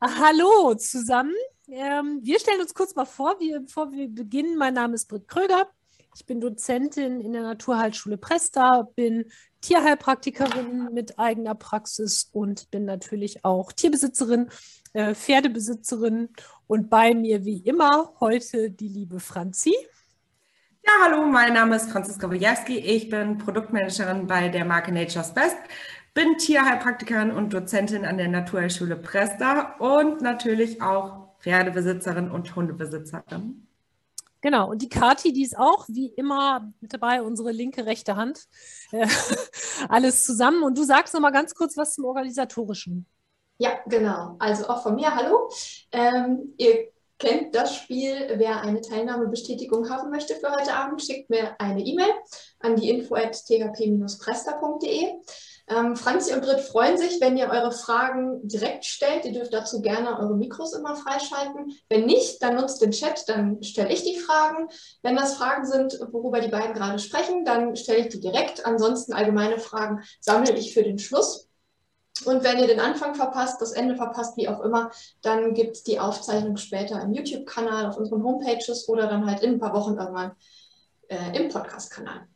Hallo zusammen. Ähm, wir stellen uns kurz mal vor, wie, bevor wir beginnen. Mein Name ist Britt Kröger. Ich bin Dozentin in der Naturheilschule Presta, bin Tierheilpraktikerin mit eigener Praxis und bin natürlich auch Tierbesitzerin, äh, Pferdebesitzerin und bei mir wie immer heute die liebe Franzi. Ja, hallo, mein Name ist Franziska Wojewski. Ich bin Produktmanagerin bei der Marke Nature's Best, bin Tierheilpraktikerin und Dozentin an der Naturheilschule Presta und natürlich auch Pferdebesitzerin und Hundebesitzerin. Genau, und die Kati, die ist auch wie immer mit dabei, unsere linke, rechte Hand. Äh, alles zusammen. Und du sagst noch mal ganz kurz was zum Organisatorischen. Ja, genau. Also auch von mir, hallo. Ähm, ihr kennt das Spiel. Wer eine Teilnahmebestätigung haben möchte für heute Abend, schickt mir eine E-Mail an die info at thp-presta.de. Ähm, Franzi und Britt freuen sich, wenn ihr eure Fragen direkt stellt. Ihr dürft dazu gerne eure Mikros immer freischalten. Wenn nicht, dann nutzt den Chat, dann stelle ich die Fragen. Wenn das Fragen sind, worüber die beiden gerade sprechen, dann stelle ich die direkt. Ansonsten allgemeine Fragen sammle ich für den Schluss. Und wenn ihr den Anfang verpasst, das Ende verpasst, wie auch immer, dann gibt es die Aufzeichnung später im YouTube-Kanal, auf unseren Homepages oder dann halt in ein paar Wochen irgendwann äh, im Podcast-Kanal.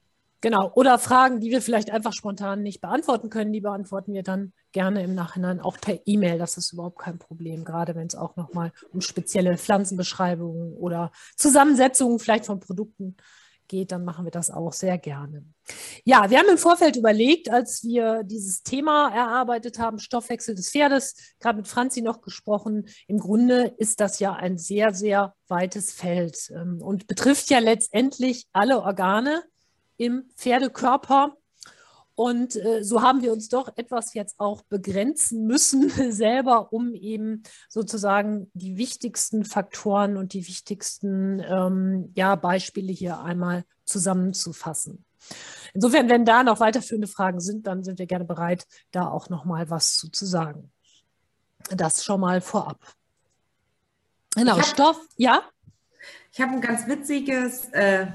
Genau. Oder Fragen, die wir vielleicht einfach spontan nicht beantworten können, die beantworten wir dann gerne im Nachhinein auch per E-Mail. Das ist überhaupt kein Problem, gerade wenn es auch nochmal um spezielle Pflanzenbeschreibungen oder Zusammensetzungen vielleicht von Produkten geht, dann machen wir das auch sehr gerne. Ja, wir haben im Vorfeld überlegt, als wir dieses Thema erarbeitet haben, Stoffwechsel des Pferdes, gerade mit Franzi noch gesprochen, im Grunde ist das ja ein sehr, sehr weites Feld ähm, und betrifft ja letztendlich alle Organe im Pferdekörper. Und äh, so haben wir uns doch etwas jetzt auch begrenzen müssen selber, um eben sozusagen die wichtigsten Faktoren und die wichtigsten ähm, ja, Beispiele hier einmal zusammenzufassen. Insofern, wenn da noch weiterführende Fragen sind, dann sind wir gerne bereit, da auch noch mal was zu, zu sagen. Das schon mal vorab. Genau, hab, Stoff, ja? Ich habe ein ganz witziges äh,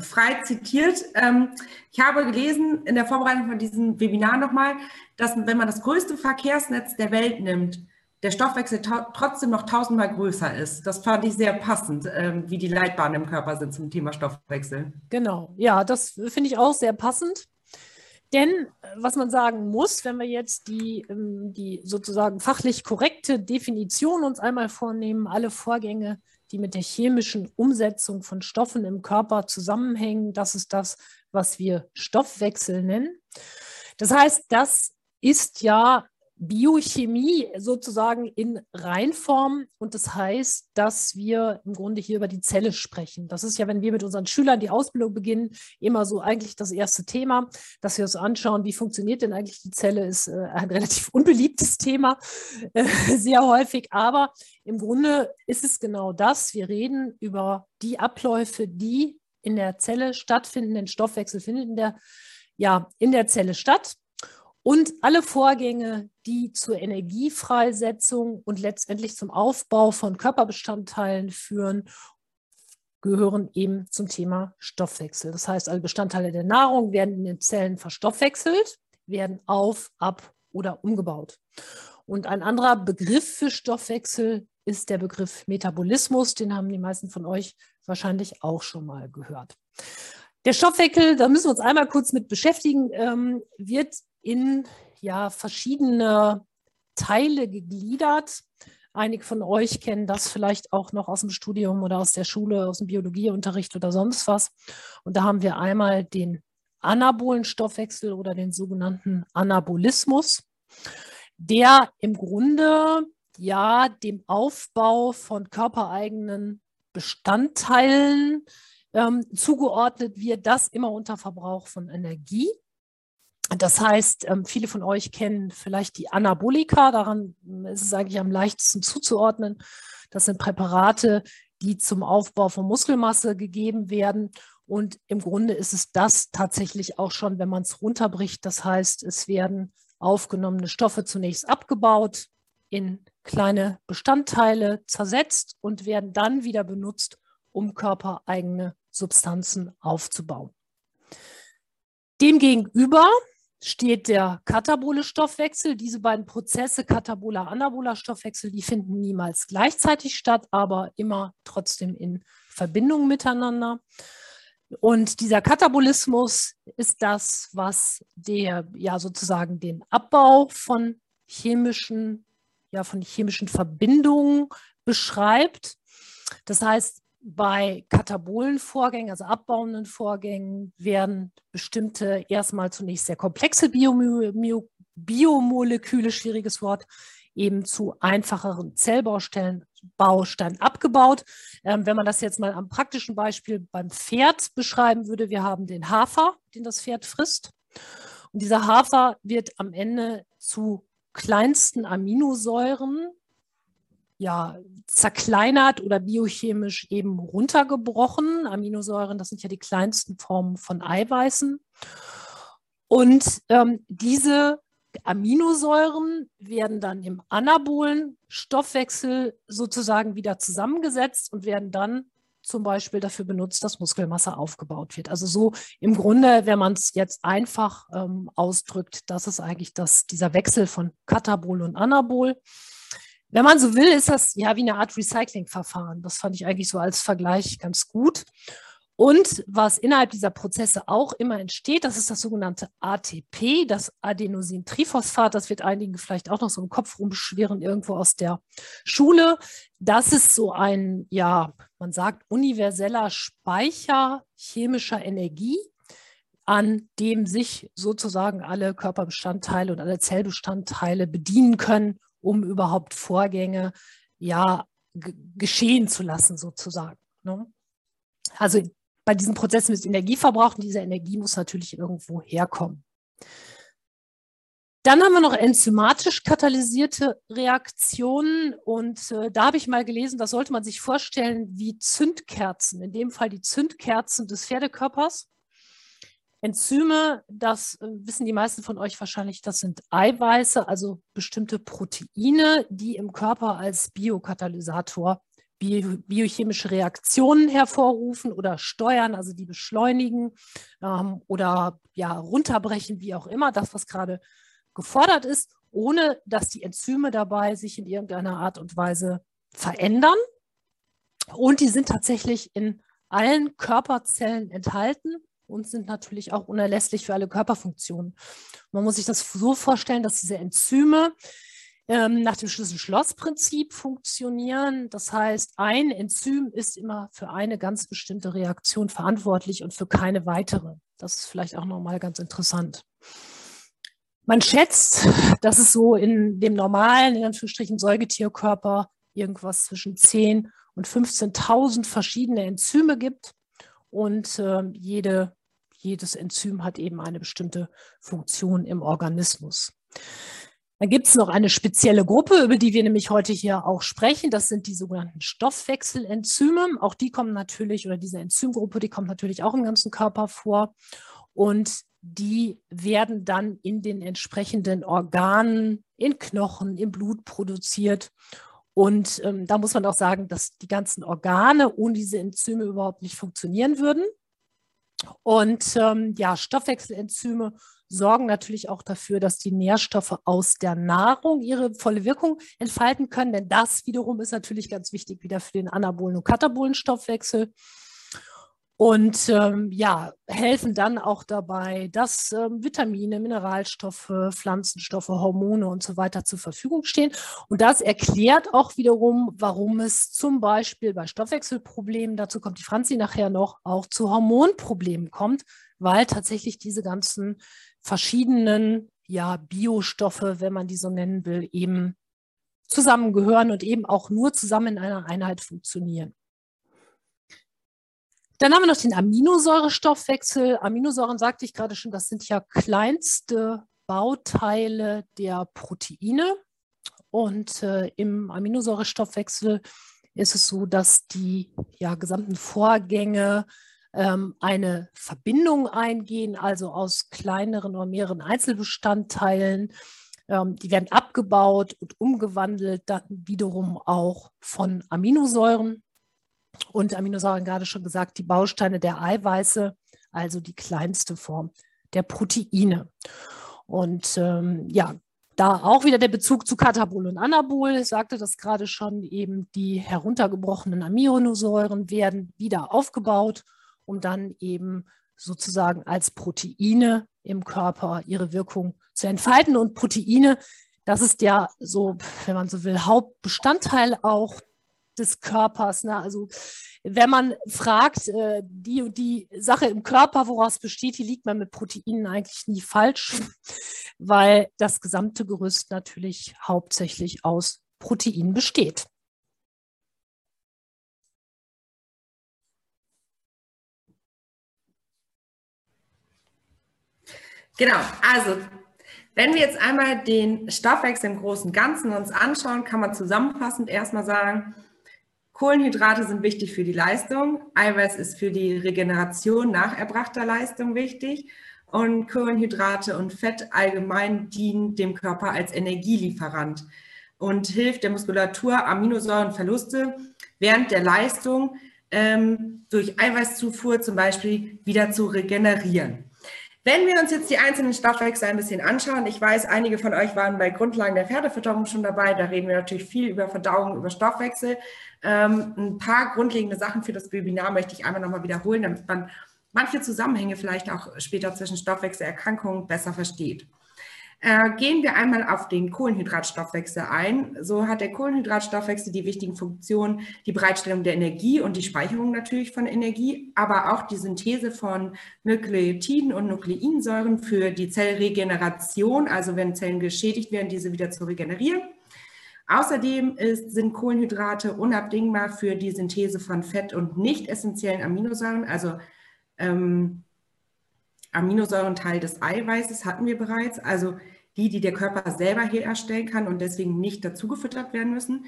frei zitiert. Ähm, ich habe gelesen in der Vorbereitung von diesem Webinar nochmal, dass wenn man das größte Verkehrsnetz der Welt nimmt, der Stoffwechsel trotzdem noch tausendmal größer ist. Das fand ich sehr passend, ähm, wie die Leitbahnen im Körper sind zum Thema Stoffwechsel. Genau, ja, das finde ich auch sehr passend. Denn äh, was man sagen muss, wenn wir jetzt die, ähm, die sozusagen fachlich korrekte Definition uns einmal vornehmen, alle Vorgänge die mit der chemischen Umsetzung von Stoffen im Körper zusammenhängen. Das ist das, was wir Stoffwechsel nennen. Das heißt, das ist ja Biochemie sozusagen in Reinform. Und das heißt, dass wir im Grunde hier über die Zelle sprechen. Das ist ja, wenn wir mit unseren Schülern die Ausbildung beginnen, immer so eigentlich das erste Thema, dass wir uns anschauen, wie funktioniert denn eigentlich die Zelle, ist äh, ein relativ unbeliebtes Thema, äh, sehr häufig. Aber im Grunde ist es genau das. Wir reden über die Abläufe, die in der Zelle stattfinden. Den Stoffwechsel findet in der, ja, in der Zelle statt. Und alle Vorgänge, die zur Energiefreisetzung und letztendlich zum Aufbau von Körperbestandteilen führen, gehören eben zum Thema Stoffwechsel. Das heißt, alle Bestandteile der Nahrung werden in den Zellen verstoffwechselt, werden auf, ab oder umgebaut. Und ein anderer Begriff für Stoffwechsel ist der Begriff Metabolismus. Den haben die meisten von euch wahrscheinlich auch schon mal gehört. Der Stoffwechsel, da müssen wir uns einmal kurz mit beschäftigen, ähm, wird in ja, verschiedene Teile gegliedert. Einige von euch kennen das vielleicht auch noch aus dem Studium oder aus der Schule, aus dem Biologieunterricht oder sonst was. Und da haben wir einmal den anabolen Stoffwechsel oder den sogenannten Anabolismus, der im Grunde ja dem Aufbau von körpereigenen Bestandteilen ähm, zugeordnet wird, das immer unter Verbrauch von Energie. Das heißt, ähm, viele von euch kennen vielleicht die Anabolika, daran ist es eigentlich am leichtesten zuzuordnen. Das sind Präparate, die zum Aufbau von Muskelmasse gegeben werden. Und im Grunde ist es das tatsächlich auch schon, wenn man es runterbricht. Das heißt, es werden aufgenommene Stoffe zunächst abgebaut, in kleine Bestandteile zersetzt und werden dann wieder benutzt, um körpereigene Substanzen aufzubauen. Demgegenüber steht der katabole Stoffwechsel. Diese beiden Prozesse, kataboler, anaboler Stoffwechsel, die finden niemals gleichzeitig statt, aber immer trotzdem in Verbindung miteinander. Und dieser Katabolismus ist das, was der ja sozusagen den Abbau von chemischen, ja, von chemischen Verbindungen beschreibt. Das heißt, bei katabolen Vorgängen, also abbauenden Vorgängen, werden bestimmte erstmal zunächst sehr komplexe Biomoleküle, schwieriges Wort, eben zu einfacheren Zellbausteinen Baustein abgebaut. Ähm, wenn man das jetzt mal am praktischen Beispiel beim Pferd beschreiben würde, wir haben den Hafer, den das Pferd frisst. Und dieser Hafer wird am Ende zu kleinsten Aminosäuren ja, zerkleinert oder biochemisch eben runtergebrochen. Aminosäuren, das sind ja die kleinsten Formen von Eiweißen. Und ähm, diese Aminosäuren werden dann im anabolen Stoffwechsel sozusagen wieder zusammengesetzt und werden dann zum Beispiel dafür benutzt, dass Muskelmasse aufgebaut wird. Also so im Grunde, wenn man es jetzt einfach ähm, ausdrückt, das ist eigentlich das, dieser Wechsel von Katabol und Anabol. Wenn man so will, ist das ja wie eine Art Recyclingverfahren. Das fand ich eigentlich so als Vergleich ganz gut. Und was innerhalb dieser Prozesse auch immer entsteht, das ist das sogenannte ATP, das Adenosintriphosphat. Das wird einigen vielleicht auch noch so im Kopf rumschwirren, irgendwo aus der Schule. Das ist so ein, ja, man sagt, universeller Speicher chemischer Energie, an dem sich sozusagen alle Körperbestandteile und alle Zellbestandteile bedienen können, um überhaupt Vorgänge ja geschehen zu lassen sozusagen. Ne? Also bei diesen Prozessen ist Energie verbraucht und diese Energie muss natürlich irgendwo herkommen. Dann haben wir noch enzymatisch katalysierte Reaktionen und äh, da habe ich mal gelesen, das sollte man sich vorstellen wie Zündkerzen, in dem Fall die Zündkerzen des Pferdekörpers. Enzyme, das äh, wissen die meisten von euch wahrscheinlich, das sind Eiweiße, also bestimmte Proteine, die im Körper als Biokatalysator bio, biochemische Reaktionen hervorrufen oder steuern, also die beschleunigen ähm, oder ja runterbrechen, wie auch immer, das, was gerade gefordert ist, ohne dass die Enzyme dabei sich in irgendeiner Art und Weise verändern. Und die sind tatsächlich in allen Körperzellen enthalten und sind natürlich auch unerlässlich für alle Körperfunktionen. Man muss sich das so vorstellen, dass diese Enzyme ähm, nach dem Schlüssel-Schloss-Prinzip funktionieren. Das heißt, ein Enzym ist immer für eine ganz bestimmte Reaktion verantwortlich und für keine weitere. Das ist vielleicht auch nochmal ganz interessant. Man schätzt, dass es so in dem normalen, in Anführungsstrichen, Säugetierkörper irgendwas zwischen 10 und 15.000 verschiedene Enzyme gibt. Und äh, jede jedes Enzym hat eben eine bestimmte Funktion im Organismus. Dann gibt es noch eine spezielle Gruppe, über die wir nämlich heute hier auch sprechen. Das sind die sogenannten Stoffwechselenzyme. Auch die kommen natürlich, oder diese Enzymgruppe, die kommt natürlich auch im ganzen Körper vor. Und die werden dann in den entsprechenden Organen, in Knochen, im Blut produziert. Und ähm, da muss man auch sagen, dass die ganzen Organe ohne diese Enzyme überhaupt nicht funktionieren würden. Und ähm, ja, Stoffwechselenzyme sorgen natürlich auch dafür, dass die Nährstoffe aus der Nahrung ihre volle Wirkung entfalten können, denn das wiederum ist natürlich ganz wichtig wieder für den anabolen und katabolen Stoffwechsel und ähm, ja, helfen dann auch dabei, dass ähm, Vitamine, Mineralstoffe, Pflanzenstoffe, Hormone und so weiter zur Verfügung stehen. Und das erklärt auch wiederum, warum es zum Beispiel bei Stoffwechselproblemen, dazu kommt die Franzi nachher noch, auch zu Hormonproblemen kommt, weil tatsächlich diese ganzen verschiedenen ja, Biostoffe, wenn man die so nennen will, eben zusammengehören und eben auch nur zusammen in einer Einheit funktionieren. Dann haben wir noch den Aminosäurestoffwechsel. Aminosäuren sagte ich gerade schon, das sind ja kleinste Bauteile der Proteine. Und äh, im Aminosäurestoffwechsel ist es so, dass die ja, gesamten Vorgänge ähm, eine Verbindung eingehen, also aus kleineren oder mehreren Einzelbestandteilen. Ähm, die werden abgebaut und umgewandelt, dann wiederum auch von Aminosäuren und Aminosäuren gerade schon gesagt, die Bausteine der Eiweiße, also die kleinste Form der Proteine. Und ähm, ja, da auch wieder der Bezug zu Katabol und Anabol, ich sagte das gerade schon, eben die heruntergebrochenen Aminosäuren werden wieder aufgebaut, um dann eben sozusagen als Proteine im Körper ihre Wirkung zu entfalten. Und Proteine, das ist ja so, wenn man so will, Hauptbestandteil auch des Körpers. Ne? Also wenn man fragt, äh, die und die Sache im Körper, woraus besteht, die liegt man mit Proteinen eigentlich nie falsch, weil das gesamte Gerüst natürlich hauptsächlich aus Proteinen besteht. Genau, also wenn wir jetzt einmal den Stoffwechsel im großen Ganzen uns anschauen, kann man zusammenfassend erstmal sagen, Kohlenhydrate sind wichtig für die Leistung, Eiweiß ist für die Regeneration nach erbrachter Leistung wichtig und Kohlenhydrate und Fett allgemein dienen dem Körper als Energielieferant und hilft der Muskulatur, Aminosäurenverluste während der Leistung ähm, durch Eiweißzufuhr zum Beispiel wieder zu regenerieren. Wenn wir uns jetzt die einzelnen Stoffwechsel ein bisschen anschauen, ich weiß, einige von euch waren bei Grundlagen der Pferdefütterung schon dabei, da reden wir natürlich viel über Verdauung, über Stoffwechsel. Ähm, ein paar grundlegende Sachen für das Webinar möchte ich einmal nochmal wiederholen, damit man manche Zusammenhänge vielleicht auch später zwischen Stoffwechselerkrankungen besser versteht. Äh, gehen wir einmal auf den Kohlenhydratstoffwechsel ein. So hat der Kohlenhydratstoffwechsel die wichtigen Funktionen, die Bereitstellung der Energie und die Speicherung natürlich von Energie, aber auch die Synthese von Nukleotiden und Nukleinsäuren für die Zellregeneration, also wenn Zellen geschädigt werden, diese wieder zu regenerieren. Außerdem ist, sind Kohlenhydrate unabdingbar für die Synthese von Fett und nicht essentiellen Aminosäuren, also ähm, Aminosäuren Teil des Eiweißes hatten wir bereits, also die, die der Körper selber herstellen kann und deswegen nicht dazugefüttert werden müssen.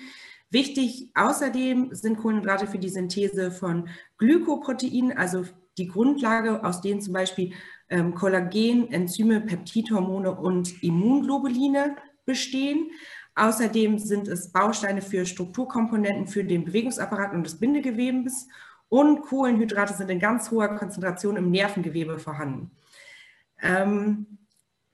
Wichtig außerdem sind Kohlenhydrate für die Synthese von Glykoproteinen, also die Grundlage, aus denen zum Beispiel ähm, Kollagen, Enzyme, Peptidhormone und Immunglobuline bestehen. Außerdem sind es Bausteine für Strukturkomponenten für den Bewegungsapparat und das Bindegewebes und Kohlenhydrate sind in ganz hoher Konzentration im Nervengewebe vorhanden. Ähm,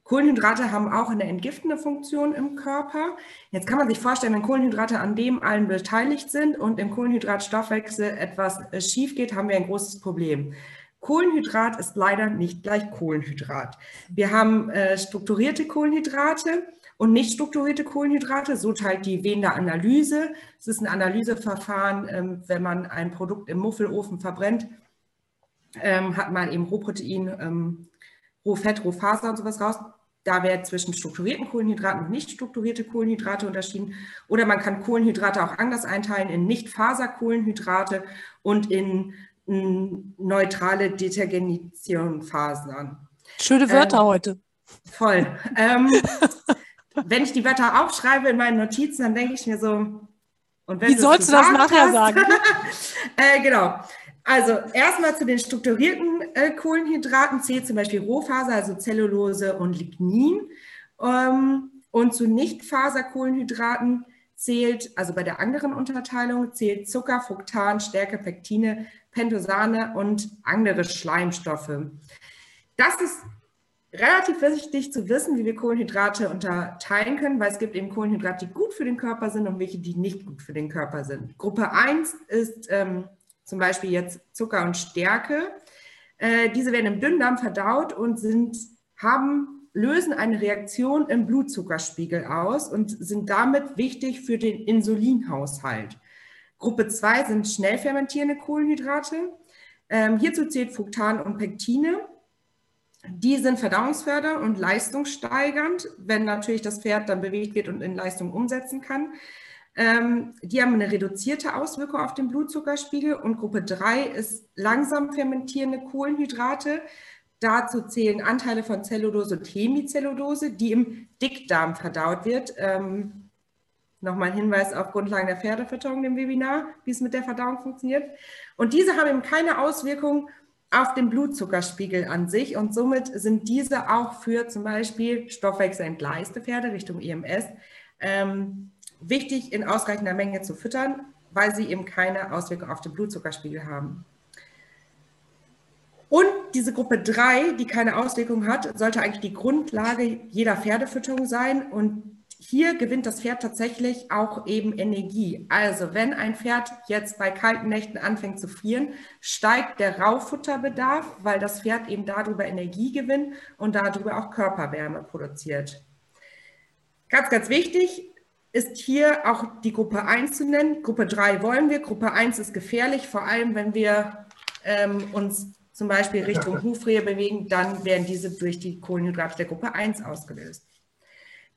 Kohlenhydrate haben auch eine entgiftende Funktion im Körper. Jetzt kann man sich vorstellen, wenn Kohlenhydrate an dem allen beteiligt sind und im Kohlenhydratstoffwechsel etwas äh, schief geht, haben wir ein großes Problem. Kohlenhydrat ist leider nicht gleich Kohlenhydrat. Wir haben äh, strukturierte Kohlenhydrate und nicht strukturierte Kohlenhydrate. So teilt die Wende Analyse. Es ist ein Analyseverfahren, ähm, wenn man ein Produkt im Muffelofen verbrennt, ähm, hat man eben Rohprotein, ähm, Rohfett, Rohfaser und sowas raus. Da wird zwischen strukturierten Kohlenhydraten und nicht strukturierte Kohlenhydrate unterschieden. Oder man kann Kohlenhydrate auch anders einteilen in Nicht-Faser-Kohlenhydrate und in neutrale Detergenitionphasen. Schöne Wörter ähm, heute. Voll. Ähm, wenn ich die Wörter aufschreibe in meinen Notizen, dann denke ich mir so, und wenn Wie sollst du das nachher hast, sagen? äh, genau. Also erstmal zu den strukturierten äh, Kohlenhydraten zählt zum Beispiel Rohfaser, also Zellulose und Lignin. Ähm, und zu Nichtfaserkohlenhydraten zählt, also bei der anderen Unterteilung, zählt Zucker, Fructan, Stärke, Pektine, Pentosane und andere Schleimstoffe. Das ist relativ wichtig zu wissen, wie wir Kohlenhydrate unterteilen können, weil es gibt eben Kohlenhydrate, die gut für den Körper sind und welche, die nicht gut für den Körper sind. Gruppe 1 ist ähm, zum Beispiel jetzt Zucker und Stärke. Äh, diese werden im Dünndarm verdaut und sind, haben, lösen eine Reaktion im Blutzuckerspiegel aus und sind damit wichtig für den Insulinhaushalt. Gruppe 2 sind schnell fermentierende Kohlenhydrate. Ähm, hierzu zählt Fructan und Pektine. Die sind verdauungsfördernd und leistungssteigernd, wenn natürlich das Pferd dann bewegt wird und in Leistung umsetzen kann. Ähm, die haben eine reduzierte Auswirkung auf den Blutzuckerspiegel und Gruppe 3 ist langsam fermentierende Kohlenhydrate. Dazu zählen Anteile von Zellulose und Hemicellulose, die im Dickdarm verdaut wird. Ähm, Nochmal ein Hinweis auf Grundlagen der Pferdefütterung im Webinar, wie es mit der Verdauung funktioniert. Und diese haben eben keine Auswirkung auf den Blutzuckerspiegel an sich und somit sind diese auch für zum Beispiel stoffwechselentgleiste Pferde Richtung EMS ähm, wichtig in ausreichender Menge zu füttern, weil sie eben keine Auswirkung auf den Blutzuckerspiegel haben. Und diese Gruppe 3, die keine Auswirkung hat, sollte eigentlich die Grundlage jeder Pferdefütterung sein. Und hier gewinnt das Pferd tatsächlich auch eben Energie. Also wenn ein Pferd jetzt bei kalten Nächten anfängt zu frieren, steigt der Rauffutterbedarf, weil das Pferd eben darüber Energie gewinnt und darüber auch Körperwärme produziert. Ganz, ganz wichtig ist hier auch die Gruppe 1 zu nennen. Gruppe 3 wollen wir, Gruppe 1 ist gefährlich, vor allem wenn wir ähm, uns zum Beispiel Richtung Hufrehe bewegen, dann werden diese durch die Kohlenhydrate der Gruppe 1 ausgelöst.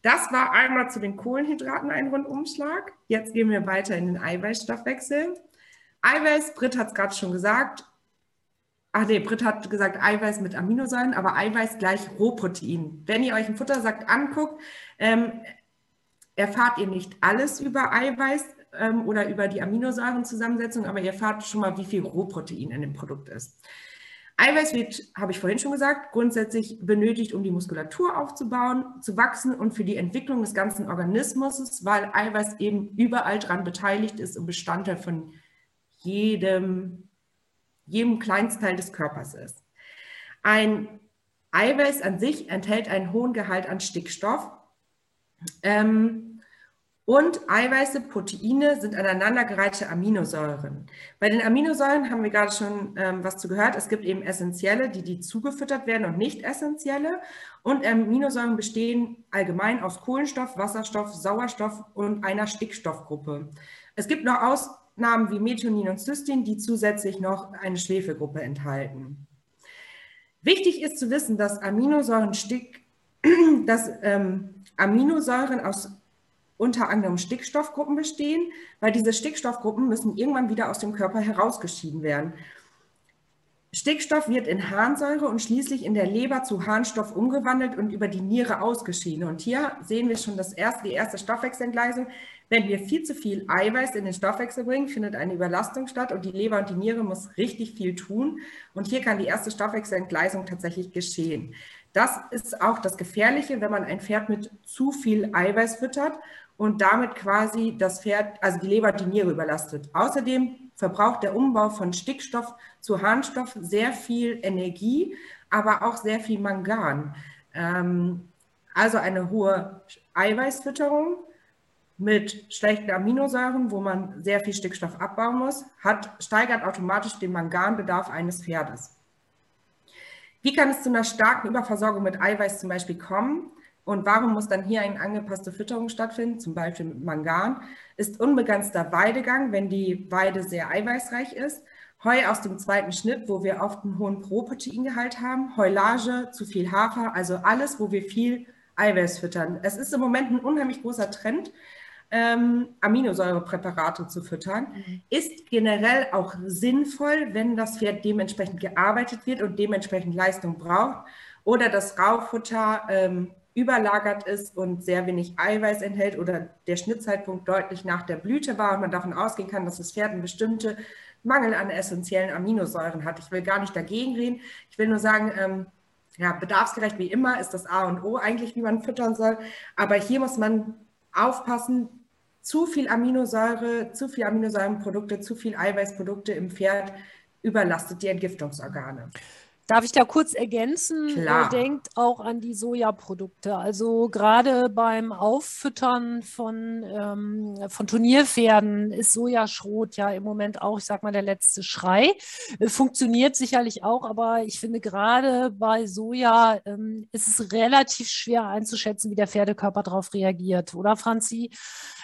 Das war einmal zu den Kohlenhydraten ein Rundumschlag. Jetzt gehen wir weiter in den Eiweißstoffwechsel. Eiweiß, Britt hat es gerade schon gesagt. Ach nee, Britt hat gesagt Eiweiß mit Aminosäuren, aber Eiweiß gleich Rohprotein. Wenn ihr euch einen Futtersack anguckt, ähm, erfahrt ihr nicht alles über Eiweiß ähm, oder über die Aminosäurenzusammensetzung, aber ihr erfahrt schon mal, wie viel Rohprotein in dem Produkt ist. Eiweiß wird, habe ich vorhin schon gesagt, grundsätzlich benötigt, um die Muskulatur aufzubauen, zu wachsen und für die Entwicklung des ganzen Organismus, weil Eiweiß eben überall dran beteiligt ist und Bestandteil von jedem, jedem Kleinstteil des Körpers ist. Ein Eiweiß an sich enthält einen hohen Gehalt an Stickstoff. Ähm, und Eiweiße, Proteine sind aneinandergereihte Aminosäuren. Bei den Aminosäuren haben wir gerade schon ähm, was zu gehört. Es gibt eben essentielle, die, die zugefüttert werden und nicht essentielle. Und Aminosäuren bestehen allgemein aus Kohlenstoff, Wasserstoff, Sauerstoff und einer Stickstoffgruppe. Es gibt noch Ausnahmen wie Methionin und Cystin, die zusätzlich noch eine Schwefelgruppe enthalten. Wichtig ist zu wissen, dass Aminosäuren, Stick, dass, ähm, Aminosäuren aus unter anderem Stickstoffgruppen bestehen, weil diese Stickstoffgruppen müssen irgendwann wieder aus dem Körper herausgeschieden werden. Stickstoff wird in Harnsäure und schließlich in der Leber zu Harnstoff umgewandelt und über die Niere ausgeschieden. Und hier sehen wir schon das erste, die erste Stoffwechselentgleisung. Wenn wir viel zu viel Eiweiß in den Stoffwechsel bringen, findet eine Überlastung statt und die Leber und die Niere muss richtig viel tun. Und hier kann die erste Stoffwechselentgleisung tatsächlich geschehen. Das ist auch das Gefährliche, wenn man ein Pferd mit zu viel Eiweiß füttert und damit quasi das Pferd, also die Leber, die Niere überlastet. Außerdem verbraucht der Umbau von Stickstoff zu Harnstoff sehr viel Energie, aber auch sehr viel Mangan. Ähm, also eine hohe Eiweißfütterung mit schlechten Aminosäuren, wo man sehr viel Stickstoff abbauen muss, hat, steigert automatisch den Manganbedarf eines Pferdes. Wie kann es zu einer starken Überversorgung mit Eiweiß zum Beispiel kommen? Und warum muss dann hier eine angepasste Fütterung stattfinden, zum Beispiel mit Mangan? Ist unbegrenzter Weidegang, wenn die Weide sehr eiweißreich ist. Heu aus dem zweiten Schnitt, wo wir oft einen hohen Proteingehalt haben. Heulage, zu viel Hafer, also alles, wo wir viel Eiweiß füttern. Es ist im Moment ein unheimlich großer Trend, ähm, Aminosäurepräparate zu füttern. Mhm. Ist generell auch sinnvoll, wenn das Pferd dementsprechend gearbeitet wird und dementsprechend Leistung braucht. Oder das Raufutter ähm, überlagert ist und sehr wenig Eiweiß enthält oder der Schnittzeitpunkt deutlich nach der Blüte war und man davon ausgehen kann, dass das Pferd einen bestimmten Mangel an essentiellen Aminosäuren hat. Ich will gar nicht dagegen reden. Ich will nur sagen, ähm, ja, bedarfsgerecht wie immer ist das A und O eigentlich, wie man füttern soll. Aber hier muss man aufpassen, zu viel Aminosäure, zu viel Aminosäurenprodukte, zu viel Eiweißprodukte im Pferd überlastet die Entgiftungsorgane. Darf ich da kurz ergänzen? Klar. Denkt auch an die Sojaprodukte. Also gerade beim Auffüttern von, ähm, von Turnierpferden ist Sojaschrot ja im Moment auch, ich sag mal, der letzte Schrei. Äh, funktioniert sicherlich auch, aber ich finde gerade bei Soja ähm, ist es relativ schwer einzuschätzen, wie der Pferdekörper darauf reagiert, oder Franzi?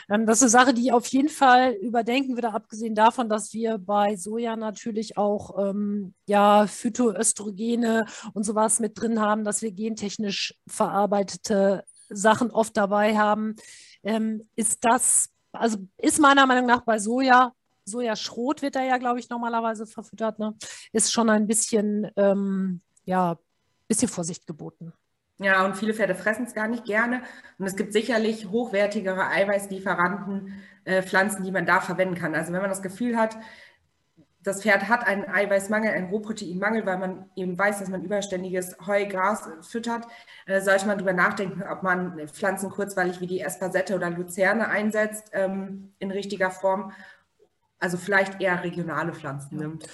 Ähm, das ist eine Sache, die ich auf jeden Fall überdenken würde, abgesehen davon, dass wir bei Soja natürlich auch ähm, ja, Phytoöstrogene und sowas mit drin haben, dass wir gentechnisch verarbeitete Sachen oft dabei haben. Ähm, ist das, also ist meiner Meinung nach bei Soja, Sojaschrot wird da ja, glaube ich, normalerweise verfüttert, ne? ist schon ein bisschen, ähm, ja, bisschen Vorsicht geboten. Ja, und viele Pferde fressen es gar nicht gerne. Und es gibt sicherlich hochwertigere Eiweißlieferanten, äh, Pflanzen, die man da verwenden kann. Also wenn man das Gefühl hat, das Pferd hat einen Eiweißmangel, einen Rohproteinmangel, weil man eben weiß, dass man überständiges Heu, Gras füttert, äh, sollte man darüber nachdenken, ob man Pflanzen kurzweilig wie die Espasette oder Luzerne einsetzt ähm, in richtiger Form. Also vielleicht eher regionale Pflanzen nimmt.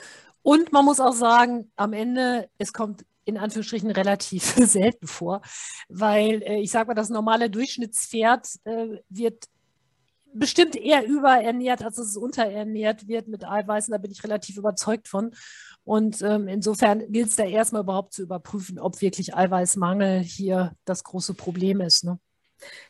Und man muss auch sagen, am Ende, es kommt in Anführungsstrichen relativ selten vor, weil äh, ich sage mal, das normale Durchschnittspferd äh, wird bestimmt eher überernährt, als es unterernährt wird mit Eiweißen. Da bin ich relativ überzeugt von. Und ähm, insofern gilt es da erstmal überhaupt zu überprüfen, ob wirklich Eiweißmangel hier das große Problem ist. Ne?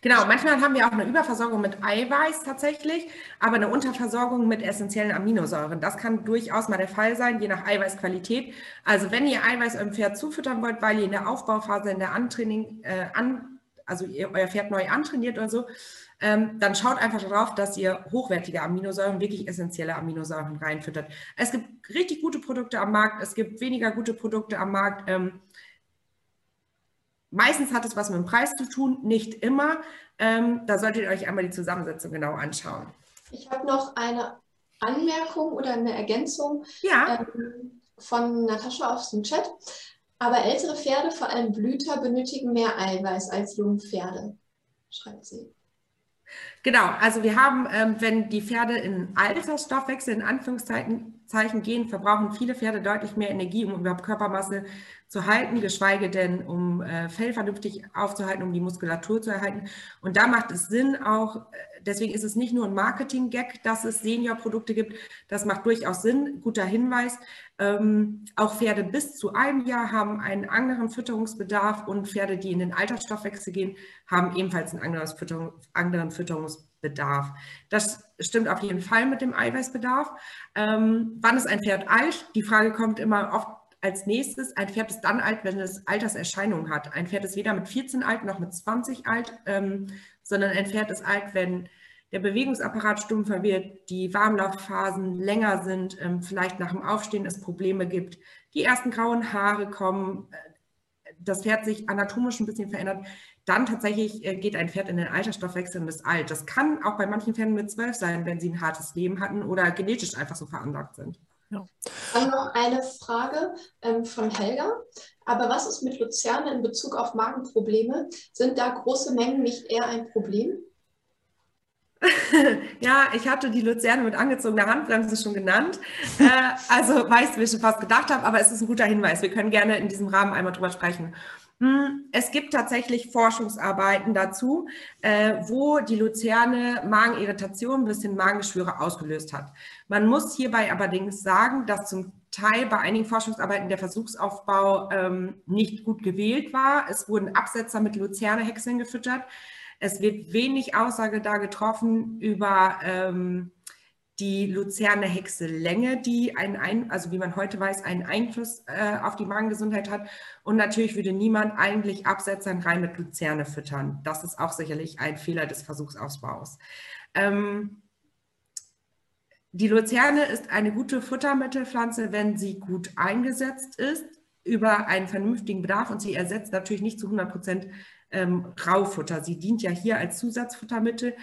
Genau, manchmal haben wir auch eine Überversorgung mit Eiweiß tatsächlich, aber eine Unterversorgung mit essentiellen Aminosäuren. Das kann durchaus mal der Fall sein, je nach Eiweißqualität. Also wenn ihr Eiweiß eurem Pferd zufüttern wollt, weil ihr in der Aufbauphase, in der Antraining, äh, an, also ihr, euer Pferd neu antrainiert oder so, ähm, dann schaut einfach darauf, dass ihr hochwertige Aminosäuren, wirklich essentielle Aminosäuren reinfüttert. Es gibt richtig gute Produkte am Markt, es gibt weniger gute Produkte am Markt. Ähm, Meistens hat es was mit dem Preis zu tun, nicht immer. Ähm, da solltet ihr euch einmal die Zusammensetzung genau anschauen. Ich habe noch eine Anmerkung oder eine Ergänzung ja. ähm, von Natascha aus dem Chat. Aber ältere Pferde, vor allem Blüter, benötigen mehr Eiweiß als junge Pferde, schreibt sie. Genau, also wir haben, ähm, wenn die Pferde in Altersstoffwechsel in Anführungszeichen gehen, verbrauchen viele Pferde deutlich mehr Energie, um überhaupt Körpermasse zu halten, geschweige denn um äh, Fell vernünftig aufzuhalten, um die Muskulatur zu erhalten. Und da macht es Sinn auch, äh, deswegen ist es nicht nur ein Marketing-Gag, dass es Senior-Produkte gibt, das macht durchaus Sinn, guter Hinweis. Ähm, auch Pferde bis zu einem Jahr haben einen anderen Fütterungsbedarf und Pferde, die in den Altersstoffwechsel gehen, haben ebenfalls einen anderen, Fütterung, anderen Fütterungsbedarf. Das stimmt auf jeden Fall mit dem Eiweißbedarf. Ähm, wann ist ein Pferd alt? Die Frage kommt immer oft als nächstes. Ein Pferd ist dann alt, wenn es Alterserscheinungen hat. Ein Pferd ist weder mit 14 alt noch mit 20 alt, ähm, sondern ein Pferd ist alt, wenn der Bewegungsapparat stumpfer wird, die Warmlaufphasen länger sind, ähm, vielleicht nach dem Aufstehen es Probleme gibt, die ersten grauen Haare kommen, äh, das Pferd sich anatomisch ein bisschen verändert, dann tatsächlich äh, geht ein Pferd in den Altersstoffwechsel und ist alt. Das kann auch bei manchen Pferden mit zwölf sein, wenn sie ein hartes Leben hatten oder genetisch einfach so veranlagt sind. Ja. Dann noch eine Frage ähm, von Helga. Aber was ist mit Luzerne in Bezug auf Magenprobleme? Sind da große Mengen nicht eher ein Problem? ja, ich hatte die Luzerne mit angezogener Handbremse schon genannt. Äh, also weißt du, wie ich schon fast gedacht habe, aber es ist ein guter Hinweis. Wir können gerne in diesem Rahmen einmal drüber sprechen. Hm, es gibt tatsächlich Forschungsarbeiten dazu, äh, wo die Luzerne Magenirritation bis hin Magengeschwüre ausgelöst hat. Man muss hierbei allerdings sagen, dass zum Teil bei einigen Forschungsarbeiten der Versuchsaufbau ähm, nicht gut gewählt war. Es wurden Absetzer mit Luzerne-Häckseln gefüttert. Es wird wenig Aussage da getroffen über die Luzerne Häcksellänge, die einen, Ein also wie man heute weiß, einen Einfluss äh, auf die Magengesundheit hat. Und natürlich würde niemand eigentlich Absetzern rein mit Luzerne füttern. Das ist auch sicherlich ein Fehler des Versuchsausbaus. Ähm, die Luzerne ist eine gute Futtermittelpflanze, wenn sie gut eingesetzt ist über einen vernünftigen Bedarf und sie ersetzt natürlich nicht zu 100 Prozent ähm, Raufutter. Sie dient ja hier als Zusatzfuttermittel,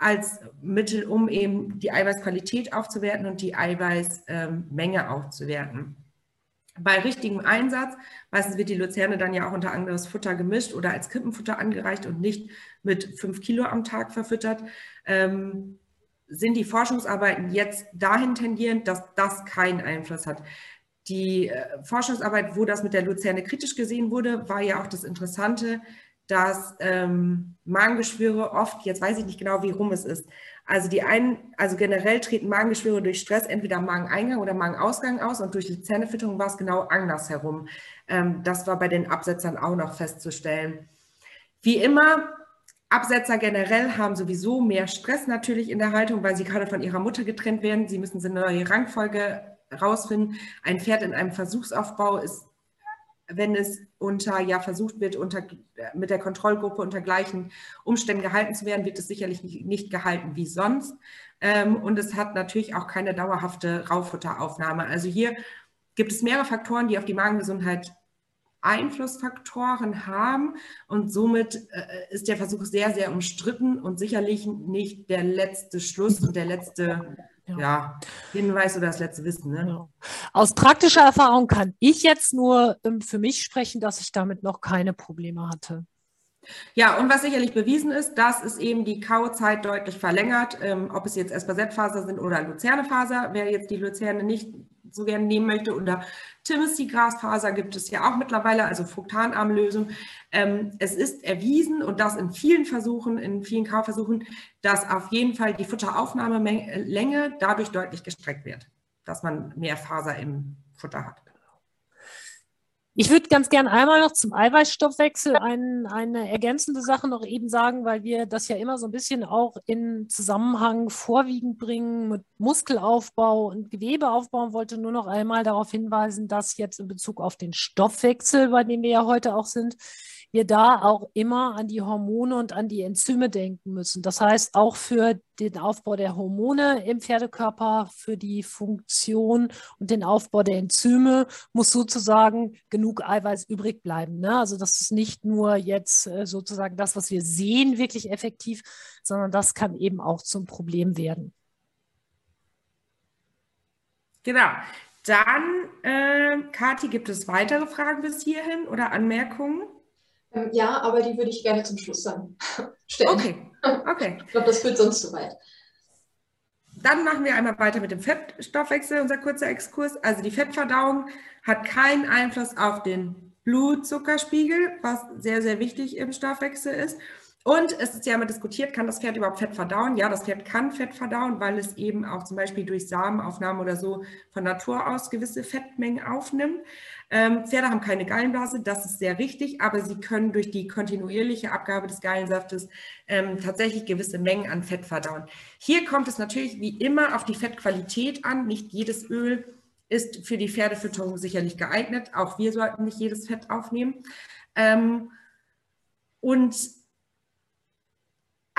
als Mittel, um eben die Eiweißqualität aufzuwerten und die Eiweißmenge aufzuwerten. Bei richtigem Einsatz, meistens wird die Luzerne dann ja auch unter anderes Futter gemischt oder als Krippenfutter angereicht und nicht mit fünf Kilo am Tag verfüttert, ähm, sind die Forschungsarbeiten jetzt dahin tendierend, dass das keinen Einfluss hat. Die äh, Forschungsarbeit, wo das mit der Luzerne kritisch gesehen wurde, war ja auch das Interessante, dass ähm, Magengeschwüre oft, jetzt weiß ich nicht genau, wie rum es ist, also die einen, also generell treten Magengeschwüre durch Stress entweder am Mageneingang oder Magenausgang aus und durch die Zähnefütterung war es genau andersherum. Ähm, das war bei den Absetzern auch noch festzustellen. Wie immer, Absetzer generell haben sowieso mehr Stress natürlich in der Haltung, weil sie gerade von ihrer Mutter getrennt werden. Sie müssen eine neue Rangfolge rausfinden. Ein Pferd in einem Versuchsaufbau ist, wenn es unter, ja, versucht wird, unter, mit der Kontrollgruppe unter gleichen Umständen gehalten zu werden, wird es sicherlich nicht, gehalten wie sonst. Ähm, und es hat natürlich auch keine dauerhafte Raufutteraufnahme. Also hier gibt es mehrere Faktoren, die auf die Magengesundheit Einflussfaktoren haben und somit äh, ist der Versuch sehr, sehr umstritten und sicherlich nicht der letzte Schluss und der letzte ja. ja. Hinweis oder das letzte Wissen. Ne? Ja. Aus praktischer Erfahrung kann ich jetzt nur ähm, für mich sprechen, dass ich damit noch keine Probleme hatte. Ja, und was sicherlich bewiesen ist, dass es eben die Kauzeit deutlich verlängert, ähm, ob es jetzt Espersettfaser sind oder Luzernefaser. Wer jetzt die Luzerne nicht so gerne nehmen möchte. Oder Timothy-Grasfaser gibt es ja auch mittlerweile, also Fruktanarmlösung. Ähm, es ist erwiesen und das in vielen Versuchen, in vielen Kaufversuchen, dass auf jeden Fall die Futteraufnahmelänge dadurch deutlich gestreckt wird, dass man mehr Faser im Futter hat. Ich würde ganz gerne einmal noch zum Eiweißstoffwechsel ein, eine ergänzende Sache noch eben sagen, weil wir das ja immer so ein bisschen auch in Zusammenhang vorwiegend bringen mit Muskelaufbau und Gewebeaufbau und wollte nur noch einmal darauf hinweisen, dass jetzt in Bezug auf den Stoffwechsel, bei dem wir ja heute auch sind, wir da auch immer an die Hormone und an die Enzyme denken müssen. Das heißt, auch für den Aufbau der Hormone im Pferdekörper, für die Funktion und den Aufbau der Enzyme muss sozusagen genug Eiweiß übrig bleiben. Ne? Also das ist nicht nur jetzt äh, sozusagen das, was wir sehen, wirklich effektiv, sondern das kann eben auch zum Problem werden. Genau. Dann, äh, Kathi, gibt es weitere Fragen bis hierhin oder Anmerkungen? Ähm, ja, aber die würde ich gerne zum Schluss dann stellen. Okay, okay. ich glaube, das führt sonst zu weit. Dann machen wir einmal weiter mit dem Fettstoffwechsel, unser kurzer Exkurs. Also die Fettverdauung hat keinen Einfluss auf den Blutzuckerspiegel, was sehr, sehr wichtig im Stoffwechsel ist. Und es ist ja immer diskutiert, kann das Pferd überhaupt Fett verdauen? Ja, das Pferd kann Fett verdauen, weil es eben auch zum Beispiel durch Samenaufnahme oder so von Natur aus gewisse Fettmengen aufnimmt. Ähm, Pferde haben keine Gallenblase, das ist sehr richtig, aber sie können durch die kontinuierliche Abgabe des Gallensaftes ähm, tatsächlich gewisse Mengen an Fett verdauen. Hier kommt es natürlich wie immer auf die Fettqualität an. Nicht jedes Öl ist für die Pferdefütterung sicherlich geeignet. Auch wir sollten nicht jedes Fett aufnehmen. Ähm, und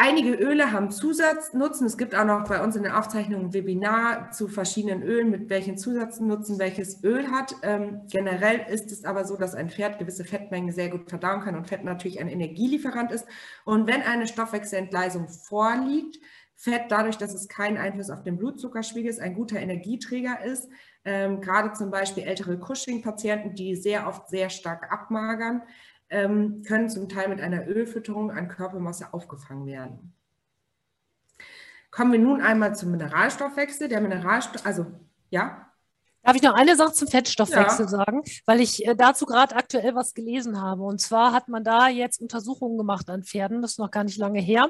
Einige Öle haben Zusatznutzen. Es gibt auch noch bei uns in der Aufzeichnung ein Webinar zu verschiedenen Ölen, mit welchen Zusatznutzen welches Öl hat. Ähm, generell ist es aber so, dass ein Pferd gewisse Fettmengen sehr gut verdauen kann und Fett natürlich ein Energielieferant ist. Und wenn eine Stoffwechselentgleisung vorliegt, Fett, dadurch, dass es keinen Einfluss auf den Blutzuckerspiegel ist, ein guter Energieträger ist, ähm, gerade zum Beispiel ältere Cushing-Patienten, die sehr oft sehr stark abmagern, ähm, können zum Teil mit einer Ölfütterung an Körpermasse aufgefangen werden. Kommen wir nun einmal zum Mineralstoffwechsel. Der Mineralstoff, also ja. Darf ich noch eine Sache zum Fettstoffwechsel ja. sagen, weil ich äh, dazu gerade aktuell was gelesen habe. Und zwar hat man da jetzt Untersuchungen gemacht an Pferden, das ist noch gar nicht lange her.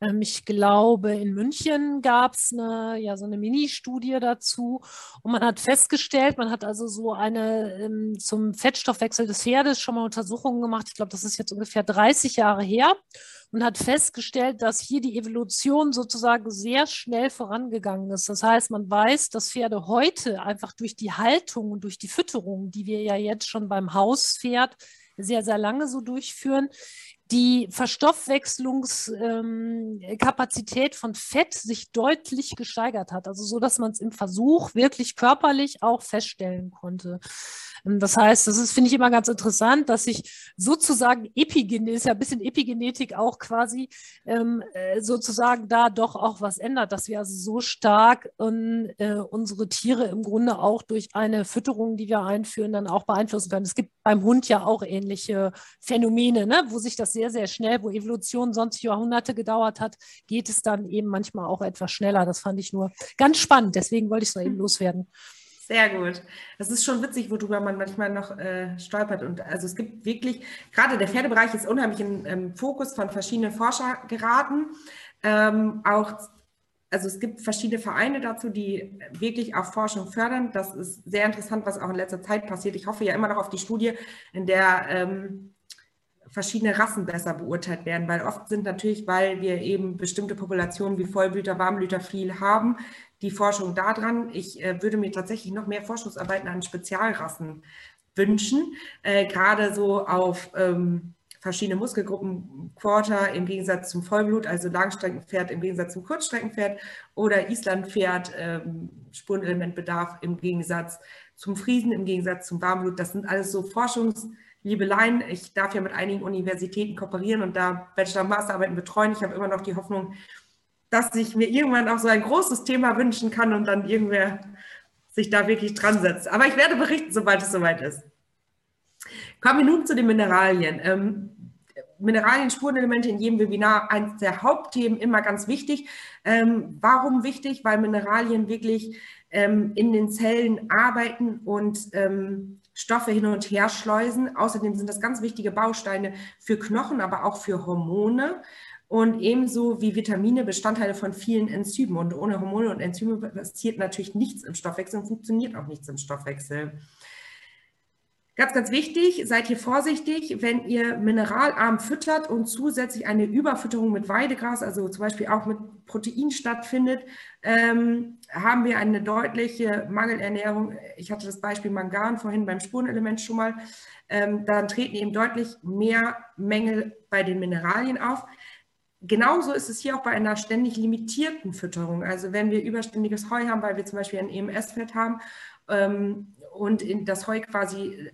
Ähm, ich glaube, in München gab es eine, ja, so eine Mini-Studie dazu und man hat festgestellt, man hat also so eine ähm, zum Fettstoffwechsel des Pferdes schon mal Untersuchungen gemacht. Ich glaube, das ist jetzt ungefähr 30 Jahre her und hat festgestellt, dass hier die Evolution sozusagen sehr schnell vorangegangen ist. Das heißt, man weiß, dass Pferde heute einfach durch die Haltung und durch die Fütterung, die wir ja jetzt schon beim Hauspferd sehr, sehr lange so durchführen, die Verstoffwechslungskapazität ähm, von Fett sich deutlich gesteigert hat. Also so, dass man es im Versuch wirklich körperlich auch feststellen konnte. Ähm, das heißt, das ist, finde ich immer ganz interessant, dass sich sozusagen Epigenetik, ist ja ein bisschen Epigenetik auch quasi, ähm, äh, sozusagen da doch auch was ändert, dass wir also so stark in, äh, unsere Tiere im Grunde auch durch eine Fütterung, die wir einführen, dann auch beeinflussen können. Es gibt beim Hund ja auch ähnliche Phänomene, ne, wo sich das sehr, sehr schnell, wo Evolution sonst Jahrhunderte gedauert hat, geht es dann eben manchmal auch etwas schneller. Das fand ich nur ganz spannend. Deswegen wollte ich es noch eben loswerden. Sehr gut. Das ist schon witzig, worüber man manchmal noch äh, stolpert. Und also es gibt wirklich, gerade der Pferdebereich ist unheimlich im, im Fokus von verschiedenen Forscher geraten. Ähm, auch, also es gibt verschiedene Vereine dazu, die wirklich auch Forschung fördern. Das ist sehr interessant, was auch in letzter Zeit passiert. Ich hoffe ja immer noch auf die Studie, in der ähm, verschiedene Rassen besser beurteilt werden, weil oft sind natürlich, weil wir eben bestimmte Populationen wie Vollblüter, Warmblüter viel haben, die Forschung daran. Ich äh, würde mir tatsächlich noch mehr Forschungsarbeiten an Spezialrassen wünschen, äh, gerade so auf ähm, verschiedene Muskelgruppen, Quarter im Gegensatz zum Vollblut, also Langstreckenpferd im Gegensatz zum Kurzstreckenpferd oder Islandpferd, ähm, Spurenelementbedarf im Gegensatz zum Friesen, im Gegensatz zum Warmblut. Das sind alles so Forschungsliebeleien. Ich darf ja mit einigen Universitäten kooperieren und da Bachelor- und Masterarbeiten betreuen. Ich habe immer noch die Hoffnung, dass ich mir irgendwann auch so ein großes Thema wünschen kann und dann irgendwer sich da wirklich dran setzt. Aber ich werde berichten, sobald es soweit ist. Kommen wir nun zu den Mineralien. Ähm, Mineralien, Spurenelemente in jedem Webinar eines der Hauptthemen immer ganz wichtig. Ähm, warum wichtig? Weil Mineralien wirklich ähm, in den Zellen arbeiten und ähm, Stoffe hin und her schleusen. Außerdem sind das ganz wichtige Bausteine für Knochen, aber auch für Hormone und ebenso wie Vitamine Bestandteile von vielen Enzymen. Und ohne Hormone und Enzyme passiert natürlich nichts im Stoffwechsel und funktioniert auch nichts im Stoffwechsel. Ganz, ganz wichtig, seid hier vorsichtig, wenn ihr mineralarm füttert und zusätzlich eine Überfütterung mit Weidegras, also zum Beispiel auch mit Protein stattfindet, ähm, haben wir eine deutliche Mangelernährung. Ich hatte das Beispiel Mangan vorhin beim Spurenelement schon mal. Ähm, dann treten eben deutlich mehr Mängel bei den Mineralien auf. Genauso ist es hier auch bei einer ständig limitierten Fütterung. Also wenn wir überständiges Heu haben, weil wir zum Beispiel ein EMS-Fett haben ähm, und das Heu quasi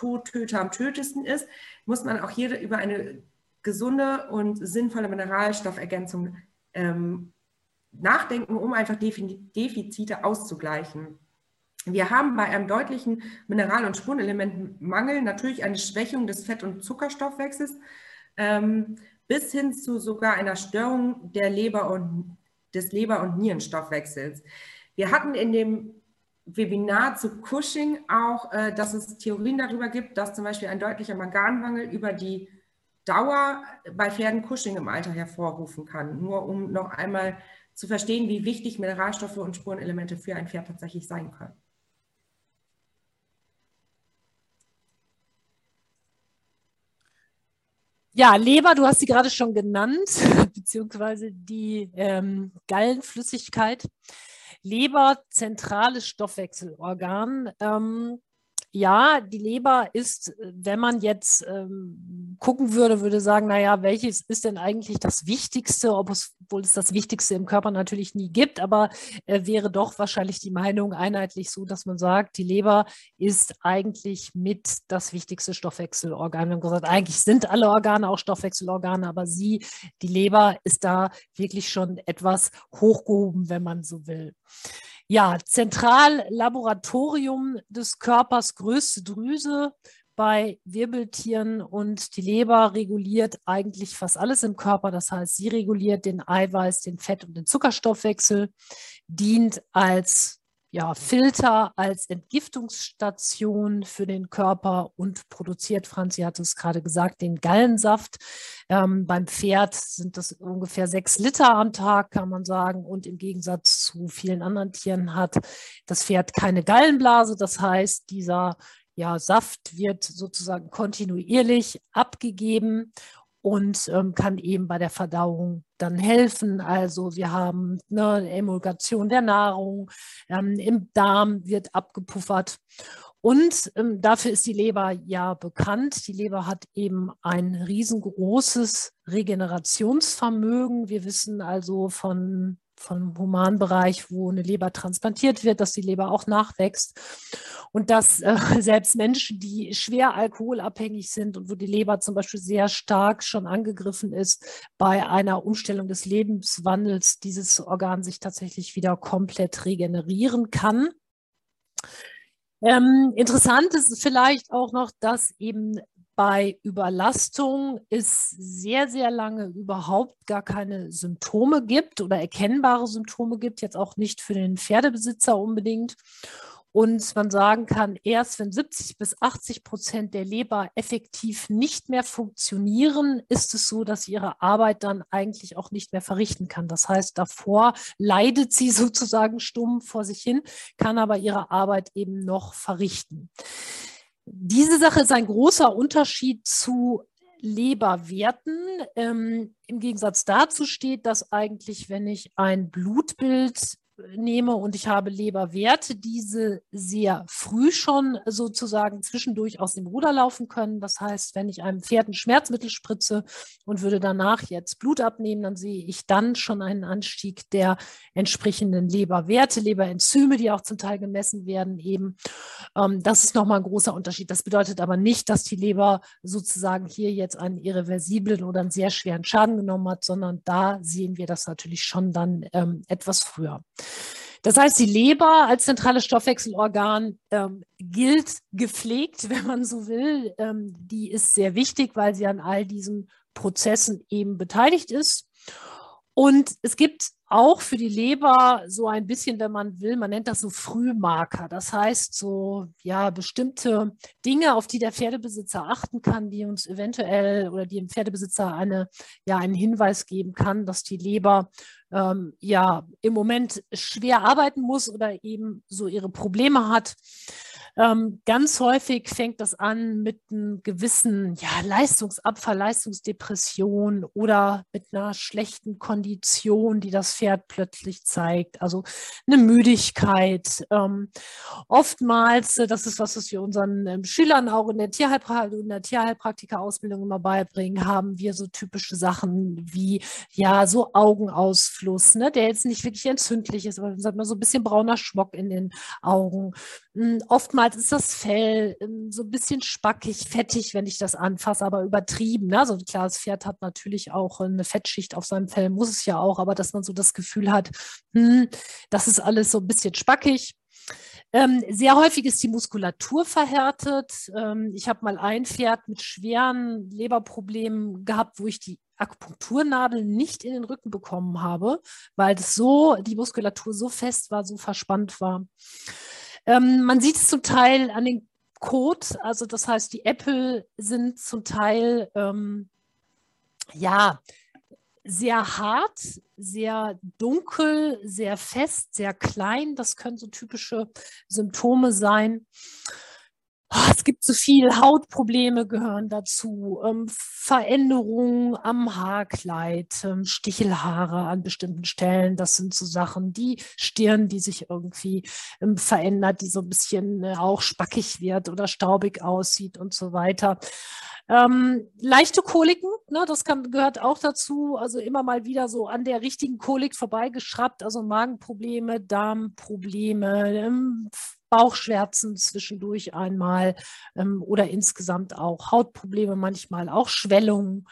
Todtöter am tötesten ist, muss man auch hier über eine gesunde und sinnvolle Mineralstoffergänzung ähm, nachdenken, um einfach Defizite auszugleichen. Wir haben bei einem deutlichen Mineral- und Spurenelementmangel natürlich eine Schwächung des Fett- und Zuckerstoffwechsels ähm, bis hin zu sogar einer Störung der Leber und, des Leber- und Nierenstoffwechsels. Wir hatten in dem Webinar zu Cushing auch, äh, dass es Theorien darüber gibt, dass zum Beispiel ein deutlicher Manganmangel über die Dauer bei Pferden Cushing im Alter hervorrufen kann. Nur um noch einmal zu verstehen, wie wichtig Mineralstoffe und Spurenelemente für ein Pferd tatsächlich sein können. Ja, Leber, du hast sie gerade schon genannt, beziehungsweise die ähm, Gallenflüssigkeit. Leber, zentrales Stoffwechselorgan. Ähm, ja, die Leber ist, wenn man jetzt ähm, gucken würde, würde sagen, naja, welches ist denn eigentlich das Wichtigste, obwohl es das Wichtigste im Körper natürlich nie gibt, aber äh, wäre doch wahrscheinlich die Meinung einheitlich so, dass man sagt, die Leber ist eigentlich mit das wichtigste Stoffwechselorgan. Wir haben gesagt, eigentlich sind alle Organe auch Stoffwechselorgane, aber sie, die Leber, ist da wirklich schon etwas hochgehoben, wenn man so will. Ja, Zentrallaboratorium des Körpers, größte Drüse bei Wirbeltieren und die Leber reguliert eigentlich fast alles im Körper. Das heißt, sie reguliert den Eiweiß, den Fett und den Zuckerstoffwechsel, dient als ja, Filter als Entgiftungsstation für den Körper und produziert, Franzi hat es gerade gesagt, den Gallensaft. Ähm, beim Pferd sind das ungefähr sechs Liter am Tag, kann man sagen. Und im Gegensatz zu vielen anderen Tieren hat das Pferd keine Gallenblase. Das heißt, dieser ja, Saft wird sozusagen kontinuierlich abgegeben und ähm, kann eben bei der Verdauung dann helfen. Also wir haben eine Emulgation der Nahrung, ähm, im Darm wird abgepuffert. Und ähm, dafür ist die Leber ja bekannt. Die Leber hat eben ein riesengroßes Regenerationsvermögen. Wir wissen also von vom Humanbereich, wo eine Leber transplantiert wird, dass die Leber auch nachwächst und dass äh, selbst Menschen, die schwer alkoholabhängig sind und wo die Leber zum Beispiel sehr stark schon angegriffen ist, bei einer Umstellung des Lebenswandels dieses Organ sich tatsächlich wieder komplett regenerieren kann. Ähm, interessant ist vielleicht auch noch, dass eben bei Überlastung es sehr, sehr lange überhaupt gar keine Symptome gibt oder erkennbare Symptome gibt, jetzt auch nicht für den Pferdebesitzer unbedingt. Und man sagen kann, erst wenn 70 bis 80 Prozent der Leber effektiv nicht mehr funktionieren, ist es so, dass sie ihre Arbeit dann eigentlich auch nicht mehr verrichten kann. Das heißt, davor leidet sie sozusagen stumm vor sich hin, kann aber ihre Arbeit eben noch verrichten. Diese Sache ist ein großer Unterschied zu Leberwerten. Ähm, Im Gegensatz dazu steht, dass eigentlich, wenn ich ein Blutbild nehme und ich habe Leberwerte, diese sehr früh schon sozusagen zwischendurch aus dem Ruder laufen können. Das heißt, wenn ich einem Pferd ein Schmerzmittel spritze und würde danach jetzt Blut abnehmen, dann sehe ich dann schon einen Anstieg der entsprechenden Leberwerte, Leberenzyme, die auch zum Teil gemessen werden eben. Ähm, das ist nochmal ein großer Unterschied. Das bedeutet aber nicht, dass die Leber sozusagen hier jetzt einen irreversiblen oder einen sehr schweren Schaden genommen hat, sondern da sehen wir das natürlich schon dann ähm, etwas früher. Das heißt, die Leber als zentrales Stoffwechselorgan ähm, gilt gepflegt, wenn man so will. Ähm, die ist sehr wichtig, weil sie an all diesen Prozessen eben beteiligt ist. Und es gibt auch für die Leber so ein bisschen, wenn man will, man nennt das so Frühmarker. Das heißt, so ja, bestimmte Dinge, auf die der Pferdebesitzer achten kann, die uns eventuell oder die dem Pferdebesitzer eine, ja, einen Hinweis geben kann, dass die Leber ähm, ja im Moment schwer arbeiten muss oder eben so ihre Probleme hat. Ähm, ganz häufig fängt das an mit einem gewissen ja, Leistungsabfall, Leistungsdepression oder mit einer schlechten Kondition, die das Pferd plötzlich zeigt. Also eine Müdigkeit. Ähm, oftmals, äh, das ist was, was wir unseren ähm, Schülern auch in der, Tierheilpra der Tierheilpraktika-Ausbildung immer beibringen, haben wir so typische Sachen wie ja so Augenausfluss, ne, der jetzt nicht wirklich entzündlich ist, aber sagt man so ein bisschen brauner Schmock in den Augen. Hm, oftmals ist das Fell ähm, so ein bisschen spackig, fettig, wenn ich das anfasse, aber übertrieben. Ne? So klar, das Pferd hat natürlich auch eine Fettschicht auf seinem Fell, muss es ja auch, aber dass man so das Gefühl hat, hm, das ist alles so ein bisschen spackig. Ähm, sehr häufig ist die Muskulatur verhärtet. Ähm, ich habe mal ein Pferd mit schweren Leberproblemen gehabt, wo ich die Akupunkturnadel nicht in den Rücken bekommen habe, weil das so, die Muskulatur so fest war, so verspannt war. Ähm, man sieht es zum Teil an den Code, also das heißt, die Äpfel sind zum Teil ähm, ja sehr hart, sehr dunkel, sehr fest, sehr klein. Das können so typische Symptome sein. Ah, es gibt so viel, Hautprobleme gehören dazu, ähm, Veränderungen am Haarkleid, ähm, Stichelhaare an bestimmten Stellen. Das sind so Sachen, die Stirn, die sich irgendwie ähm, verändert, die so ein bisschen äh, auch spackig wird oder staubig aussieht und so weiter. Ähm, leichte Koliken, ne, das kann, gehört auch dazu. Also immer mal wieder so an der richtigen Kolik vorbeigeschraubt, also Magenprobleme, Darmprobleme, ähm, Bauchschmerzen zwischendurch einmal ähm, oder insgesamt auch Hautprobleme, manchmal auch Schwellungen,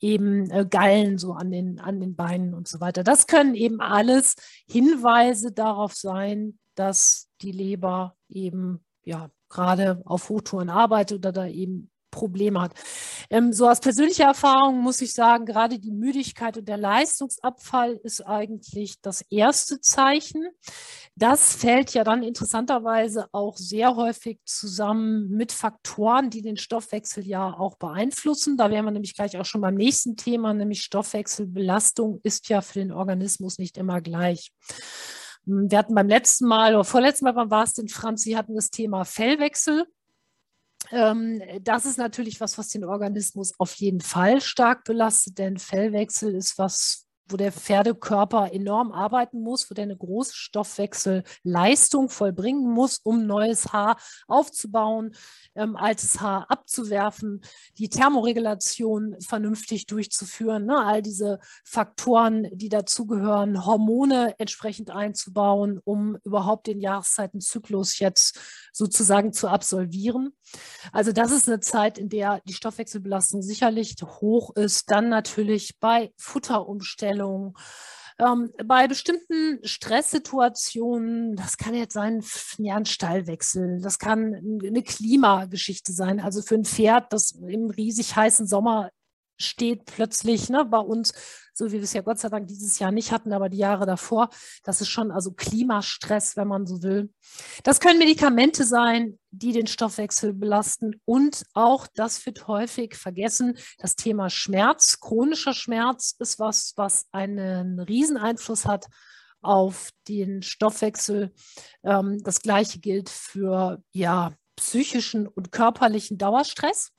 eben äh, Gallen so an den, an den Beinen und so weiter. Das können eben alles Hinweise darauf sein, dass die Leber eben ja gerade auf Hochtouren arbeitet oder da eben Probleme hat. Ähm, so aus persönlicher Erfahrung muss ich sagen, gerade die Müdigkeit und der Leistungsabfall ist eigentlich das erste Zeichen. Das fällt ja dann interessanterweise auch sehr häufig zusammen mit Faktoren, die den Stoffwechsel ja auch beeinflussen. Da wären wir nämlich gleich auch schon beim nächsten Thema, nämlich Stoffwechselbelastung ist ja für den Organismus nicht immer gleich. Wir hatten beim letzten Mal oder vorletzten Mal, wann war es denn, Franz, Sie hatten das Thema Fellwechsel. Ähm, das ist natürlich was, was den Organismus auf jeden Fall stark belastet, denn Fellwechsel ist was, wo der Pferdekörper enorm arbeiten muss, wo der eine große Stoffwechselleistung vollbringen muss, um neues Haar aufzubauen, ähm, altes Haar abzuwerfen, die Thermoregulation vernünftig durchzuführen, ne? all diese Faktoren, die dazugehören, Hormone entsprechend einzubauen, um überhaupt den Jahreszeitenzyklus jetzt sozusagen zu absolvieren. Also das ist eine Zeit, in der die Stoffwechselbelastung sicherlich hoch ist. Dann natürlich bei Futterumstellung, ähm, bei bestimmten Stresssituationen, das kann jetzt sein, ja, ein Stallwechsel, das kann eine Klimageschichte sein. Also für ein Pferd, das im riesig heißen Sommer steht plötzlich ne, bei uns, so wie wir es ja Gott sei Dank dieses Jahr nicht hatten, aber die Jahre davor. Das ist schon also Klimastress, wenn man so will. Das können Medikamente sein, die den Stoffwechsel belasten und auch, das wird häufig vergessen, das Thema Schmerz. Chronischer Schmerz ist was, was einen Rieseneinfluss hat auf den Stoffwechsel. Ähm, das gleiche gilt für ja, psychischen und körperlichen Dauerstress.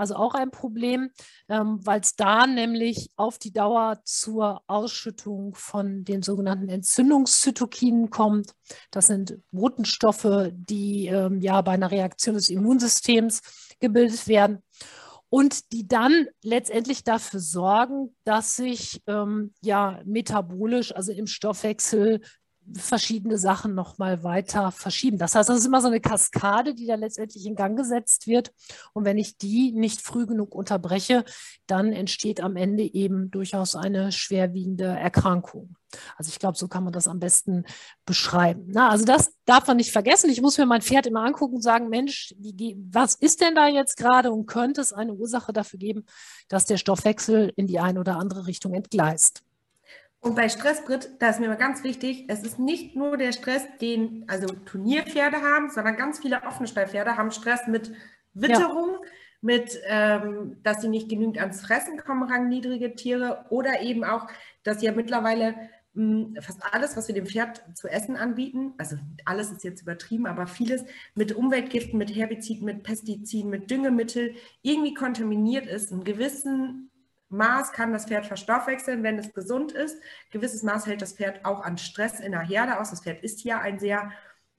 Also auch ein Problem, ähm, weil es da nämlich auf die Dauer zur Ausschüttung von den sogenannten Entzündungszytokinen kommt. Das sind Botenstoffe, die ähm, ja bei einer Reaktion des Immunsystems gebildet werden und die dann letztendlich dafür sorgen, dass sich ähm, ja metabolisch, also im Stoffwechsel, verschiedene Sachen nochmal weiter verschieben. Das heißt, das ist immer so eine Kaskade, die da letztendlich in Gang gesetzt wird. Und wenn ich die nicht früh genug unterbreche, dann entsteht am Ende eben durchaus eine schwerwiegende Erkrankung. Also ich glaube, so kann man das am besten beschreiben. Na, also das darf man nicht vergessen. Ich muss mir mein Pferd immer angucken und sagen, Mensch, wie, was ist denn da jetzt gerade und könnte es eine Ursache dafür geben, dass der Stoffwechsel in die eine oder andere Richtung entgleist? Und bei Stress, Britt, da ist mir mal ganz wichtig, es ist nicht nur der Stress, den also Turnierpferde haben, sondern ganz viele offene Stallpferde haben Stress mit Witterung, ja. mit, ähm, dass sie nicht genügend ans Fressen kommen, rangniedrige Tiere, oder eben auch, dass ja mittlerweile mh, hm, fast alles, was wir dem Pferd zu essen anbieten, also alles ist jetzt übertrieben, aber vieles mit Umweltgiften, mit Herbiziden, mit Pestiziden, mit Düngemittel irgendwie kontaminiert ist, einen gewissen Maß kann das Pferd verstoffwechseln, wenn es gesund ist. Gewisses Maß hält das Pferd auch an Stress in der Herde aus. Das Pferd ist ja ein sehr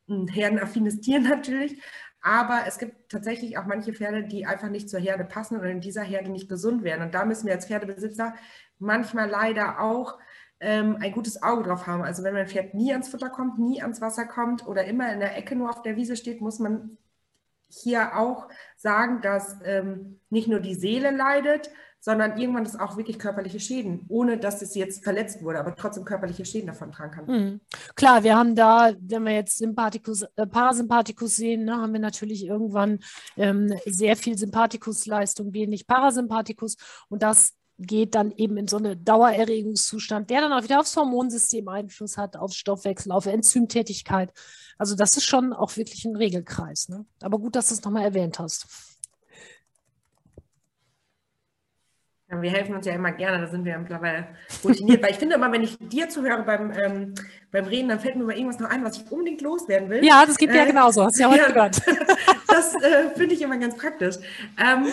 hm, herdenaffines Tier natürlich. Aber es gibt tatsächlich auch manche Pferde, die einfach nicht zur Herde passen und in dieser Herde nicht gesund werden. Und da müssen wir als Pferdebesitzer manchmal leider auch ähm, ein gutes Auge drauf haben. Also wenn mein Pferd nie ans Futter kommt, nie ans Wasser kommt oder immer in der Ecke nur auf der Wiese steht, muss man hier auch sagen, dass ähm, nicht nur die Seele leidet, sondern irgendwann ist auch wirklich körperliche Schäden, ohne dass es jetzt verletzt wurde, aber trotzdem körperliche Schäden davon tragen kann. Mhm. Klar, wir haben da, wenn wir jetzt Sympathikus, äh, Parasympathikus sehen, ne, haben wir natürlich irgendwann ähm, sehr viel Sympathikusleistung, wenig Parasympathikus und das geht dann eben in so eine Dauererregungszustand, der dann auch wieder aufs Hormonsystem Einfluss hat, auf Stoffwechsel, auf Enzymtätigkeit. Also das ist schon auch wirklich ein Regelkreis. Ne? Aber gut, dass du es nochmal erwähnt hast. Ja, wir helfen uns ja immer gerne, da sind wir ja mittlerweile routiniert. Weil ich finde immer, wenn ich dir zuhöre beim, ähm, beim Reden, dann fällt mir über irgendwas noch ein, was ich unbedingt loswerden will. Ja, das geht mir äh, ja genauso, hast du ja heute gehört. das äh, finde ich immer ganz praktisch. Ähm,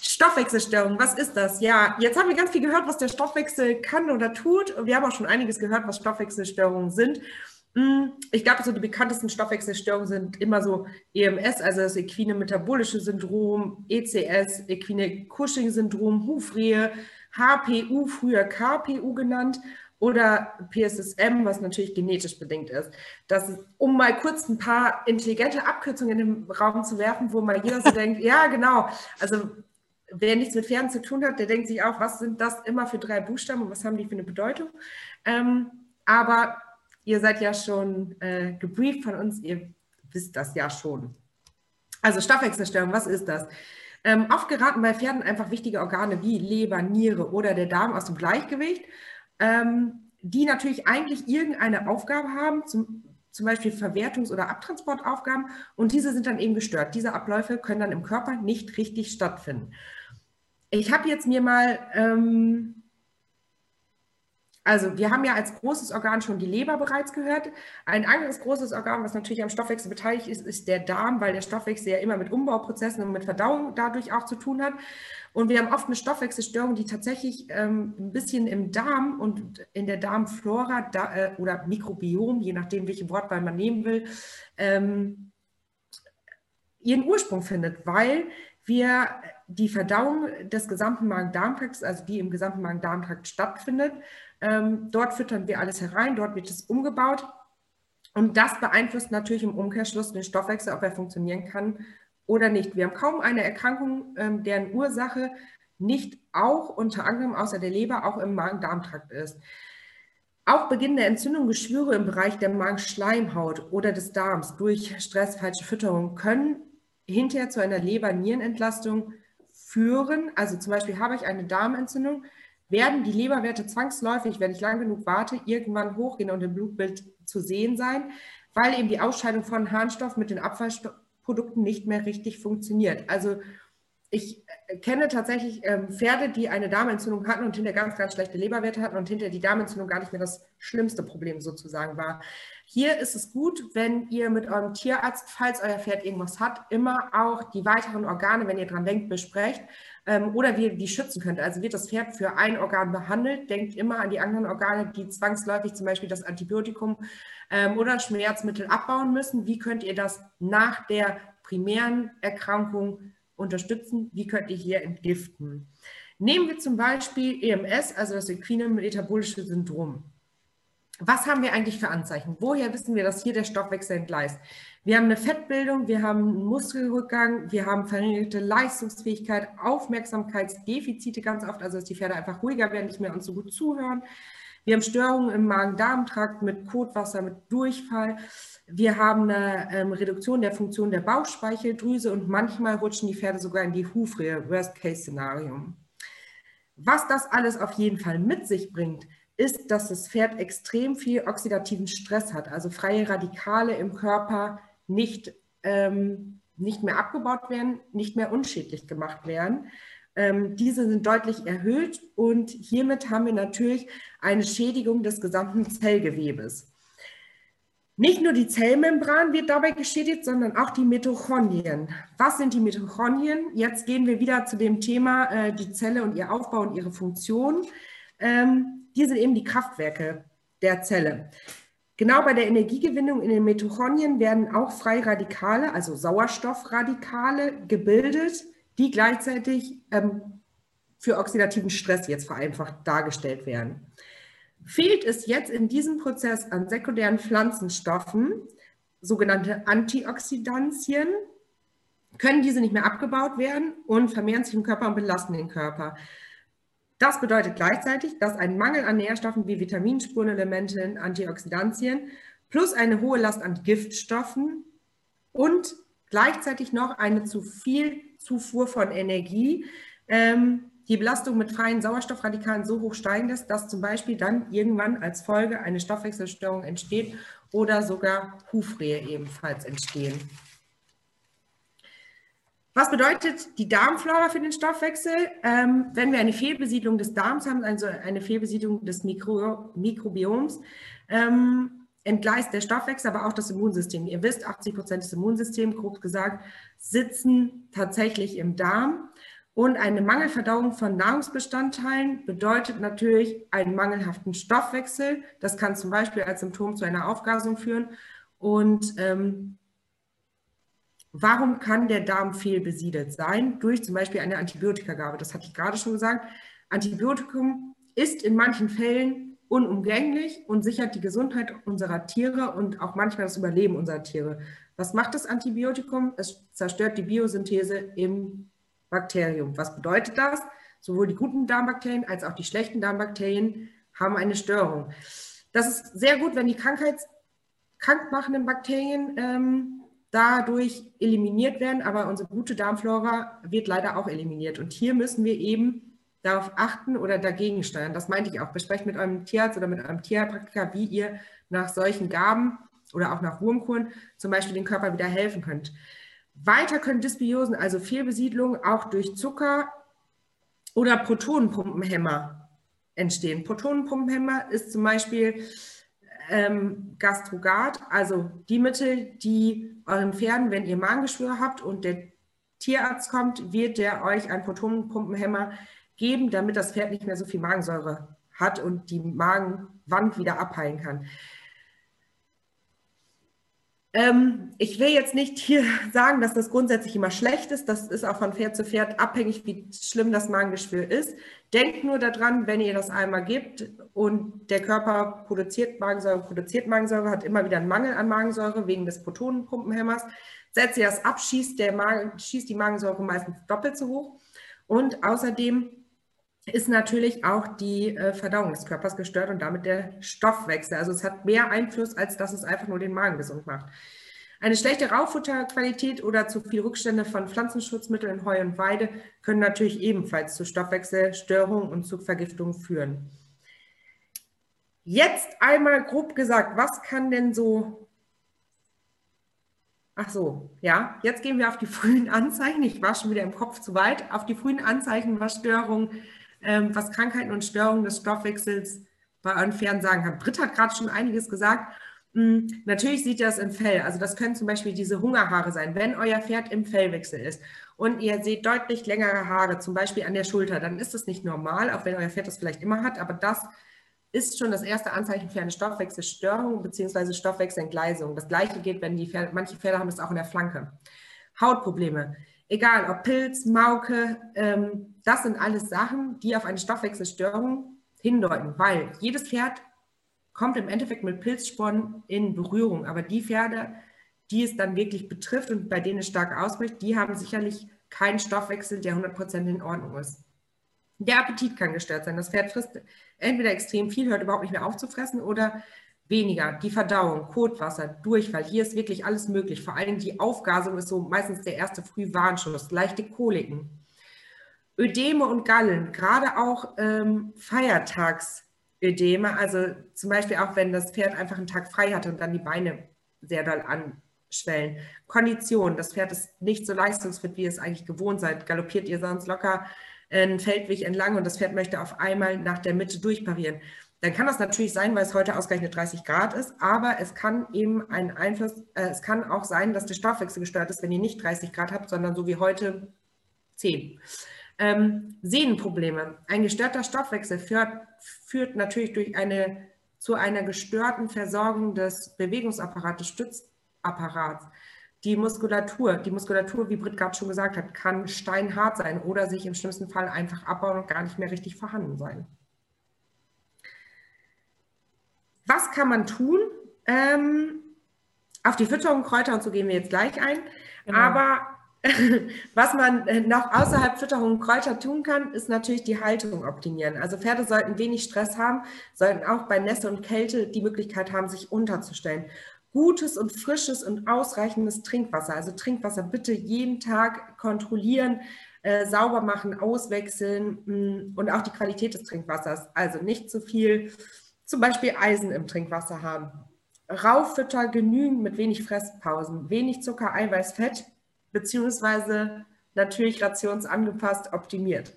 Stoffwechselstörung, was ist das? Ja, jetzt haben wir ganz viel gehört, was der Stoffwechsel kann oder tut. Wir haben auch schon einiges gehört, was Stoffwechselstörungen sind. Hm, ich glaube, so die bekanntesten Stoffwechselstörungen sind immer so EMS, also das equine metabolische Syndrom, ECS, equine Cushing-Syndrom, Hufrehe, HPU, früher KPU genannt, oder PSSM, was natürlich genetisch bedingt ist. Das ist, um mal kurz ein paar intelligente Abkürzungen in den Raum zu werfen, wo mal jeder so denkt, ja, genau, also wer nichts mit Pferden zu tun hat, der denkt sich auch, was sind das immer für drei Buchstaben und was haben die für eine Bedeutung? Ähm, aber ihr seid ja schon äh, gebrieft von uns, ihr wisst das ja schon. Also Stoffwechselstörung, was ist das? Ähm, oft geraten bei Pferden einfach wichtige Organe wie Leber, Niere oder der Darm aus dem Gleichgewicht, ähm, die natürlich eigentlich irgendeine Aufgabe haben, zum, zum Beispiel Verwertungs- oder Abtransportaufgaben, und diese sind dann eben gestört. Diese Abläufe können dann im Körper nicht richtig stattfinden. Ich habe jetzt mir mal ähm, also wir haben ja als großes Organ schon die Leber bereits gehört. Ein anderes großes Organ, was natürlich am Stoffwechsel beteiligt ist, ist der Darm, weil der Stoffwechsel ja immer mit Umbauprozessen und mit Verdauung dadurch auch zu tun hat. Und wir haben oft eine Stoffwechselstörung, die tatsächlich ähm, ein bisschen im Darm und in der Darmflora da, äh, oder Mikrobiom, je nachdem, welche Wortwahl man nehmen will, ähm, ihren Ursprung findet, weil wir die Verdauung des gesamten Magen-Darm-Trakts, also die im gesamten Magen-Darm-Trakt stattfindet, ähm, dort füttern wir alles herein, dort wird es umgebaut. Und das beeinflusst natürlich im Umkehrschluss den Stoffwechsel, ob er funktionieren kann oder nicht. Wir haben kaum eine Erkrankung, ähm, deren Ursache nicht auch unter anderem außer der Leber auch im Magen-Darm-Trakt ist. Auch beginnende Entzündungen, Geschwüre im Bereich der Magenschleimhaut oder des Darms durch Stress, falsche Fütterung können hinterher zu einer Leber-Nierenentlastung führen. Also zum Beispiel habe ich eine Darmentzündung, werden die Leberwerte zwangsläufig, wenn ich lang genug warte, irgendwann hochgehen und im Blutbild zu sehen sein, weil eben die Ausscheidung von Harnstoff mit den Abfallprodukten nicht mehr richtig funktioniert. Also ich kenne tatsächlich ähm, Pferde, die eine Darmentzündung hatten und hinter ganz, ganz schlechte Leberwerte hatten und hinter die Darmentzündung gar nicht mehr das schlimmste Problem sozusagen war. Hier ist es gut, wenn ihr mit eurem Tierarzt, falls euer Pferd irgendwas hat, immer auch die weiteren Organe, wenn ihr dran denkt, besprecht ähm, oder wie ihr die schützen könnt. Also wird das Pferd für ein Organ behandelt, denkt immer an die anderen Organe, die zwangsläufig zum Beispiel das Antibiotikum ähm, oder Schmerzmittel abbauen müssen. Wie könnt ihr das nach der primären Erkrankung unterstützen? Wie könnt ihr hier entgiften? Nehmen wir zum Beispiel EMS, also das equine metabolische Syndrom. was haben wir eigentlich für Anzeichen? Woher wissen wir, dass hier der Stoffwechsel entgleist? Wir haben eine Fettbildung, wir haben einen Muskelrückgang, wir haben verringerte Leistungsfähigkeit, Aufmerksamkeitsdefizite ganz oft, also dass die Pferde einfach ruhiger werden, nicht mehr uns so gut zuhören. Wir haben Störungen im Magen-Darm-Trakt mit Kotwasser, mit Durchfall. Wir haben eine ähm, Reduktion der Funktion der Bauchspeicheldrüse und manchmal rutschen die Pferde sogar in die Hufrehe, Worst-Case-Szenario. Was das alles auf jeden Fall mit sich bringt, ist, dass das Pferd extrem viel oxidativen Stress hat, also freie Radikale im Körper nicht, ähm, nicht mehr abgebaut werden, nicht mehr unschädlich gemacht werden. Ähm, diese sind deutlich erhöht und hiermit haben wir natürlich eine Schädigung des gesamten Zellgewebes. Nicht nur die Zellmembran wird dabei geschädigt, sondern auch die Mitochondrien. Was sind die Mitochondrien? Jetzt gehen wir wieder zu dem Thema äh, die Zelle und ihr Aufbau und ihre Funktion. Ähm, die sind eben die Kraftwerke der Zelle. Genau bei der Energiegewinnung in den Mitochondrien werden auch Freiradikale, also Sauerstoffradikale, gebildet, die gleichzeitig ähm, für oxidativen Stress jetzt vereinfacht dargestellt werden. Fehlt es jetzt in diesem Prozess an sekundären Pflanzenstoffen, sogenannte Antioxidantien, können diese nicht mehr abgebaut werden und vermehren sich im Körper und belasten den Körper. Das bedeutet gleichzeitig, dass ein Mangel an Nährstoffen wie Vitaminen, Spurenelementen, Antioxidantien plus eine hohe Last an Giftstoffen und gleichzeitig noch eine zu viel Zufuhr von Energie ähm, die Belastung mit freien Sauerstoffradikalen so hoch steigen lässt, dass zum Beispiel dann irgendwann als Folge eine Stoffwechselstörung entsteht oder sogar Hufrehe ebenfalls entstehen. Was bedeutet die Darmflora für den Stoffwechsel? Ähm, wenn wir eine Fehlbesiedlung des Darms haben, also eine Fehlbesiedlung des Mikro Mikrobioms, ähm, entgleist der Stoffwechsel, aber auch das Immunsystem. Ihr wisst, 80 Prozent des Immunsystems, grob gesagt, sitzen tatsächlich im Darm. Und eine Mangelverdauung von Nahrungsbestandteilen bedeutet natürlich einen mangelhaften Stoffwechsel. Das kann zum Beispiel als Symptom zu einer Aufgasung führen. Und ähm, warum kann der Darm fehlbesiedelt sein? Durch zum Beispiel eine Antibiotikagabe. Das hatte ich gerade schon gesagt. Antibiotikum ist in manchen Fällen unumgänglich und sichert die Gesundheit unserer Tiere und auch manchmal das Überleben unserer Tiere. Was macht das Antibiotikum? Es zerstört die Biosynthese im Bakterium. Was bedeutet das? Sowohl die guten Darmbakterien als auch die schlechten Darmbakterien haben eine Störung. Das ist sehr gut, wenn die krankmachenden Bakterien ähm, dadurch eliminiert werden, aber unsere gute Darmflora wird leider auch eliminiert. Und hier müssen wir eben darauf achten oder dagegen steuern. Das meinte ich auch. Besprecht mit eurem Tierarzt oder mit eurem Tierpraktiker, wie ihr nach solchen Gaben oder auch nach Wurmkuren zum Beispiel den Körper wieder helfen könnt. Weiter können Dysbiosen, also Fehlbesiedlungen, auch durch Zucker oder Protonenpumpenhemmer entstehen. Protonenpumpenhemmer ist zum Beispiel ähm, Gastrogat, also die Mittel, die euren Pferden, wenn ihr Magengeschwür habt und der Tierarzt kommt, wird der euch ein Protonenpumpenhemmer geben, damit das Pferd nicht mehr so viel Magensäure hat und die Magenwand wieder abheilen kann. Ähm, ich will jetzt nicht hier sagen, dass das grundsätzlich immer schlecht ist. Das ist auch von Pferd zu Pferd abhängig, wie schlimm das Magengeschwür ist. Denkt nur daran, wenn ihr das einmal gibt und der Körper produziert Magensäure, produziert Magensäure, hat immer wieder einen Mangel an Magensäure wegen des Protonenpumpenhämmers. Setzt ihr das ab, schießt, der Magen, schießt die Magensäure meistens doppelt so hoch. Und außerdem ist natürlich auch die äh, Verdauung des Körpers gestört und damit der Stoffwechsel. Also es hat mehr Einfluss, als dass es einfach nur den Magen gesund macht. Eine schlechte Rauffutterqualität oder zu viel Rückstände von Pflanzenschutzmitteln in Heu und Weide können natürlich ebenfalls zu Stoffwechselstörungen und zu Vergiftungen führen. Jetzt einmal grob gesagt, was kann denn so Ach so, ja. Jetzt gehen wir auf die frühen Anzeichen. Ich war schon wieder im Kopf zu weit. Auf die frühen Anzeichen, was Störungen ähm, was Krankheiten und Störungen des Stoffwechsels bei Pferden sagen kann. Britt hat gerade schon einiges gesagt. Hm, natürlich sieht ihr das im Fell. Also das können zum Beispiel diese Hungerhaare sein. Wenn euer Pferd im Fellwechsel ist und ihr seht deutlich längere Haare, zum Beispiel an der Schulter, dann ist das nicht normal, auch wenn euer Pferd das vielleicht immer hat. Aber das ist schon das erste Anzeichen für eine Stoffwechselstörung bzw. Stoffwechselentgleisung. Das gleiche geht, wenn die Pferde, manche Pferde haben das auch in der Flanke. Hautprobleme egal ob Pilz, Mauke, ähm, das sind alles Sachen, die auf eine Stoffwechselstörung hindeuten, weil jedes Pferd kommt im Endeffekt mit Pilzsporen in Berührung. Aber die Pferde, die es dann wirklich betrifft und bei denen es stark ausbricht, die haben sicherlich keinen Stoffwechsel, der 100% in Ordnung ist. Der Appetit kann gestört sein. Das Pferd frisst entweder extrem viel, hört überhaupt nicht mehr auf zu fressen oder weniger. Die Verdauung, Kotwasser, Durchfall, hier ist wirklich alles möglich. Vor allem die Aufgasung ist so meistens der erste Frühwarnschuss. Leichte Koliken, Ödeme und Gallen, gerade auch ähm, Feiertagsödeme, also zum Beispiel auch wenn das Pferd einfach einen Tag frei hatte und dann die Beine sehr doll anschwellen. Kondition, das Pferd ist nicht so leistungsfit, wie ihr es eigentlich gewohnt seid. Galoppiert ihr sonst locker einen Feldweg entlang und das Pferd möchte auf einmal nach der Mitte durchparieren. Dann kann das natürlich sein, weil es heute ausgerechnet 30 Grad ist, aber es kann eben ein Einfluss, äh, es kann auch sein, dass der Stoffwechsel gestört ist, wenn ihr nicht 30 Grad habt, sondern so wie heute 10. Ähm, Sehnenprobleme. Ein gestörter Stoffwechsel führt, führt natürlich durch eine, zu einer gestörten Versorgung des Bewegungsapparats, des Stützapparats. Die Muskulatur, die Muskulatur, wie Britt gerade schon gesagt hat, kann steinhart sein oder sich im schlimmsten Fall einfach abbauen und gar nicht mehr richtig vorhanden sein. Was kann man tun? Ähm, auf die Fütterung, Kräuter und so gehen wir jetzt gleich ein. Genau. Aber was man äh, noch außerhalb Fütterung und Kräuter tun kann, ist natürlich die Haltung optimieren. Also Pferde sollten wenig Stress haben, sollten auch bei Nässe und Kälte die Möglichkeit haben, sich unterzustellen. Gutes und frisches und ausreichendes Trinkwasser. Also Trinkwasser bitte jeden Tag kontrollieren, äh, sauber machen, auswechseln mh, mm, und auch die Qualität des Trinkwassers. Also nicht zu viel, zum Beispiel Eisen im Trinkwasser haben. Raufütter genügend mit wenig Fresspausen, wenig Zucker, Eiweiß, Fett beziehungsweise natürlich rationsangepasst optimiert.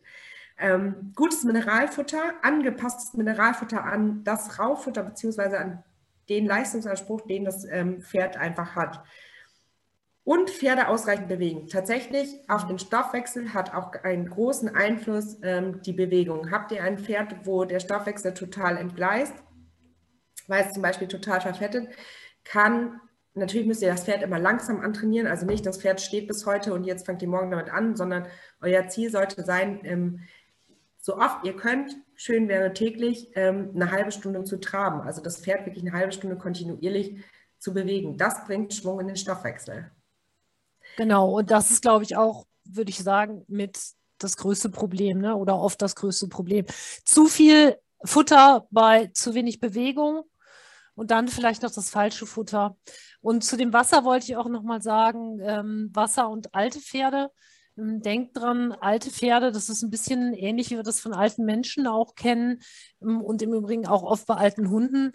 Ähm, gutes Mineralfutter, angepasstes Mineralfutter an das Raufutter beziehungsweise an den Leistungsanspruch, den das ähm, Pferd einfach hat. Und Pferde ausreichend bewegen. Tatsächlich auf den Stoffwechsel hat auch einen großen Einfluss ähm, die Bewegung. Habt ihr ein Pferd, wo der Stoffwechsel total entgleist, es zum Beispiel total verfettet, kann natürlich müsst ihr das Pferd immer langsam antrainieren, also nicht das Pferd steht bis heute und jetzt fangt ihr morgen damit an, sondern euer Ziel sollte sein, ähm, so oft ihr könnt, schön wäre täglich ähm, eine halbe Stunde zu traben, also das Pferd wirklich eine halbe Stunde kontinuierlich zu bewegen. Das bringt Schwung in den Stoffwechsel. Genau, und das ist, glaube ich, auch, würde ich sagen, mit das größte Problem ne? oder oft das größte Problem. Zu viel Futter bei zu wenig Bewegung und dann vielleicht noch das falsche Futter. Und zu dem Wasser wollte ich auch noch mal sagen, ähm, Wasser und alte Pferde. Ähm, denkt dran, alte Pferde, das ist ein bisschen ähnlich, wie wir das von alten Menschen auch kennen ähm, und im Übrigen auch oft bei alten Hunden,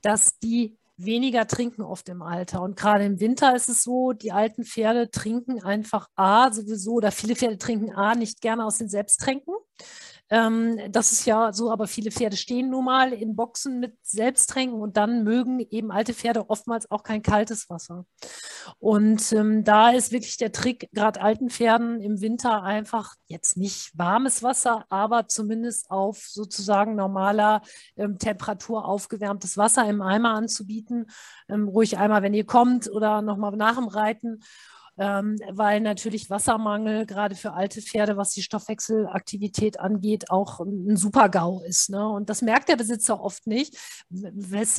dass die weniger trinken oft im Alter. Und gerade im Winter ist es so, die alten Pferde trinken einfach A sowieso, oder viele Pferde trinken A nicht gerne aus den Selbsttränken. Ähm, das ist ja so, aber viele Pferde stehen nun mal in Boxen mit Selbsttränken und dann mögen eben alte Pferde oftmals auch kein kaltes Wasser. Und ähm, da ist wirklich der Trick, gerade alten Pferden im Winter einfach jetzt nicht warmes Wasser, aber zumindest auf sozusagen normaler ähm, Temperatur aufgewärmtes Wasser im Eimer anzubieten. Ähm, ruhig einmal, wenn ihr kommt oder nochmal nach dem Reiten ähm, weil natürlich Wassermangel gerade für alte Pferde, was die Stoffwechselaktivität angeht, auch ein Super-GAU ist. Ne? Und das merkt der Besitzer oft nicht.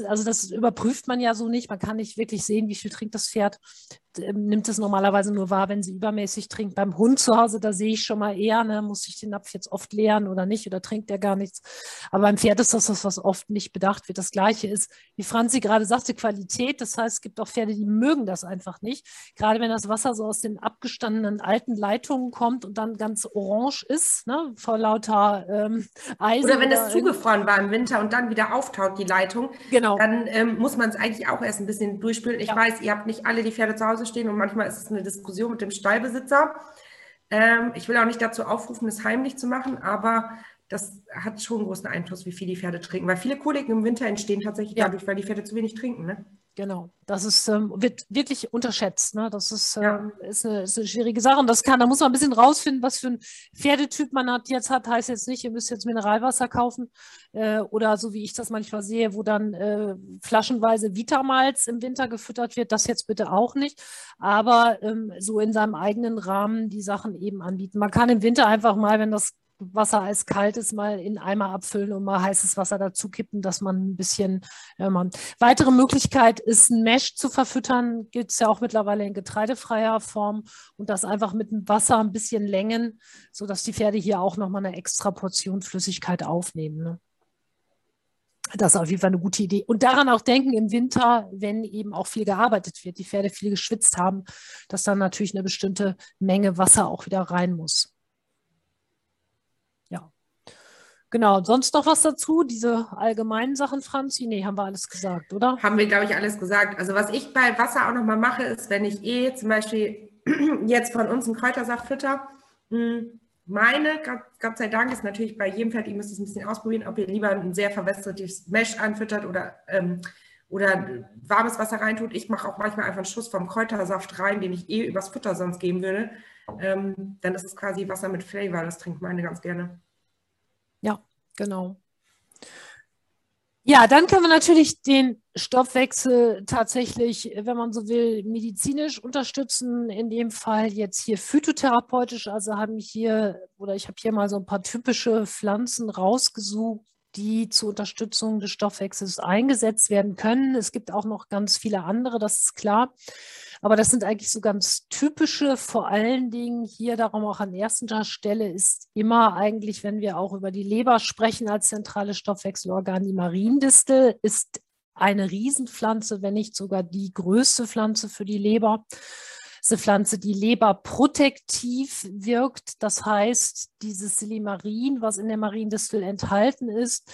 Also das überprüft man ja so nicht. Man kann nicht wirklich sehen, wie viel trinkt das Pferd. Ähm, nimmt es normalerweise nur wahr, wenn sie übermäßig trinkt. Beim Hund zu Hause, da sehe ich schon mal eher, ne, muss ich den Napf jetzt oft leeren oder nicht oder trinkt er gar nichts. Aber beim Pferd ist das was, was oft nicht bedacht wird. Das Gleiche ist, wie Franzi gerade sagte, Qualität. Das heißt, es gibt auch Pferde, die mögen das einfach nicht. Gerade wenn das Wasser so aus den abgestandenen alten Leitungen kommt und dann ganz orange ist, ne, vor lauter ähm, Eisen. Oder wenn es zugefroren war im Winter und dann wieder auftaut, die Leitung, genau. dann ähm, muss man es eigentlich auch erst ein bisschen durchspülen. Ich ja. weiß, ihr habt nicht alle die Pferde zu Hause stehen und manchmal ist es eine Diskussion mit dem Stallbesitzer. Ähm, ich will auch nicht dazu aufrufen, es heimlich zu machen, aber das hat schon einen großen Einfluss, wie viel die Pferde trinken. Weil viele Koliken im Winter entstehen tatsächlich ja. dadurch, weil die Pferde zu wenig trinken. Ne? Genau, das ist, ähm, wird wirklich unterschätzt. Ne? Das ist, ja. ähm, ist, eine, ist, eine, schwierige Sache. Und das kann, da muss man ein bisschen rausfinden, was für ein Pferdetyp man hat, jetzt hat. Heißt jetzt nicht, ihr müsst jetzt Mineralwasser kaufen äh, oder so wie ich das manchmal sehe, wo dann äh, flaschenweise Vitamalz im Winter gefüttert wird. Das jetzt bitte auch nicht. Aber ähm, so in seinem eigenen Rahmen die Sachen eben anbieten. Man kann im Winter einfach mal, wenn das Wasser eiskalt ist, mal in Eimer abfüllen und mal heißes Wasser dazu kippen, dass man ein bisschen. Ja, man. Weitere Möglichkeit ist, ein Mesh zu verfüttern. Gibt es ja auch mittlerweile in getreidefreier Form und das einfach mit dem Wasser ein bisschen längen, sodass die Pferde hier auch nochmal eine extra Portion Flüssigkeit aufnehmen. Ne? Das ist auf jeden Fall eine gute Idee. Und daran auch denken im Winter, wenn eben auch viel gearbeitet wird, die Pferde viel geschwitzt haben, dass dann natürlich eine bestimmte Menge Wasser auch wieder rein muss. Ja. Genau, sonst noch was dazu? Diese allgemeinen Sachen, Franzi? Nee, haben wir alles gesagt, oder? Haben wir, glaube ich, alles gesagt. Also was ich bei Wasser auch nochmal mache, ist, wenn ich eh zum Beispiel jetzt von uns einen Kräutersaft fütter, hm, meine, Gott, sei Dank, ist natürlich bei jedem Pferd, ihr müsst es ein bisschen ausprobieren, ob ihr lieber ein sehr verwässertes Mesh anfüttert oder, ähm, oder warmes Wasser reintut. Ich mache auch manchmal einfach einen Schuss vom Kräutersaft rein, den ich eh übers Futter sonst geben würde. Ähm, dann ist es quasi Wasser mit Flavor, das trinkt meine ganz gerne. Ja, genau. Ja, dann können wir natürlich den Stoffwechsel tatsächlich, wenn man so will, medizinisch unterstützen. In dem Fall jetzt hier phytotherapeutisch. Also haben hier, oder ich habe hier mal so ein paar typische Pflanzen rausgesucht, die zur Unterstützung des Stoffwechsels eingesetzt werden können. Es gibt auch noch ganz viele andere, das ist klar. Aber das sind eigentlich so ganz typische, vor allen Dingen hier darum auch an erster Stelle ist immer eigentlich, wenn wir auch über die Leber sprechen als zentrales Stoffwechselorgan, die Mariendistel ist eine Riesenpflanze, wenn nicht sogar die größte Pflanze für die Leber. Eine Pflanze, die leberprotektiv wirkt. Das heißt, dieses Silimarin, was in der Mariendistel enthalten ist,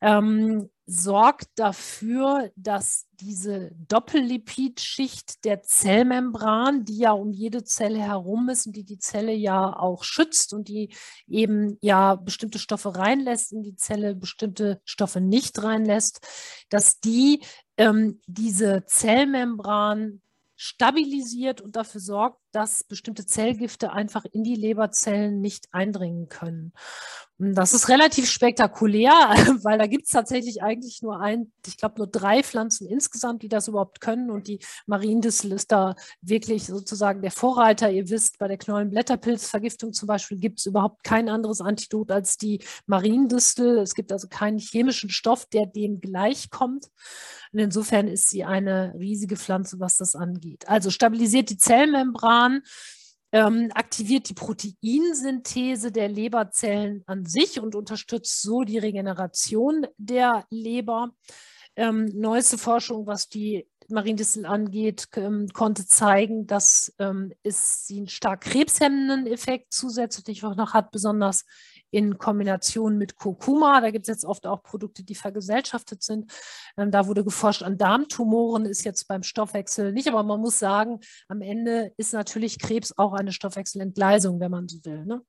ähm, sorgt dafür, dass diese Doppellipidschicht der Zellmembran, die ja um jede Zelle herum ist und die die Zelle ja auch schützt und die eben ja bestimmte Stoffe reinlässt, in die Zelle bestimmte Stoffe nicht reinlässt, dass die ähm, diese Zellmembran stabilisiert und dafür sorgt, dass bestimmte Zellgifte einfach in die Leberzellen nicht eindringen können. Das ist relativ spektakulär, weil da gibt es tatsächlich eigentlich nur ein, ich glaube nur drei Pflanzen insgesamt, die das überhaupt können. Und die Mariendistel ist da wirklich sozusagen der Vorreiter. Ihr wisst, bei der Knollenblätterpilzvergiftung zum Beispiel gibt es überhaupt kein anderes Antidot als die Mariendistel. Es gibt also keinen chemischen Stoff, der dem gleichkommt. Und insofern ist sie eine riesige Pflanze, was das angeht. Also stabilisiert die Zellmembran, ähm, aktiviert die Proteinsynthese der Leberzellen an sich und unterstützt so die Regeneration der Leber. Ähm, neueste Forschung, was die Mariendistel angeht, ähm, konnte zeigen, dass ähm, es sie einen stark krebshemmenden Effekt zusätzlich auch noch hat, besonders in Kombination mit Kurkuma. Da gibt es jetzt oft auch Produkte, die vergesellschaftet sind. Ähm, da wurde geforscht an Darmtumoren, ist jetzt beim Stoffwechsel nicht, aber man muss sagen, am Ende ist natürlich Krebs auch eine Stoffwechselentgleisung, wenn man so will. Ne?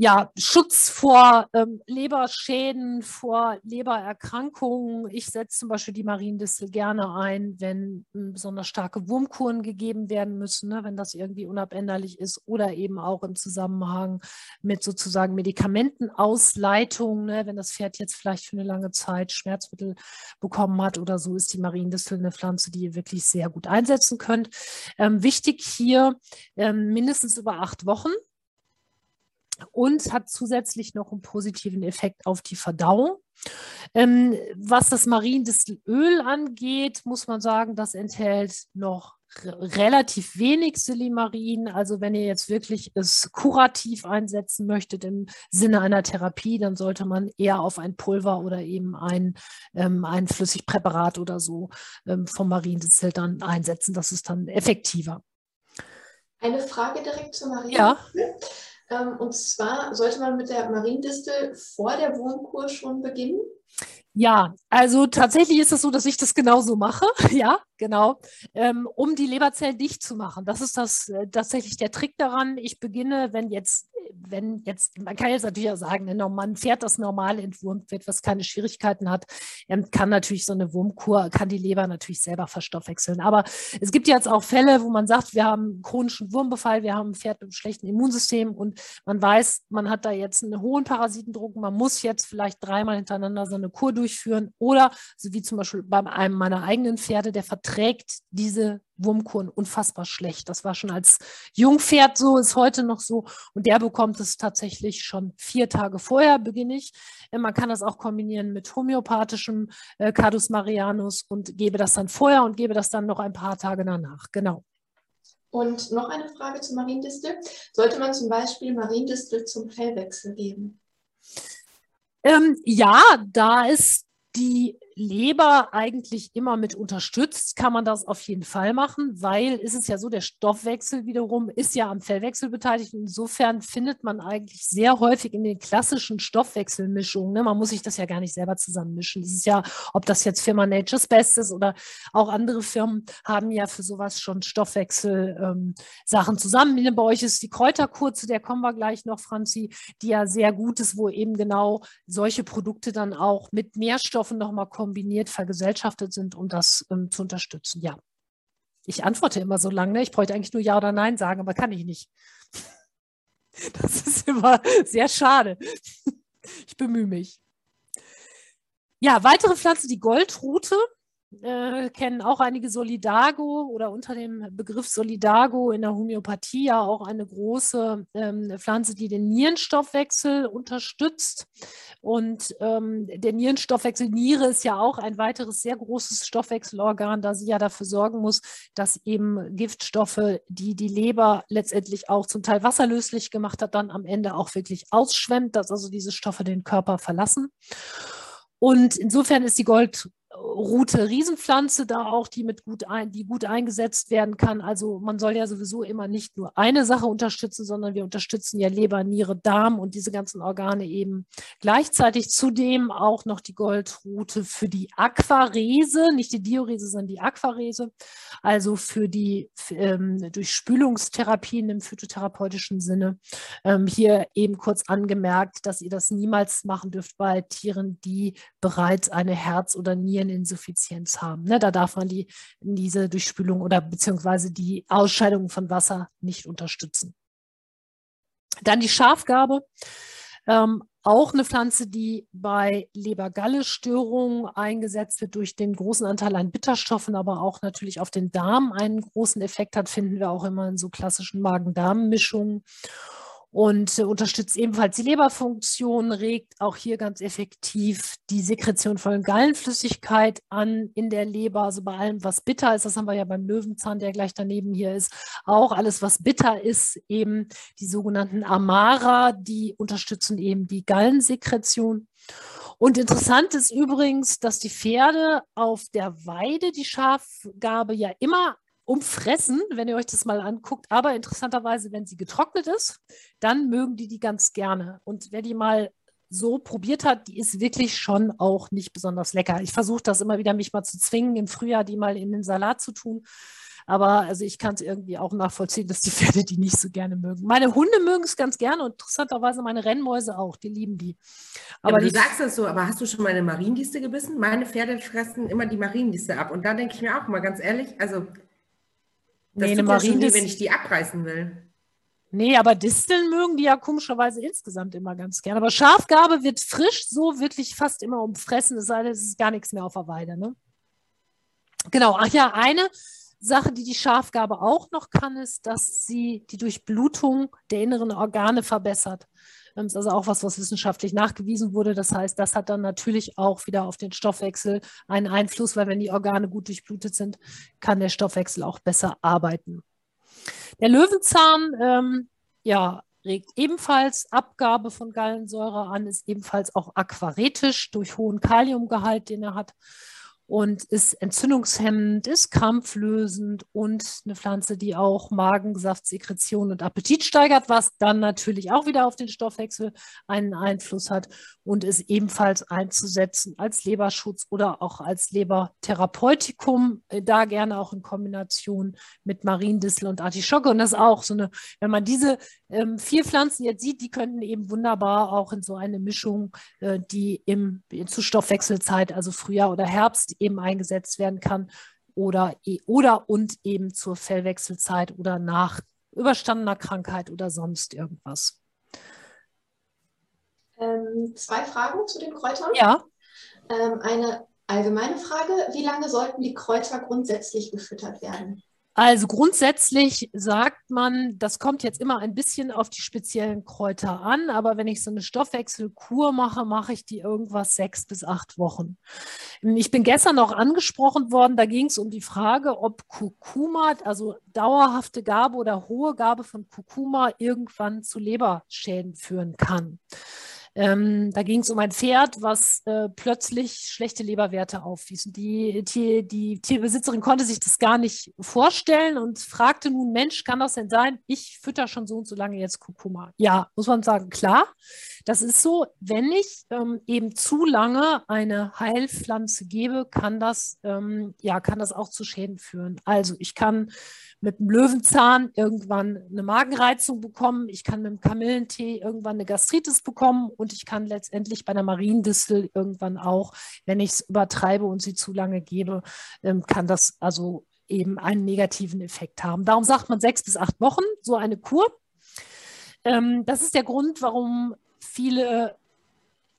Ja, Schutz vor ähm, Leberschäden, vor Lebererkrankungen. Ich setze zum Beispiel die Mariendistel gerne ein, wenn besonders starke Wurmkuren gegeben werden müssen, ne, wenn das irgendwie unabänderlich ist oder eben auch im Zusammenhang mit sozusagen Medikamentenausleitung, ne, wenn das Pferd jetzt vielleicht für eine lange Zeit Schmerzmittel bekommen hat oder so, ist die Mariendistel eine Pflanze, die ihr wirklich sehr gut einsetzen könnt. Ähm, wichtig hier ähm, mindestens über acht Wochen und hat zusätzlich noch einen positiven Effekt auf die Verdauung. Ähm, was das Mariendistelöl angeht, muss man sagen, das enthält noch relativ wenig Silimarin. Also wenn ihr jetzt wirklich es kurativ einsetzen möchtet im Sinne einer Therapie, dann sollte man eher auf ein Pulver oder eben ein, ähm, ein Flüssigpräparat oder so ähm, vom Mariendistel dann einsetzen. Das ist dann effektiver. Eine Frage direkt zu Mariendistel. Ja. Ähm, und zwar sollte man mit der Mariendistel vor der Wurmkur schon beginnen? Ja, also tatsächlich ist es so, dass ich das genauso mache, ja, genau, ähm, um die Leberzellen dicht zu machen. Das ist das äh, tatsächlich der Trick daran. Ich beginne, wenn jetzt, wenn jetzt, man kann jetzt natürlich auch sagen, wenn man Pferd, das normal entwurmt wird, was keine Schwierigkeiten hat, ähm, kann natürlich so eine Wurmkur, kann die Leber natürlich selber verstoffwechseln. Aber es gibt jetzt auch Fälle, wo man sagt, wir haben chronischen Wurmbefall, wir haben ein Pferd mit einem schlechten Immunsystem und man weiß, man hat da jetzt einen hohen Parasitendruck, man muss jetzt vielleicht dreimal hintereinander so eine Kur durchführen oder, so wie zum Beispiel bei einem meiner eigenen Pferde, der verträgt diese Wurmkuren unfassbar schlecht. Das war schon als Jungpferd so, ist heute noch so. Und der bekommt es tatsächlich schon vier Tage vorher, beginne ich. Äh, man kann das auch kombinieren mit homöopathischem äh, Cardus Marianus und gebe das dann vorher und gebe das dann noch ein paar Tage danach. Genau. Und noch eine Frage zu Mariendistel. Sollte man zum Beispiel Mariendistel zum Fellwechsel geben? Ähm, ja, da ist die Leber eigentlich immer mit unterstützt, kann man das auf jeden Fall machen, weil ist es ja so, der Stoffwechsel wiederum ist ja am Fellwechsel beteiligt. Insofern findet man eigentlich sehr häufig in den klassischen Stoffwechselmischungen, ne, man muss sich das ja gar nicht selber zusammenmischen. Das ist ja, ob das jetzt Firma Nature's Best ist oder auch andere Firmen haben ja für sowas schon Stoffwechsel-Sachen ähm, zusammen. Bei euch ist die Kräuterkur, zu der kommen wir gleich noch, Franzi, die ja sehr gut ist, wo eben genau solche Produkte dann auch mit Nährstoffen nochmal kommen kombiniert vergesellschaftet sind, um das ähm, zu unterstützen. Ja. Ich antworte immer so lange. Ne? Ich bräuchte eigentlich nur Ja oder Nein sagen, aber kann ich nicht. Das ist immer sehr schade. Ich bemühe mich. Ja, weitere Pflanze, die Goldrute äh, kennen auch einige Solidago oder unter dem Begriff Solidago in der Homöopathie ja auch eine große ähm, Pflanze, die den Nierenstoffwechsel unterstützt. Und ähm, der Nierenstoffwechsel, Niere ist ja auch ein weiteres sehr großes Stoffwechselorgan, da sie ja dafür sorgen muss, dass eben Giftstoffe, die die Leber letztendlich auch zum Teil wasserlöslich gemacht hat, dann am Ende auch wirklich ausschwemmt, dass also diese Stoffe den Körper verlassen. Und insofern ist die Gold Route Riesenpflanze da auch, die mit gut ein, die gut eingesetzt werden kann. Also man soll ja sowieso immer nicht nur eine Sache unterstützen, sondern wir unterstützen ja Leber, Niere, Darm und diese ganzen Organe eben gleichzeitig. Zudem auch noch die Goldroute für die Aquarese, nicht die Diurese, sondern die Aquarese, also für die ähm, Durchspülungstherapien im phytotherapeutischen Sinne. Ähm, hier eben kurz angemerkt, dass ihr das niemals machen dürft bei Tieren, die bereits eine Herz- oder Nieren Niereninsuffizienz haben. Ne, da darf man die, diese Durchspülung oder beziehungsweise die Ausscheidung von Wasser nicht unterstützen. Dann die Schafgabe. Ähm, auch eine Pflanze, die bei Leber-Galle-Störungen eingesetzt wird durch den großen Anteil an Bitterstoffen, aber auch natürlich auf den Darm einen großen Effekt hat, finden wir auch immer in so klassischen Magen-Darm-Mischungen und äh, unterstützt ebenfalls die Leberfunktion, regt auch hier ganz effektiv die Sekretion von Gallenflüssigkeit an in der Leber, also bei allem, was bitter ist, das haben wir ja beim Löwenzahn, der gleich daneben hier ist, auch alles, was bitter ist, eben die sogenannten Amara, die unterstützen eben die Gallensekretion. Und interessant ist übrigens, dass die Pferde auf der Weide die Schafgabe ja immer umfressen, wenn ihr euch das mal anguckt. Aber interessanterweise, wenn sie getrocknet ist, dann mögen die die ganz gerne. Und wer die mal so probiert hat, die ist wirklich schon auch nicht besonders lecker. Ich versuche das immer wieder, mich mal zu zwingen, im Frühjahr die mal in den Salat zu tun. Aber also ich kann es irgendwie auch nachvollziehen, dass die Pferde die nicht so gerne mögen. Meine Hunde mögen es ganz gerne und interessanterweise meine Rennmäuse auch, die lieben die. Aber, ja, du sagst das so, aber hast du schon mal eine Mariendiste gebissen? Meine Pferde fressen immer die Mariendiste ab. Und da denke ich mir auch mal ganz ehrlich, also das nee, eine ja weh, wenn ich die abreißen will. Nee, aber Disteln mögen die ja komischerweise insgesamt immer ganz gern. Aber Schafgabe wird frisch so wirklich fast immer umfressen, es sei denn, es ist gar nichts mehr auf der Weide. Ne? Genau, ach ja, eine Sache, die die Schafgabe auch noch kann, ist, dass sie die Durchblutung der inneren Organe verbessert. Das ist also auch was, was wissenschaftlich nachgewiesen wurde. Das heißt, das hat dann natürlich auch wieder auf den Stoffwechsel einen Einfluss, weil wenn die Organe gut durchblutet sind, kann der Stoffwechsel auch besser arbeiten. Der Löwenzahn, ähm, ja, regt ebenfalls Abgabe von Gallensäure an, ist ebenfalls auch aquaretisch durch hohen Kaliumgehalt, den er hat und ist entzündungshemmend, ist krampflösend und eine Pflanze, die auch Magensaftsekretion und Appetit steigert, was dann natürlich auch wieder auf den Stoffwechsel einen Einfluss hat und ist ebenfalls einzusetzen als Leberschutz oder auch als Lebertherapeutikum, äh, da gerne auch in Kombination mit Mariendissel und Artischocke. Und das ist auch so eine, wenn man diese ähm, vier Pflanzen jetzt sieht, die könnten eben wunderbar auch in so eine Mischung, äh, die im, zur Stoffwechselzeit, also Frühjahr oder Herbst, eben eingesetzt werden kann oder, e, oder und eben zur Fellwechselzeit oder nach überstandener Krankheit oder sonst irgendwas. Ähm, zwei Fragen zu den Kräutern. Ja. Ähm, eine allgemeine Frage: Wie lange sollten die Kräuter grundsätzlich gefüttert werden? Also grundsätzlich sagt man, das kommt jetzt immer ein bisschen auf die speziellen Kräuter an, aber wenn ich so eine Stoffwechselkur mache, mache ich die irgendwas sechs bis acht Wochen. Ich bin gestern noch angesprochen worden, da ging es um die Frage, ob Kurkuma, also dauerhafte Gabe oder hohe Gabe von Kurkuma irgendwann zu Leberschäden führen kann. Ähm, da ging es um ein Pferd, was äh, plötzlich schlechte Leberwerte aufwies. Und die, die, die Tierbesitzerin konnte sich das gar nicht vorstellen und fragte nun, Mensch, kann das denn sein? Ich fütter schon so und so lange jetzt Kurkuma. Ja, muss man sagen, klar. Das ist so, wenn ich ähm, eben zu lange eine Heilpflanze gebe, kann das, ähm, ja, kann das auch zu Schäden führen. Also ich kann mit dem Löwenzahn irgendwann eine Magenreizung bekommen, ich kann mit dem Kamillentee irgendwann eine Gastritis bekommen und ich kann letztendlich bei einer Mariendistel irgendwann auch, wenn ich es übertreibe und sie zu lange gebe, ähm, kann das also eben einen negativen Effekt haben. Darum sagt man sechs bis acht Wochen, so eine Kur. Ähm, das ist der Grund, warum viele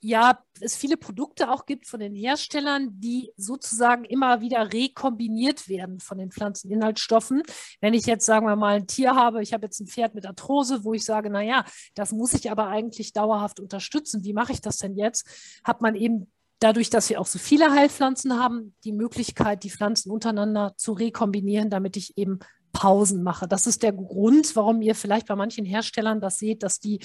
ja, es viele Produkte auch gibt von den Herstellern, die sozusagen immer wieder rekombiniert werden von den Pflanzeninhaltsstoffen. Wenn ich jetzt, sagen wir mal, ein Tier habe, ich habe jetzt ein Pferd mit Arthrose, wo ich sage, naja, das muss ich aber eigentlich dauerhaft unterstützen. Wie mache ich das denn jetzt? Hat man eben dadurch, dass wir auch so viele Heilpflanzen haben, die Möglichkeit, die Pflanzen untereinander zu rekombinieren, damit ich eben Pausen mache. Das ist der Grund, warum ihr vielleicht bei manchen Herstellern das seht, dass die,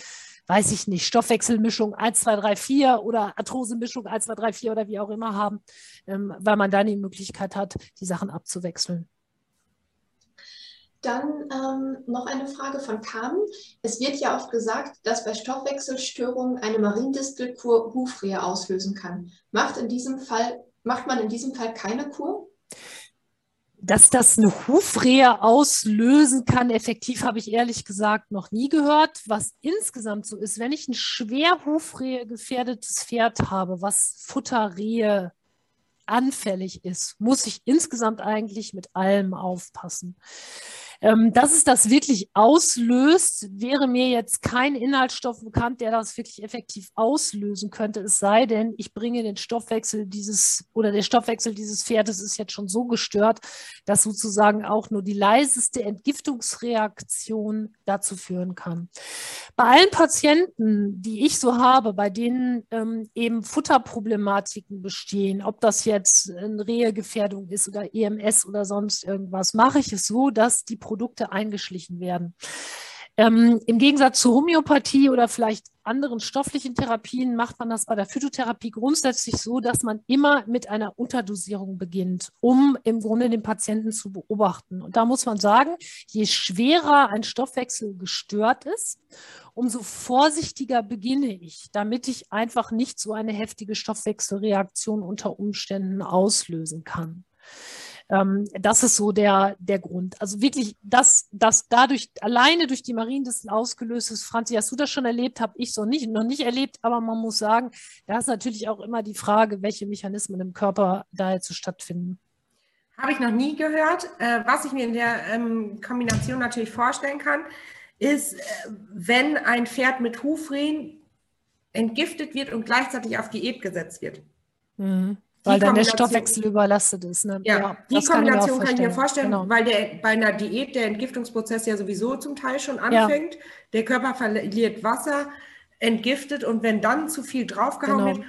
weiß ich nicht, Stoffwechselmischung 1, 2, 3, 4 oder Arthrosemischung 1, 2, 3, 4 oder wie auch immer haben, ähm, weil man dann die Möglichkeit hat, die Sachen abzuwechseln. Dann ähm, noch eine Frage von Carmen. Es wird ja oft gesagt, dass bei Stoffwechselstörungen eine Mariendistelkur Hufrehe auslösen kann. Macht, in diesem Fall, macht man in diesem Fall keine Kur? Dass das eine Hufrehe auslösen kann, effektiv habe ich ehrlich gesagt noch nie gehört. Was insgesamt so ist, wenn ich ein schwer Hufrehe gefährdetes Pferd habe, was Futterrehe anfällig ist, muss ich insgesamt eigentlich mit allem aufpassen. Ähm, dass es das wirklich auslöst, wäre mir jetzt kein Inhaltsstoff bekannt, der das wirklich effektiv auslösen könnte. Es sei denn, ich bringe den Stoffwechsel dieses oder der Stoffwechsel dieses Pferdes ist jetzt schon so gestört, dass sozusagen auch nur die leiseste Entgiftungsreaktion dazu führen kann. Bei allen Patienten, die ich so habe, bei denen ähm, eben Futterproblematiken bestehen, ob das jetzt eine Rehegefährdung ist oder EMS oder sonst irgendwas, mache ich es so, dass die Produkte eingeschlichen werden. Ähm, Im Gegensatz zur Homöopathie oder vielleicht anderen stofflichen Therapien macht man das bei der Phytotherapie grundsätzlich so, dass man immer mit einer Unterdosierung beginnt, um im Grunde den Patienten zu beobachten. Und da muss man sagen, je schwerer ein Stoffwechsel gestört ist, umso vorsichtiger beginne ich, damit ich einfach nicht so eine heftige Stoffwechselreaktion unter Umständen auslösen kann. Ähm, das ist so der, der Grund. Also wirklich, dass das dadurch alleine durch die Mariendistel ausgelöst ist. Franzi, hast du das schon erlebt? Habe ich so nicht, noch nicht erlebt, aber man muss sagen, da ist natürlich auch immer die Frage, welche Mechanismen im Körper da jetzt so stattfinden. Habe ich noch nie gehört. Äh, was ich mir in der ähm, Kombination natürlich vorstellen kann, ist, äh, wenn ein Pferd mit Hufrehen entgiftet wird und gleichzeitig auf Diät gesetzt wird. Mhm. Weil dann der Stoffwechsel überlastet ist. Ne? Ja, ja die Kombination kann ich, mir vorstellen, genau. weil der, bei einer Diät der Entgiftungsprozess ja sowieso zum Teil schon anfängt. Ja. Der Körper verliert Wasser, entgiftet und wenn dann zu viel draufgehauen genau. wird,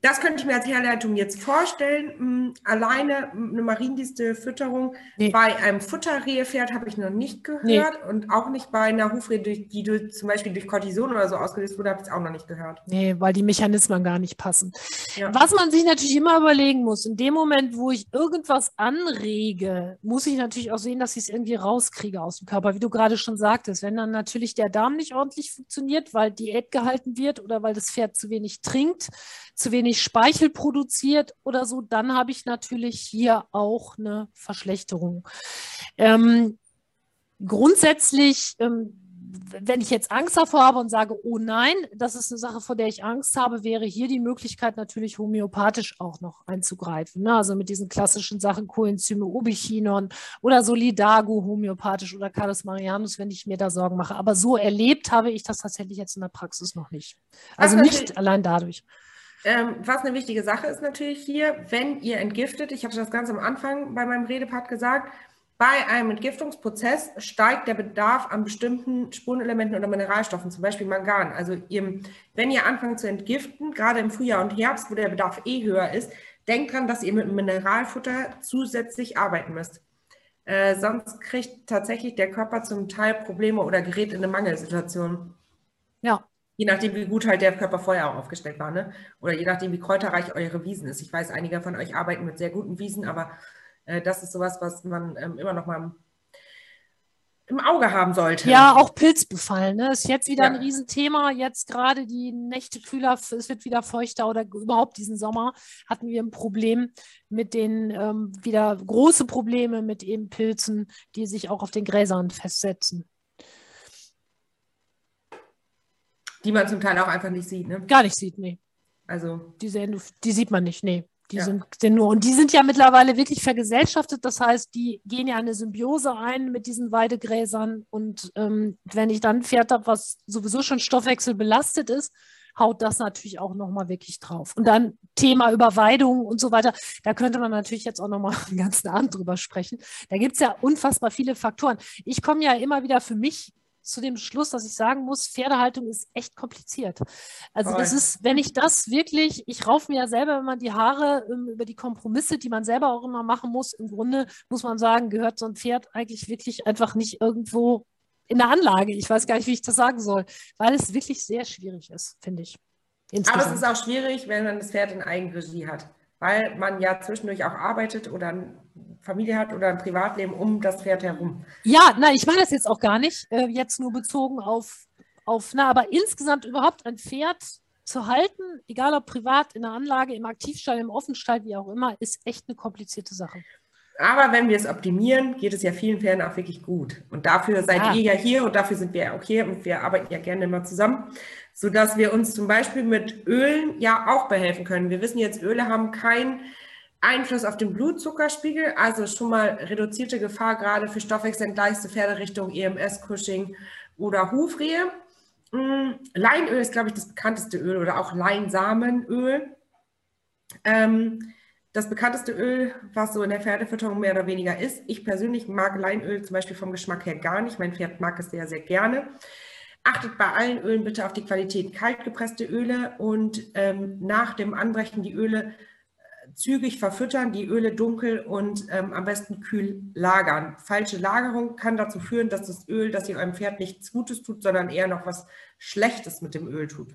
das könnte ich mir als Herleitung jetzt vorstellen. Hm, alleine eine Mariendistel-Fütterung nee. bei einem Futterrehepferd habe ich noch nicht gehört nee. und auch nicht bei einer Hufrehe, die durch, zum Beispiel durch Cortison oder so ausgelöst wurde, habe ich es auch noch nicht gehört. Nee, weil die Mechanismen gar nicht passen. Ja. Was man sich natürlich immer überlegen muss, in dem Moment, wo ich irgendwas anrege, muss ich natürlich auch sehen, dass ich es irgendwie rauskriege aus dem Körper, wie du gerade schon sagtest. Wenn dann natürlich der Darm nicht ordentlich funktioniert, weil Diät gehalten wird oder weil das Pferd zu wenig trinkt, zu wenig Speichel produziert oder so, dann habe ich natürlich hier auch eine Verschlechterung. Ähm, grundsätzlich, ähm, wenn ich jetzt Angst davor habe und sage, oh nein, das ist eine Sache, vor der ich Angst habe, wäre hier die Möglichkeit natürlich homöopathisch auch noch einzugreifen. Ne? Also mit diesen klassischen Sachen Coenzyme, Ubichinon oder Solidago homöopathisch oder Carlos Marianus, wenn ich mir da Sorgen mache. Aber so erlebt habe ich das tatsächlich jetzt in der Praxis noch nicht. Also nicht allein dadurch. Ähm, was eine wichtige Sache ist natürlich hier, wenn ihr entgiftet, ich habe das ganz am Anfang bei meinem Redepart gesagt, Bei einem Entgiftungsprozess steigt der Bedarf an bestimmten Spurenelementen oder Mineralstoffen, zum Beispiel Mangan. Also ihr, wenn ihr anfangt zu entgiften, gerade im Frühjahr und Herbst, wo der Bedarf eh höher ist, denkt dran, dass ihr mit Mineralfutter zusätzlich arbeiten müsst. Äh, sonst kriegt tatsächlich der Körper zum Teil Probleme oder gerät in eine Mangelsituation. Ja. Je nachdem, wie gut halt der Körper vorher auch aufgestellt war, ne? Oder je nachdem, wie kräuterreich eure Wiesen ist. Ich weiß, einige von euch arbeiten mit sehr guten Wiesen, aber äh, das ist sowas, was man ähm, immer noch mal im Auge haben sollte. Ja, auch Pilzbefall, ne? Ist jetzt wieder ja. ein Riesenthema. Jetzt gerade die Nächte kühler, es wird wieder feuchter oder überhaupt diesen Sommer hatten wir ein Problem mit den ähm, wieder große Probleme mit eben Pilzen, die sich auch auf den Gräsern festsetzen. Die man zum Teil auch einfach nicht sieht, ne? Gar nicht sieht, nee. Also. Die, sehen, die sieht man nicht, nee. Die ja. sind, sind nur, und die sind ja mittlerweile wirklich vergesellschaftet. Das heißt, die gehen ja eine Symbiose ein mit diesen Weidegräsern. Und ähm, wenn ich dann ein Pferd habe, was sowieso schon Stoffwechsel belastet ist, haut das natürlich auch nochmal wirklich drauf. Und dann Thema Überweidung und so weiter. Da könnte man natürlich jetzt auch nochmal einen ganzen Abend drüber sprechen. Da gibt es ja unfassbar viele Faktoren. Ich komme ja immer wieder für mich zu dem Schluss, dass ich sagen muss, Pferdehaltung ist echt kompliziert. Also das ist, wenn ich das wirklich, ich raufe mir ja selber immer die Haare um, ähm, über die Kompromisse, die man selber auch immer machen muss. Im Grunde muss man sagen, gehört so ein Pferd eigentlich wirklich einfach nicht irgendwo in der Anlage. Ich weiß gar nicht, wie ich das sagen soll, weil es wirklich sehr schwierig ist, finde ich. Insgesamt. Aber es ist auch schwierig, wenn man das Pferd in Eigenregie hat, weil man ja zwischendurch auch arbeitet oder Familie hat oder ein Privatleben um das Pferd herum. Ja, nein, ich meine das jetzt auch gar nicht, äh, jetzt nur bezogen auf, auf, na, aber insgesamt überhaupt ein Pferd zu halten, egal ob privat, in der Anlage, im Aktivstall, im Offenstall, wie auch immer, ist echt eine komplizierte Sache. Aber wenn wir es optimieren, geht es ja vielen Pferden auch wirklich gut. Und dafür seid ja. ihr ja hier und dafür sind wir auch hier und wir arbeiten ja gerne immer zusammen, sodass wir uns zum Beispiel mit Ölen ja auch behelfen können. Wir wissen jetzt, Öle haben kein Einfluss auf den Blutzuckerspiegel, also schon mal reduzierte Gefahr gerade für stoffwechselentgleichte Pferde Richtung EMS, Cushing oder Hufrehe. Mm, Leinöl ist, glaube ich, das bekannteste Öl oder auch Leinsamenöl. Ähm, das bekannteste Öl, was so in der Pferdefütterung mehr oder weniger ist. Ich persönlich mag Leinöl zum Beispiel vom Geschmack her gar nicht. Mein Pferd mag es sehr, sehr gerne. Achtet bei allen Ölen bitte auf die Qualität kaltgepresste Öle und ähm, nach dem Anbrechen die Öle zügig verfüttern, die Öle dunkel und ähm, am besten kühl lagern. Falsche Lagerung kann dazu führen, dass das Öl, das ihr eurem Pferd nichts Gutes tut, sondern eher noch was Schlechtes mit dem Öl tut.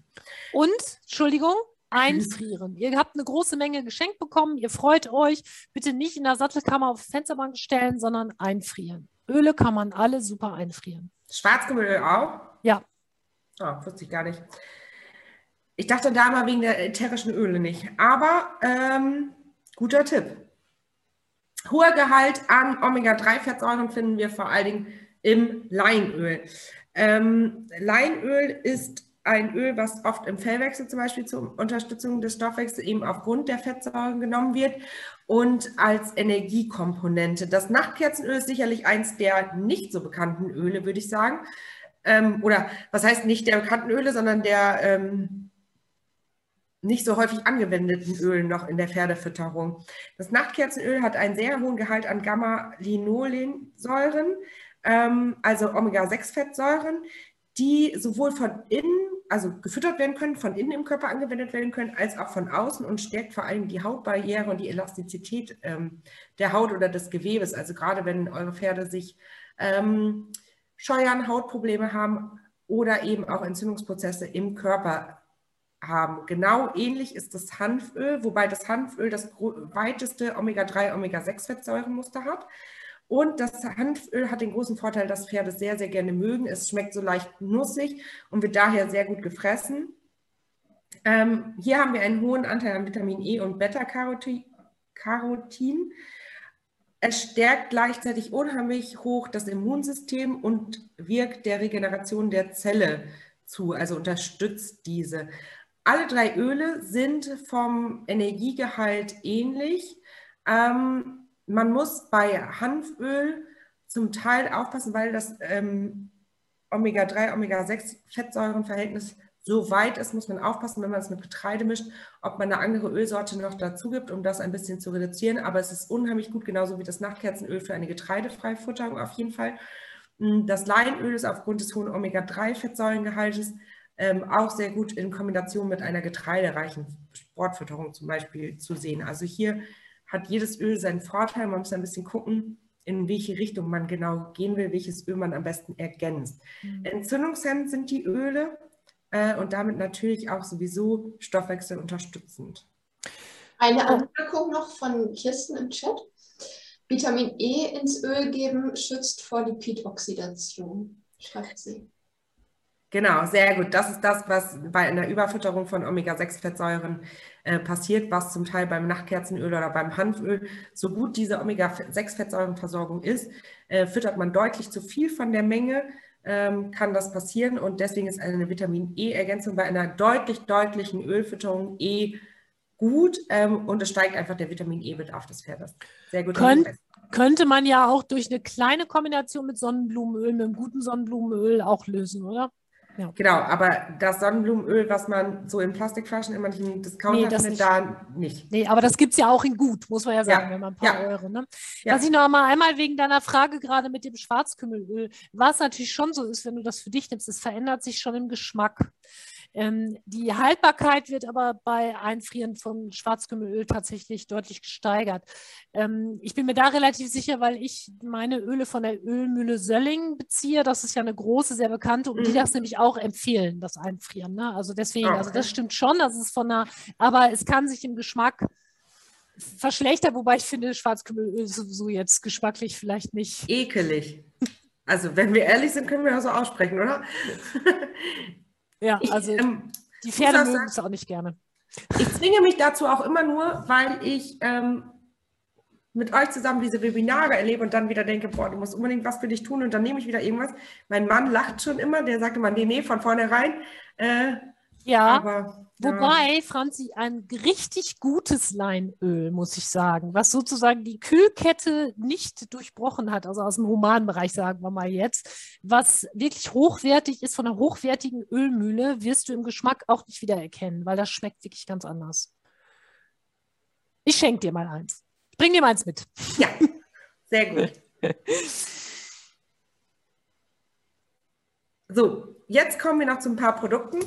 Und, Entschuldigung, einfrieren. ihr habt eine große Menge geschenkt bekommen, ihr freut euch. Bitte nicht in der Sattelkammer auf Fensterbank stellen, sondern einfrieren. Öle kann man alle super einfrieren. Schwarzkümmelöl auch? Ja. Oh, wusste ich gar nicht. Ich dachte da mal wegen der ätherischen Öle nicht. Aber ähm, guter Tipp. Hoher Gehalt an Omega-3-Fettsäuren finden wir vor allen Dingen im Leinöl. Ähm, Leinöl ist ein Öl, was oft im Fellwechsel zum Beispiel zur Unterstützung des Stoffwechsels eben aufgrund der Fettsäuren genommen wird und als Energiekomponente. Das Nachtkerzenöl ist sicherlich eins der nicht so bekannten Öle, würde ich sagen. Ähm, oder was heißt nicht der bekannten Öle, sondern der ähm, nicht so häufig angewendeten Ölen noch in der Pferdefütterung. Das Nachtkerzenöl hat einen sehr hohen Gehalt an Gamma-Linolensäuren, ähm, also Omega-6-Fettsäuren, die sowohl von innen, also gefüttert werden können, von innen im Körper angewendet werden können, als auch von außen und stärkt vor allem die Hautbarriere und die Elastizität ähm, der Haut oder des Gewebes. Also gerade wenn eure Pferde sich ähm, scheuern, Hautprobleme haben oder eben auch Entzündungsprozesse im Körper haben. Genau ähnlich ist das Hanföl, wobei das Hanföl das weiteste Omega-3, Omega-6-Fettsäurenmuster hat. Und das Hanföl hat den großen Vorteil, dass Pferde sehr, sehr gerne mögen. Es schmeckt so leicht nussig und wird daher sehr gut gefressen. Ähm, hier haben wir einen hohen Anteil an Vitamin E und Beta-Carotin. Es stärkt gleichzeitig unheimlich hoch das Immunsystem und wirkt der Regeneration der Zelle zu, also unterstützt diese. Alle drei Öle sind vom Energiegehalt ähnlich. Ähm, man muss bei Hanföl zum Teil aufpassen, weil das ähm, Omega-3, Omega-6 Fettsäurenverhältnis Soweit es muss man aufpassen, wenn man es mit Getreide mischt, ob man eine andere Ölsorte noch dazu gibt, um das ein bisschen zu reduzieren. Aber es ist unheimlich gut, genauso wie das Nachtkerzenöl für eine getreidefreie auf jeden Fall. Hm, das Leinöl ist aufgrund des hohen Omega-3-Fettsäurengehaltes ähm, auch sehr gut in Kombination mit einer getreidereichen Sportfütterung zum Beispiel zu sehen. Also hier hat jedes Öl seinen Vorteil. Man muss ein bisschen gucken, in welche Richtung man genau gehen will, welches Öl man am besten ergänzt. Mhm. Entzündungshemmend sind die Öle äh, und damit natürlich auch sowieso stoffwechselunterstützend. Eine Anmerkung noch von Kirsten im Chat. Vitamin E ins Öl geben schützt vor Lipidoxidation, schreibt sie. Genau, sehr gut. Das ist das, was bei einer Überfütterung von Omega-6-Fettsäuren äh, passiert, was zum Teil beim Nachtkerzenöl oder beim Hanföl, so gut diese Omega-6-Fettsäurenversorgung ist, äh, füttert man deutlich zu viel von der Menge, ähm, kann das passieren und deswegen ist eine Vitamin E-Ergänzung bei einer deutlich, deutlichen Ölfütterung E gut ähm, und es steigt einfach der Vitamin E-Bedarf des Pferdes. Sehr gut. Könnt, könnte man ja auch durch eine kleine Kombination mit Sonnenblumenöl, mit einem guten Sonnenblumenöl auch lösen, oder? Ja. Genau, aber das Sonnenblumenöl, was man so in Plastikflaschen in manchen Discounter nee, findet, da nicht. Nee, aber das gibt es ja auch in gut, muss man ja sagen, ja. wenn man ein paar ja. Euro. Ne? Ja. Was ich noch mal einmal wegen deiner Frage gerade mit dem Schwarzkümmelöl, was natürlich schon so ist, wenn du das für dich nimmst, es verändert sich schon im Geschmack. Ähm, die Haltbarkeit wird aber bei Einfrieren von Schwarzkümmelöl tatsächlich deutlich gesteigert. Ähm, ich bin mir da relativ sicher, weil ich meine Öle von der Ölmühle Sölling beziehe. Das ist ja eine große, sehr bekannte und mhm. die das nämlich auch empfehlen, das Einfrieren. Ne? Also deswegen, okay. also das stimmt schon, das ist von einer, aber es kann sich im Geschmack verschlechtern, wobei ich finde, Schwarzkümmelöl sowieso jetzt geschmacklich vielleicht nicht. Ekelig. Also, wenn wir ehrlich sind, können wir ja so aussprechen, oder? Ja, also ich, ähm, die Pferde mögen es auch nicht gerne. Ich zwinge mich dazu auch immer nur, weil ich ähm, mit euch zusammen diese Webinare erlebe und dann wieder denke, boah, du musst unbedingt was für dich tun und dann nehme ich wieder irgendwas. Mein Mann lacht schon immer, der sagt immer, nee, nee, von vornherein. Äh, ja, aber, wobei, Franzi, ein richtig gutes Leinöl, muss ich sagen, was sozusagen die Kühlkette nicht durchbrochen hat, also aus dem Humanbereich, sagen wir mal jetzt, was wirklich hochwertig ist von einer hochwertigen Ölmühle, wirst du im Geschmack auch nicht wiedererkennen, weil das schmeckt wirklich ganz anders. Ich schenke dir mal eins. Bring dir mal eins mit. Ja, sehr gut. so, jetzt kommen wir noch zu ein paar Produkten.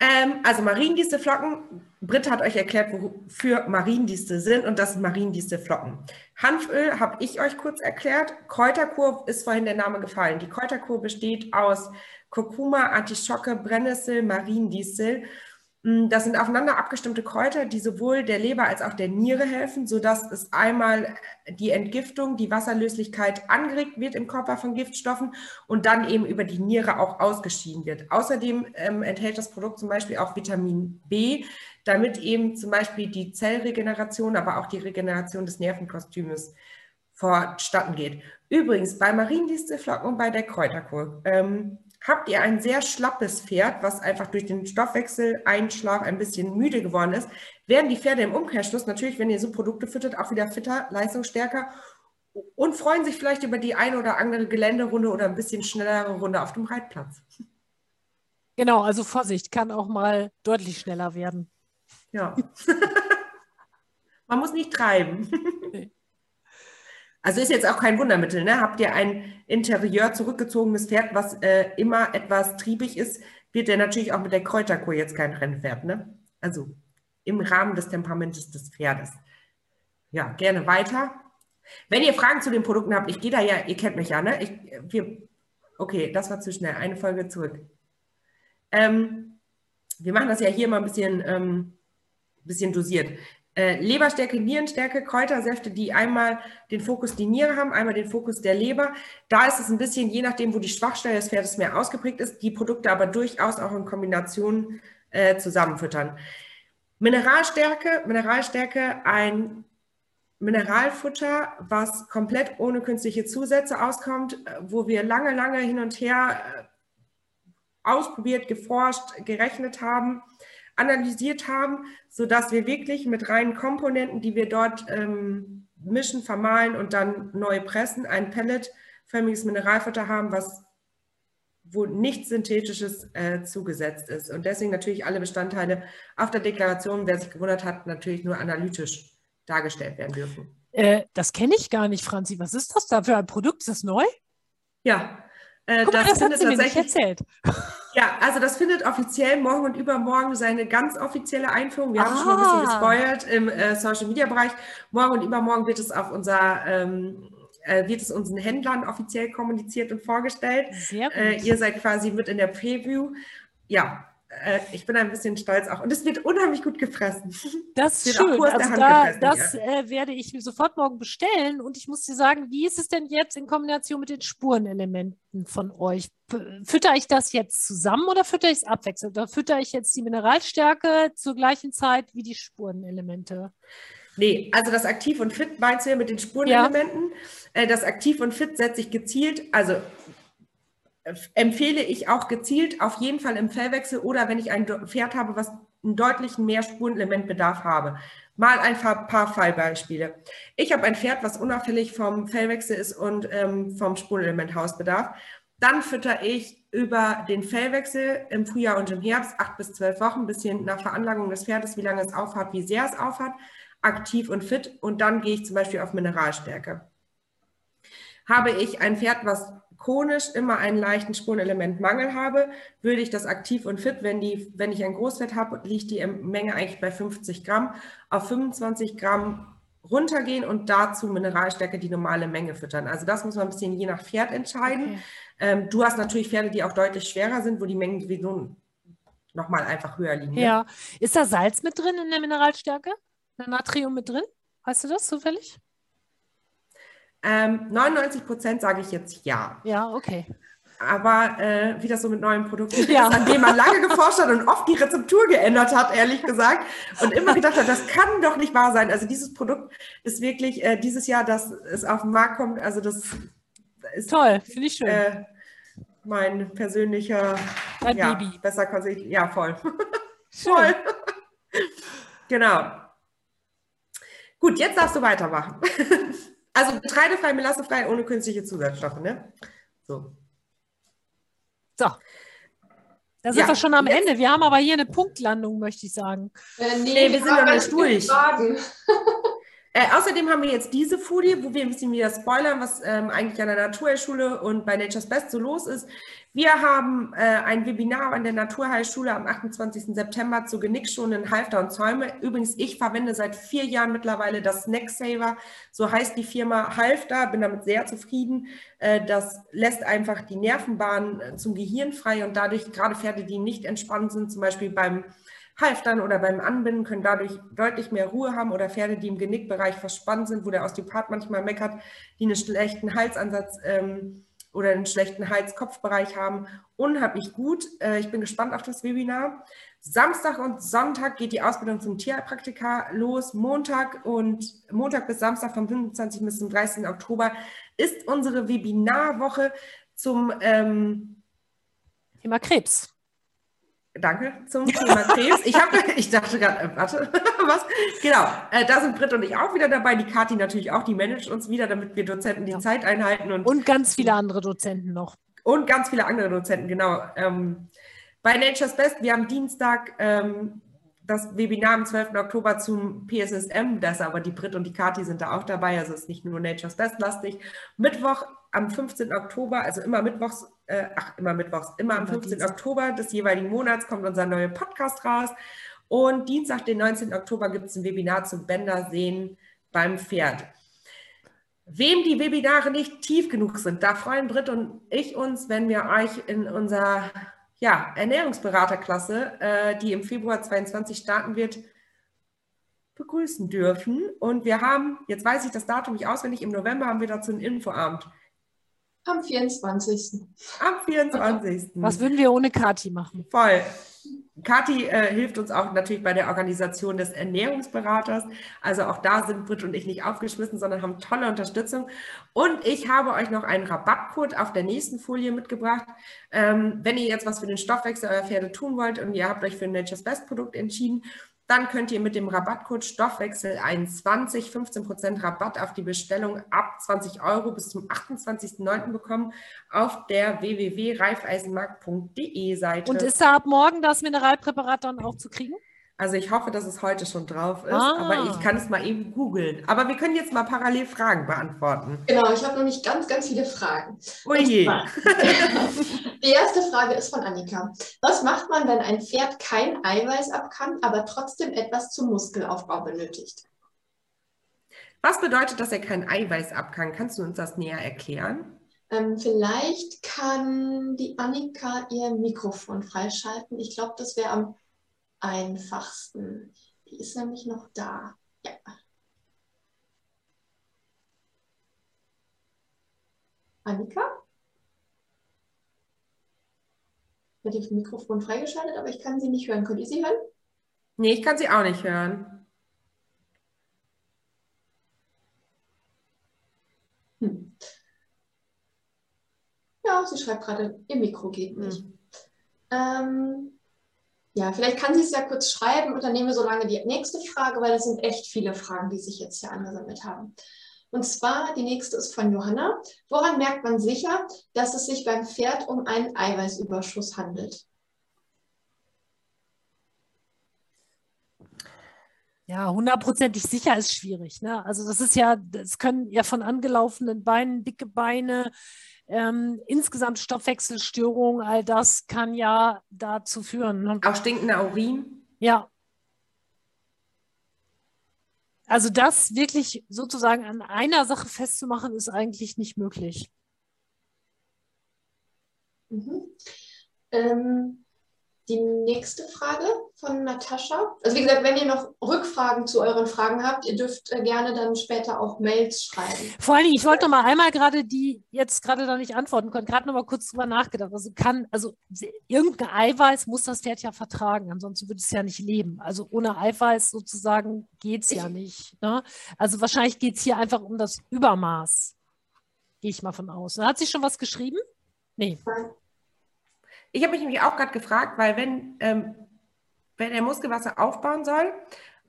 Ähm, also Mariendieste-Flocken. Britt hat euch erklärt, wofür Mariendieste sind und das sind Mariendieste-Flocken. Hanföl habe ich euch kurz erklärt. Kräuterkur ist vorhin der Name gefallen. Die Kräuterkur besteht aus Kurkuma, Artischocke, Brennnessel, Mariendistel Mm, das sind aufeinander abgestimmte Kräuter, die sowohl der Leber als auch der Niere helfen, sodass es einmal die Entgiftung, die Wasserlöslichkeit angeregt wird im Körper von Giftstoffen und dann eben über die Niere auch ausgeschieden wird. Außerdem ähm, enthält das Produkt zum Beispiel auch Vitamin B, damit eben zum Beispiel die Zellregeneration, aber auch die Regeneration des Nervenkostümes vorstatten geht. Übrigens, bei Mariendistelflocken und bei der Kräuterkur ähm, Habt ihr ein sehr schlappes Pferd, was einfach durch den Stoffwechseleinschlag ein bisschen müde geworden ist, werden die Pferde im Umkehrschluss natürlich, wenn ihr so Produkte füttert, auch wieder fitter, leistungsstärker und freuen sich vielleicht über die eine oder andere Geländerunde oder ein bisschen schnellere Runde auf dem Reitplatz. Genau, also Vorsicht, kann auch mal deutlich schneller werden. Ja. Man muss nicht treiben. Nee. Also ist jetzt auch kein Wundermittel. Ne? Habt ihr ein Interieur zurückgezogenes Pferd, was äh, immer etwas triebig ist, wird der natürlich auch mit der Kräuterkur jetzt kein Rennpferd. Ne? Also im Rahmen des Temperamentes des Pferdes. Ja, gerne weiter. Wenn ihr Fragen zu den Produkten habt, ich gehe da ja, ihr kennt mich ja, ne? Ich, wir, okay, das war zu schnell. Eine Folge zurück. Ähm, wir machen das ja hier mal ein bisschen, ähm, bisschen dosiert äh, Leberstärke, Nierenstärke, Kräutersäfte, die einmal den Fokus die Niere haben, einmal den Fokus der Leber. Da ist es ein bisschen, je nachdem, wo die Schwachstelle des Pferdes mehr ausgeprägt ist, die Produkte aber durchaus auch in Kombination äh, zusammenfüttern. Mineralstärke, Mineralstärke, ein Mineralfutter, was komplett ohne künstliche Zusätze auskommt, äh, wo wir lange, lange hin und her äh, ausprobiert, geforscht, gerechnet haben analysiert haben, sodass wir wirklich mit reinen Komponenten, die wir dort ähm, mischen, vermahlen und dann neu pressen, ein pelletförmiges Mineralfutter haben, was wo nichts Synthetisches äh, zugesetzt ist. Und deswegen natürlich alle Bestandteile auf der Deklaration, wer sich gewundert hat, natürlich nur analytisch dargestellt werden dürfen. Äh, das kenne ich gar nicht, Franzi. Was ist das da für ein Produkt? Ist das neu? Ja. Äh, Guck das, mal, das hat sie mir nicht erzählt. Ja, also das findet offiziell morgen und übermorgen seine ganz offizielle Einführung. Wir ah. haben schon ein bisschen ah. gespoilert im äh, Social Media Bereich. Morgen und übermorgen wird es auf unser ähm, äh, wird es unseren Händlern offiziell kommuniziert und vorgestellt. Sehr gut. Äh, ihr seid quasi mit in der Preview. Ja, äh, ich bin ein bisschen stolz auch. Und es wird unheimlich gut gefressen. Das ist schön. Also da, das ja. äh, werde ich sofort morgen bestellen. Und ich muss dir sagen, wie ist es denn jetzt in Kombination mit den Spurenelementen von euch? Fütter ich das jetzt zusammen oder fütter ich es abwechselnd? Oder fütter ich jetzt die Mineralstärke zur gleichen Zeit wie die Spurenelemente? Nee, also das Aktiv und Fit meinst du ja mit den Spurenelementen. Ja. Äh, das Aktiv und Fit setze ich gezielt, also empfehle ich auch gezielt auf jeden Fall im Fellwechsel oder wenn ich ein Pferd habe, was einen deutlichen mehr Spurenelementbedarf habe. Mal ein paar Fallbeispiele. Ich habe ein Pferd, was unauffällig vom Fellwechsel ist und ähm, vom Spurenelementhausbedarf. Dann fütter ich über den Fellwechsel im Frühjahr und im Herbst, acht bis zwölf Wochen, bisschen nach Veranlagung des Pferdes, wie lange es aufhat, wie sehr es aufhat aktiv und fit und dann gehe ich zum Beispiel auf Mineralstärke. Habe ich ein Pferd, was chronisch immer einen leichten Spurenelementmangel habe, würde ich das aktiv und fit, wenn, die, wenn ich ein Großfett habe, liegt die Menge eigentlich bei 50 Gramm, auf 25 Gramm runtergehen und dazu Mineralstärke die normale Menge füttern. Also das muss man ein bisschen je nach Pferd entscheiden. Okay. Ähm, du hast natürlich Pferde, die auch deutlich schwerer sind, wo die Mengen sowieso nochmal einfach höher liegen. Ne? Ja. Ist da Salz mit drin in der Mineralstärke? Natrium mit drin? Weißt du das zufällig? Ähm, 99 Prozent sage ich jetzt ja. Ja, okay. Aber äh, wie das so mit neuen Produkten ja. ist, an dem man lange geforscht hat und oft die Rezeptur geändert hat, ehrlich gesagt, und immer gedacht hat, das kann doch nicht wahr sein. Also dieses Produkt ist wirklich äh, dieses Jahr, dass es auf den Markt kommt, also das ist toll, finde ich schön. Äh, mein persönlicher Dein ja, Baby. Besser kann sich, ja voll. voll. genau. Gut, jetzt darfst du weitermachen. Also getreidefrei, melassefrei, ohne künstliche Zusatzstoffe, ne? So. So. Da sind ja, wir schon am jetzt. Ende. Wir haben aber hier eine Punktlandung, möchte ich sagen. Äh, nee, nee, wir sind noch nicht durch. Äh, außerdem haben wir jetzt diese Folie, wo wir ein bisschen wieder spoilern, was ähm, eigentlich an der Naturheilschule und bei Nature's Best so los ist. Wir haben äh, ein Webinar an der Naturheilschule am 28. September zu genickschonenden Halfter und Zäume. Übrigens, ich verwende seit vier Jahren mittlerweile das Snack Saver. So heißt die Firma Halfter, bin damit sehr zufrieden. Äh, das lässt einfach die Nervenbahn äh, zum Gehirn frei und dadurch gerade Pferde, die nicht entspannt sind, zum Beispiel beim Halftern oder beim Anbinden können dadurch deutlich mehr Ruhe haben oder Pferde, die im Genickbereich verspannt sind, wo der Osteopath manchmal meckert, die einen schlechten Halsansatz ähm, oder einen schlechten Hals-Kopfbereich haben. Unheimlich gut. Äh, ich bin gespannt auf das Webinar. Samstag und Sonntag geht die Ausbildung zum Tierpraktiker los. Montag und Montag bis Samstag vom 25. bis zum 30. Oktober ist unsere Webinarwoche zum ähm, Thema Krebs. Danke zum Thema Krebs. Ich, hab, ich dachte gerade, äh, warte, was? Genau, äh, da sind Britt und ich auch wieder dabei. Die Kathi natürlich auch, die managt uns wieder, damit wir Dozenten die ja. Zeit einhalten. Und, und ganz viele andere Dozenten noch. Und ganz viele andere Dozenten, genau. Ähm, bei Nature's Best, wir haben Dienstag ähm, das Webinar am 12. Oktober zum PSSM, das aber die Brit und die Kathi sind da auch dabei, also ist nicht nur Nature's Best lastig. Mittwoch am 15. Oktober, also immer mittwochs, äh, ach, immer mittwochs, immer am 15. Oktober des jeweiligen Monats kommt unser neuer Podcast raus. Und Dienstag, den 19. Oktober, gibt es ein Webinar zum Bändersehen beim Pferd. Wem die Webinare nicht tief genug sind, da freuen Britt und ich uns, wenn wir euch in unserer ja, Ernährungsberaterklasse, äh, die im Februar 22 starten wird, begrüßen dürfen. Und wir haben, jetzt weiß ich das Datum nicht auswendig, im November haben wir dazu einen Infoabend. Am 24. Am 24. Was würden wir ohne Kati machen? Voll. Kathi äh, hilft uns auch natürlich bei der Organisation des Ernährungsberaters. Also auch da sind Britt und ich nicht aufgeschmissen, sondern haben tolle Unterstützung. Und ich habe euch noch einen Rabattcode auf der nächsten Folie mitgebracht. Ähm, wenn ihr jetzt was für den Stoffwechsel eurer Pferde tun wollt und ihr habt euch für ein Nature's Best Produkt entschieden, dann könnt ihr mit dem Rabattcode Stoffwechsel21 15% Rabatt auf die Bestellung ab 20 Euro bis zum 28.09. bekommen auf der www.reifeisenmarkt.de Seite. Und ist da ab morgen das Mineralpräparat dann auch zu kriegen? Also ich hoffe, dass es heute schon drauf ist, ah. aber ich kann es mal eben googeln. Aber wir können jetzt mal parallel Fragen beantworten. Genau, ich habe nämlich ganz, ganz viele Fragen. Oh je. Die erste Frage ist von Annika. Was macht man, wenn ein Pferd kein Eiweiß ab kann, aber trotzdem etwas zum Muskelaufbau benötigt? Was bedeutet, dass er kein Eiweiß ab kann? Kannst du uns das näher erklären? Ähm, vielleicht kann die Annika ihr Mikrofon freischalten. Ich glaube, das wäre am einfachsten. Die ist nämlich noch da. Ja. Annika? Ich habe das Mikrofon freigeschaltet, aber ich kann sie nicht hören. Könnt ihr sie hören? Nee, ich kann sie auch nicht hören. Hm. Ja, sie schreibt gerade, ihr Mikro geht nicht. Hm. Ähm, ja, vielleicht kann sie es ja kurz schreiben und dann nehmen wir so lange die nächste Frage, weil das sind echt viele Fragen, die sich jetzt hier angesammelt haben. Und zwar, die nächste ist von Johanna. Woran merkt man sicher, dass es sich beim Pferd um einen Eiweißüberschuss handelt? Ja, hundertprozentig sicher ist schwierig. Ne? Also das ist ja, das können ja von angelaufenen Beinen, dicke Beine, ähm, insgesamt Stoffwechselstörungen, all das kann ja dazu führen. Ne? Auch stinkender Urin? Ja. Also das wirklich sozusagen an einer Sache festzumachen, ist eigentlich nicht möglich. Mhm. Ähm, die nächste Frage von Natascha. Also wie gesagt, wenn ihr noch Rückfragen zu euren Fragen habt, ihr dürft äh, gerne dann später auch Mails schreiben. Vor allen Dingen, ich wollte noch mal einmal gerade die jetzt gerade da nicht antworten können, gerade noch mal kurz drüber nachgedacht. Also kann, also irgendein Eiweiß muss das Pferd ja vertragen, ansonsten würde es ja nicht leben. Also ohne Eiweiß sozusagen geht es ja nicht. Ne? Also wahrscheinlich geht es hier einfach um das Übermaß. Gehe ich mal von aus. Hat sie schon was geschrieben? Nee. Nein. Ich habe mich nämlich auch gerade gefragt, weil wenn, ähm, wenn er Muskelwasser aufbauen soll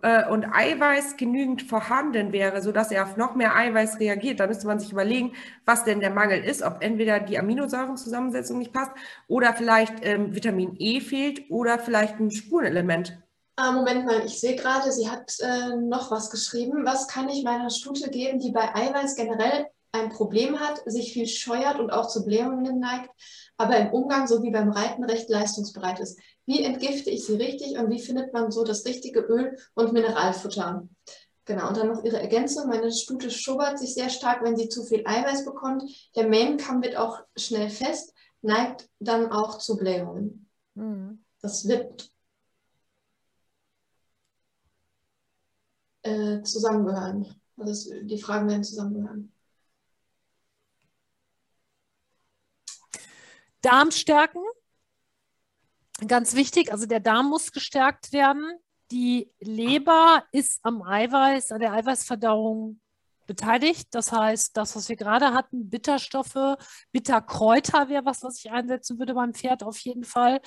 äh, und Eiweiß genügend vorhanden wäre, sodass er auf noch mehr Eiweiß reagiert, dann müsste man sich überlegen, was denn der Mangel ist, ob entweder die Aminosäurenzusammensetzung nicht passt oder vielleicht ähm, Vitamin E fehlt oder vielleicht ein Spurenelement. Ah, Moment mal, ich sehe gerade, sie hat äh, noch was geschrieben. Was kann ich meiner Stute geben, die bei Eiweiß generell ein Problem hat, sich viel scheuert und auch zu Blähungen neigt, aber im Umgang sowie beim Reiten recht leistungsbereit ist. Wie entgifte ich sie richtig und wie findet man so das richtige Öl und Mineralfutter? Genau, und dann noch ihre Ergänzung. Meine Stute schubbert sich sehr stark, wenn sie zu viel Eiweiß bekommt. Der Mähnenkamm wird auch schnell fest, neigt dann auch zu Blähungen. Mhm. Das wird äh, zusammengehören. Also die Fragen werden zusammengehören. Darm stärken, ganz wichtig. Also der Darm muss gestärkt werden. Die Leber ist am Eiweiß, an der Eiweißverdauung beteiligt. Das heißt, das, was wir gerade hatten, Bitterstoffe, Bitterkräuter wäre was, was ich einsetzen würde beim Pferd auf jeden Fall.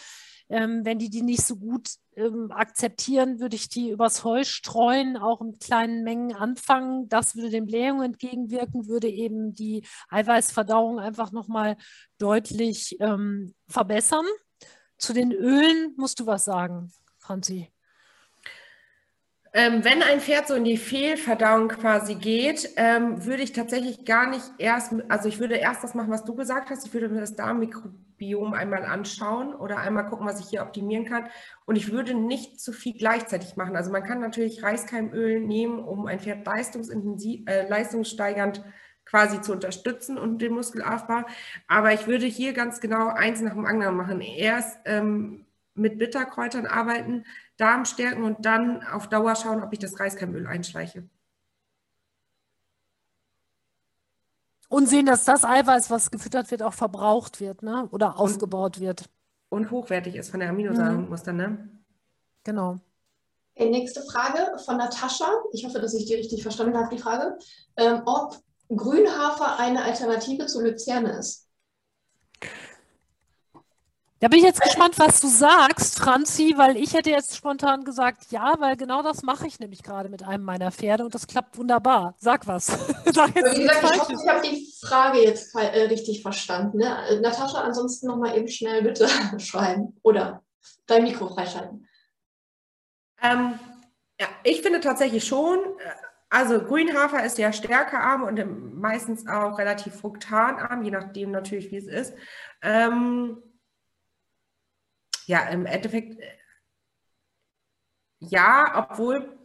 Ähm, wenn die die nicht so gut ähm, akzeptieren, würde ich die übers Heu streuen, auch in kleinen Mengen anfangen. Das würde den Blähungen entgegenwirken, würde eben die Eiweißverdauung einfach nochmal deutlich ähm, verbessern. Zu den Ölen musst du was sagen, Franzi. Ähm, wenn ein Pferd so in die Fehlverdauung quasi geht, ähm, würde ich tatsächlich gar nicht erst, also ich würde erst das machen, was du gesagt hast. Ich würde mir das Darmmikrobiom einmal anschauen oder einmal gucken, was ich hier optimieren kann. Und ich würde nicht zu viel gleichzeitig machen. Also man kann natürlich Reiskeimöl nehmen, um ein Pferd leistungsintensiv, äh, leistungssteigernd quasi zu unterstützen und den Muskelaufbau. Aber ich würde hier ganz genau eins nach dem anderen machen. Erst ähm, mit Bitterkräutern arbeiten, Darm stärken und dann auf Dauer schauen, ob ich das Reiskeimöl einschleiche. Und sehen, dass das Eiweiß, was gefüttert wird, auch verbraucht wird ne? oder aufgebaut und, wird. Und hochwertig ist von der Aminosäurenmuster, mhm. ne? Genau. Okay, nächste Frage von Natascha. Ich hoffe, dass ich die richtig verstanden habe, die Frage. Ähm, ob Grünhafer eine Alternative zu Luzerne ist? Da bin ich jetzt gespannt, was du sagst, Franzi, weil ich hätte jetzt spontan gesagt, ja, weil genau das mache ich nämlich gerade mit einem meiner Pferde und das klappt wunderbar. Sag was. Sag jetzt Wie gesagt, ich hoffe, ich habe die Frage jetzt äh, richtig verstanden. Ne? Äh, Natascha, ansonsten nochmal eben schnell bitte schreiben oder dein Mikro freischalten. Ähm, ja, ich finde tatsächlich schon, äh, also Grünhafer ist ja stärkearm und meistens auch relativ fruktanarm, je nachdem natürlich, wie es ist. Ähm, ja, im Endeffekt äh, ja, obwohl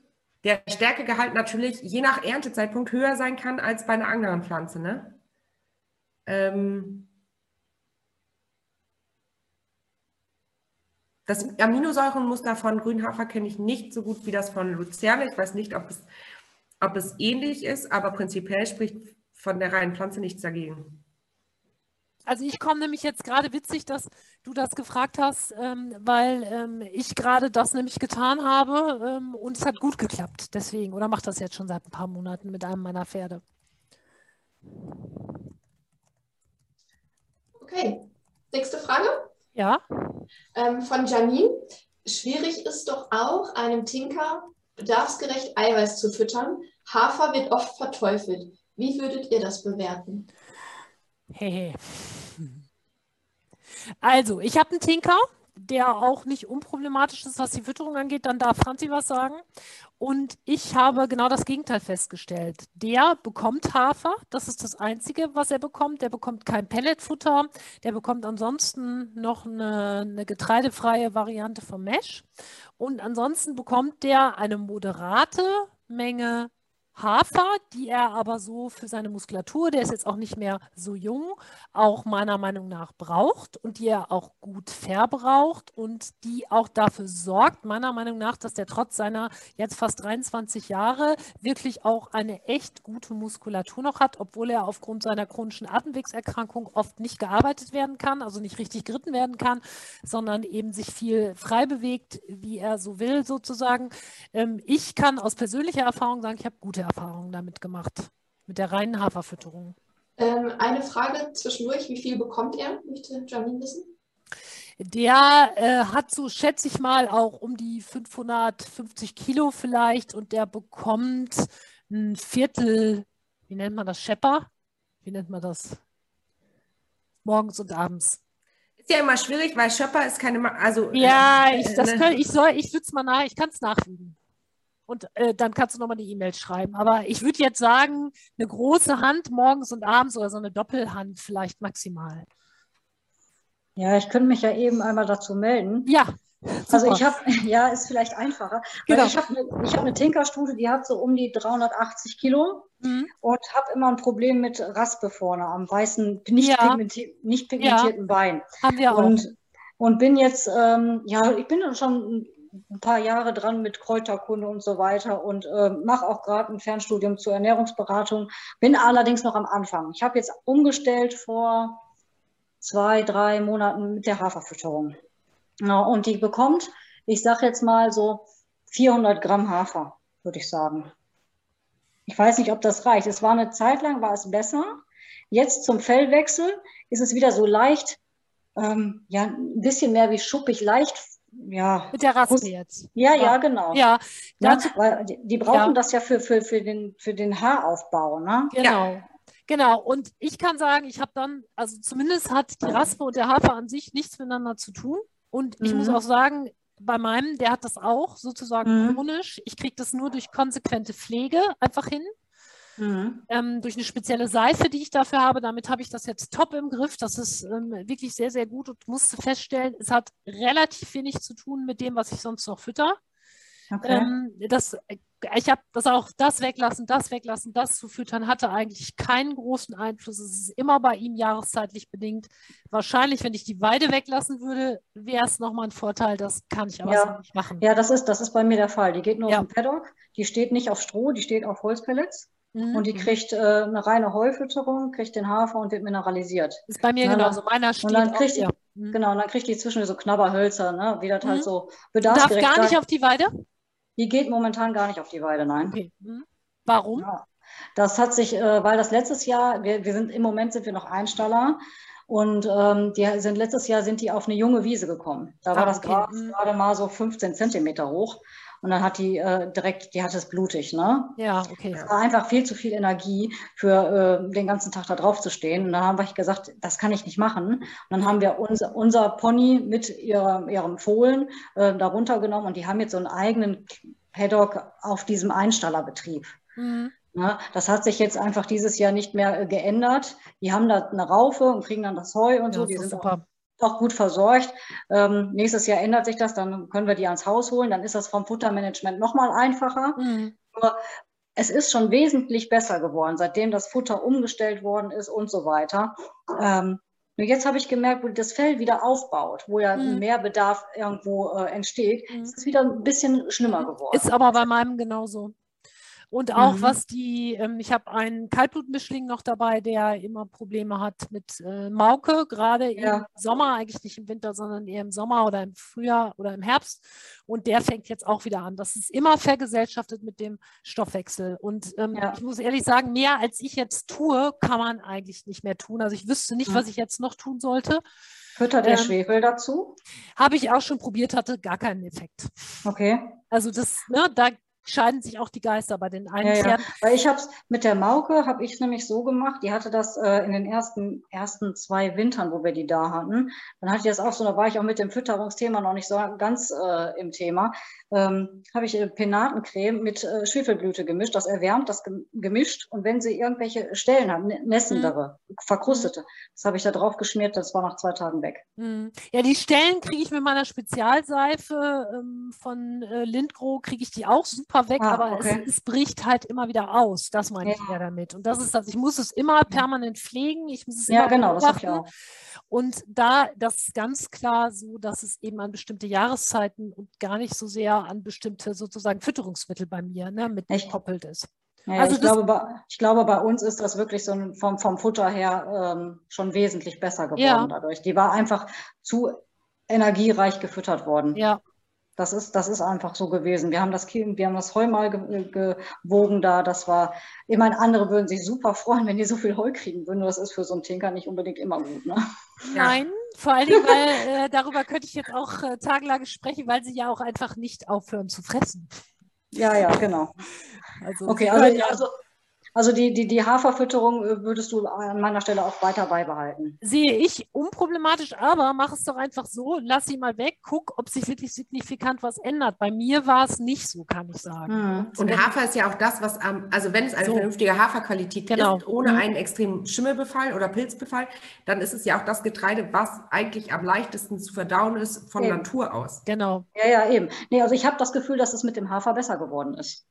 der Stärkegehalt natürlich je nach Erntezeitpunkt höher sein kann als bei einer anderen Pflanze. Ne? Ähm, das Aminosäurenmuster von Grünhafer kenne ich nicht so gut wie das von Luzerne. Ich weiß nicht, ob es, ob es ähnlich ist, aber prinzipiell spricht von der reinen Pflanze nichts dagegen. Also ich komme nämlich jetzt gerade witzig, dass du das gefragt hast, ähm, weil ähm, ich gerade das nämlich getan habe ähm, und es hat gut geklappt. Deswegen, oder mache das jetzt schon seit ein paar Monaten mit einem meiner Pferde. Okay, nächste Frage. Ja. Ähm, von Janine. Schwierig ist doch auch, einem Tinker bedarfsgerecht Eiweiß zu füttern. Hafer wird oft verteufelt. Wie würdet ihr das bewerten? Hehe. Also, ich habe einen Tinker, der auch nicht unproblematisch ist, was die Fütterung angeht. Dann darf Franzi was sagen. Und ich habe genau das Gegenteil festgestellt. Der bekommt Hafer, das ist das Einzige, was er bekommt. Der bekommt kein Pelletfutter. Der bekommt ansonsten noch eine, eine getreidefreie Variante vom Mesh. Und ansonsten bekommt der eine moderate Menge Hafer, die er aber so für seine Muskulatur, der ist jetzt auch nicht mehr so jung, auch meiner Meinung nach braucht und die er auch gut verbraucht und die auch dafür sorgt, meiner Meinung nach, dass der trotz seiner jetzt fast 23 Jahre wirklich auch eine echt gute Muskulatur noch hat, obwohl er aufgrund seiner chronischen Atemwegserkrankung oft nicht gearbeitet werden kann, also nicht richtig geritten werden kann, sondern eben sich viel frei bewegt, wie er so will sozusagen. Ähm, ich kann aus persönlicher Erfahrung sagen, ich habe gute Erfahrungen damit gemacht, mit der reinen Haferfütterung. Ähm, eine Frage zwischendurch, wie viel bekommt er, möchte Janine wissen? Der äh, hat so, schätze ich mal, auch um die 550 Kilo vielleicht und der bekommt ein Viertel, wie nennt man das, Schepper? Wie nennt man das? Morgens und abends. Ist ja immer schwierig, weil Schöpper ist keine, also. Ja, äh, ich, das kann, ich soll, ich würde es mal nach, ich kann es nachwiegen und äh, dann kannst du nochmal die E-Mail schreiben. Aber ich würde jetzt sagen, eine große Hand morgens und abends oder so eine Doppelhand vielleicht maximal. Ja, ich könnte mich ja eben einmal dazu melden. Ja. Super. Also ich habe, ja, ist vielleicht einfacher. Genau. ich habe eine hab ne Tinkerstute, die hat so um die 380 Kilo mhm. und habe immer ein Problem mit Raspe vorne am weißen, nicht, ja. pigmenti nicht pigmentierten ja. Bein. Haben wir und, auch. Und bin jetzt, ähm, ja, ich bin schon ein paar Jahre dran mit Kräuterkunde und so weiter und äh, mache auch gerade ein Fernstudium zur Ernährungsberatung, bin allerdings noch am Anfang. Ich habe jetzt umgestellt vor zwei, drei Monaten mit der Haferfütterung. Ja, und die bekommt, ich sage jetzt mal so 400 Gramm Hafer, würde ich sagen. Ich weiß nicht, ob das reicht. Es war eine Zeit lang, war es besser. Jetzt zum Fellwechsel ist es wieder so leicht, ähm, ja, ein bisschen mehr wie schuppig, leicht ja. Mit der Raspe jetzt. Ja, ja, genau. Ja, dazu, ja, weil die, die brauchen ja. das ja für, für, für, den, für den Haaraufbau, ne? Genau. Ja. Genau, und ich kann sagen, ich habe dann, also zumindest hat die Raspe und der Hafer an sich nichts miteinander zu tun. Und ich mhm. muss auch sagen, bei meinem, der hat das auch sozusagen mhm. chronisch. Ich kriege das nur durch konsequente Pflege einfach hin. Mhm. Ähm, durch eine spezielle Seife, die ich dafür habe. Damit habe ich das jetzt top im Griff. Das ist ähm, wirklich sehr, sehr gut und musste feststellen, es hat relativ wenig zu tun mit dem, was ich sonst noch fütter. Okay. Ähm, das, ich habe das auch, das weglassen, das weglassen, das zu füttern, hatte eigentlich keinen großen Einfluss. Es ist immer bei ihm jahreszeitlich bedingt. Wahrscheinlich, wenn ich die Weide weglassen würde, wäre es nochmal ein Vorteil. Das kann ich aber ja. so nicht machen. Ja, das ist, das ist bei mir der Fall. Die geht nur ja. auf den Paddock, die steht nicht auf Stroh, die steht auf Holzpellets. Mhm. Und die kriegt äh, eine reine Heufütterung, kriegt den Hafer und wird mineralisiert. Ist bei mir genauso. Meiner steht und dann kriegt die, mhm. Genau, und dann kriegt die zwischen so Knabberhölzer, ne, wie das halt mhm. halt so bedarfsgerecht Darf gar nicht auf die Weide? Die geht momentan gar nicht auf die Weide, nein. Okay. Mhm. Warum? Ja. Das hat sich, äh, weil das letztes Jahr, wir, wir sind im Moment sind wir noch Einstaller Und ähm, die sind letztes Jahr sind die auf eine junge Wiese gekommen. Da war ah, das Gras mhm. gerade mal so 15 Zentimeter hoch. Und dann hat die äh, direkt, die hat es blutig, ne? Ja, okay. Es war einfach viel zu viel Energie für äh, den ganzen Tag da drauf zu stehen. Und dann haben wir gesagt, das kann ich nicht machen. Und dann haben wir unser, unser Pony mit ihrer, ihrem Fohlen äh, da runtergenommen und die haben jetzt so einen eigenen Paddock auf diesem Einstallerbetrieb. Mhm. Ja, das hat sich jetzt einfach dieses Jahr nicht mehr äh, geändert. Die haben da eine Raufe und kriegen dann das Heu und ja, so. Die sind super. Auch, gut versorgt. Ähm, nächstes Jahr ändert sich das, dann können wir die ans Haus holen. Dann ist das vom Futtermanagement nochmal einfacher. Mhm. Nur es ist schon wesentlich besser geworden, seitdem das Futter umgestellt worden ist und so weiter. Ähm, nur jetzt habe ich gemerkt, wo das Fell wieder aufbaut, wo ja mhm. mehr Bedarf irgendwo äh, entsteht, mhm. ist es wieder ein bisschen schlimmer mhm. geworden. Ist aber bei meinem genauso. Und auch mhm. was die, ähm, ich habe einen Kaltblutmischling noch dabei, der immer Probleme hat mit äh, Mauke, gerade ja. im Sommer, eigentlich nicht im Winter, sondern eher im Sommer oder im Frühjahr oder im Herbst. Und der fängt jetzt auch wieder an. Das ist immer vergesellschaftet mit dem Stoffwechsel. Und ähm, ja. ich muss ehrlich sagen, mehr als ich jetzt tue, kann man eigentlich nicht mehr tun. Also ich wüsste nicht, mhm. was ich jetzt noch tun sollte. Füttert der ähm, Schwefel dazu? Habe ich auch schon probiert, hatte gar keinen Effekt. Okay. Also das, ne, da scheiden sich auch die Geister bei den einen ja, ja. Weil ich habe es mit der Mauke, habe ich es nämlich so gemacht, die hatte das äh, in den ersten, ersten zwei Wintern, wo wir die da hatten. Dann hatte ich das auch so, da war ich auch mit dem Fütterungsthema noch nicht so ganz äh, im Thema. Ähm, habe ich äh, Penatencreme mit äh, Schwefelblüte gemischt, das erwärmt, das gemischt. Und wenn sie irgendwelche Stellen haben, nässendere, mhm. verkrustete, das habe ich da drauf geschmiert, das war nach zwei Tagen weg. Mhm. Ja, die Stellen kriege ich mit meiner Spezialseife ähm, von äh, Lindgro, kriege ich die auch super super weg, ah, aber okay. es, es, bricht halt immer wieder aus. Das meine ja. ich ja damit. Und das ist das. Ich muss es immer permanent pflegen. Ich muss es ja, genau, das ich auch. Und da das ist ganz klar so, dass es eben an bestimmte Jahreszeiten und gar nicht so sehr an bestimmte sozusagen Fütterungsmittel bei mir ne, mit gekoppelt ist. Ja, also ich, glaube, bei, ich glaube, bei uns ist das wirklich so vom, vom Futter her ähm, schon wesentlich besser geworden ja. dadurch. Die war einfach zu energiereich gefüttert worden. Ja, das ist, das ist einfach so gewesen. Wir haben das, wir haben das Heu mal gewogen da. Das war, ich meine, andere würden sich super freuen, wenn die so viel Heu kriegen würden. Das ist für so einen Tinker nicht unbedingt immer gut. Ne? Nein, vor allen Dingen, weil äh, darüber könnte ich jetzt auch äh, tagelang sprechen, weil sie ja auch einfach nicht aufhören zu fressen. Ja, ja, genau. Also, okay, also, also also die, die, die Haferfütterung äh, würdest du an meiner Stelle auch weiter beibehalten. Sehe ich unproblematisch, aber mach es doch einfach so, lass sie mal weg, guck, ob sich wirklich signifikant was ändert. Bei mir war es nicht so, kann ich sagen. Mhm. Und Hafer ist ja auch das, was am, also wenn es eine so. vernünftige Haferqualität genau. ist, ohne mhm. einen extremen Schimmelbefall oder Pilzbefall, dann ist es ja auch das Getreide, was eigentlich am leichtesten zu verdauen ist von eben. Natur aus. Genau. Ja, ja, eben. Nee, also ich habe das Gefühl, dass es mit dem Hafer besser geworden ist.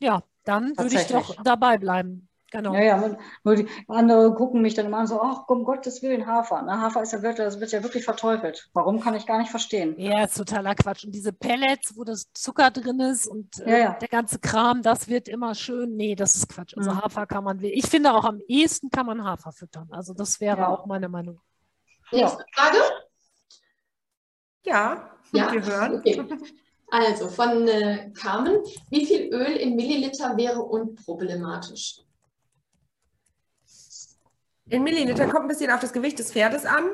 Ja, dann würde ich doch dabei bleiben. Genau. Ja, ja, nur die andere gucken mich dann immer so, ach, um Gottes Willen, Hafer. Ne? Hafer ist ja, wird, das wird ja wirklich verteufelt. Warum kann ich gar nicht verstehen? Ja, ist totaler Quatsch. Und diese Pellets, wo das Zucker drin ist und äh, ja, ja. der ganze Kram, das wird immer schön. Nee, das ist Quatsch. Also mhm. Hafer kann man, ich finde auch am ehesten kann man Hafer füttern. Also das wäre ja. auch meine Meinung. Nächste Frage? Ja, ja. gehört. Okay. Also von äh, Carmen, wie viel Öl in Milliliter wäre unproblematisch? In Milliliter kommt ein bisschen auf das Gewicht des Pferdes an.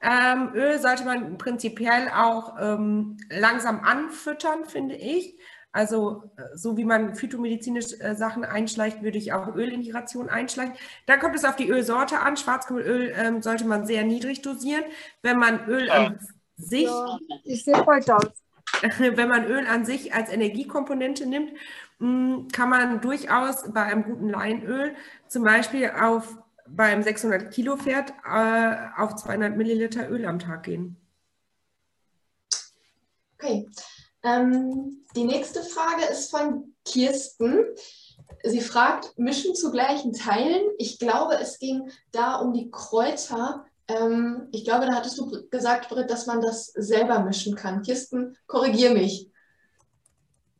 Ähm, Öl sollte man prinzipiell auch ähm, langsam anfüttern, finde ich. Also äh, so wie man phytomedizinisch äh, Sachen einschleicht, würde ich auch Öl in die Ration einschleichen. Dann kommt es auf die Ölsorte an. Schwarzkümmelöl ähm, sollte man sehr niedrig dosieren. Wenn man Öl an sich... Ja, ich sehe heute aus. wenn man Öl an sich als Energiekomponente nimmt, mm, kann man durchaus bei einem guten Leinöl zum Beispiel auf beim 600 Kilo Pferd äh, auf 200 Milliliter Öl am Tag gehen. Okay. Ähm, die nächste Frage ist von Kirsten. Sie fragt, mischen zu gleichen Teilen. Ich glaube, es ging da um die Kräuter, ähm, ich glaube, da hattest du gesagt, Britt, dass man das selber mischen kann. Kirsten, korrigier mich,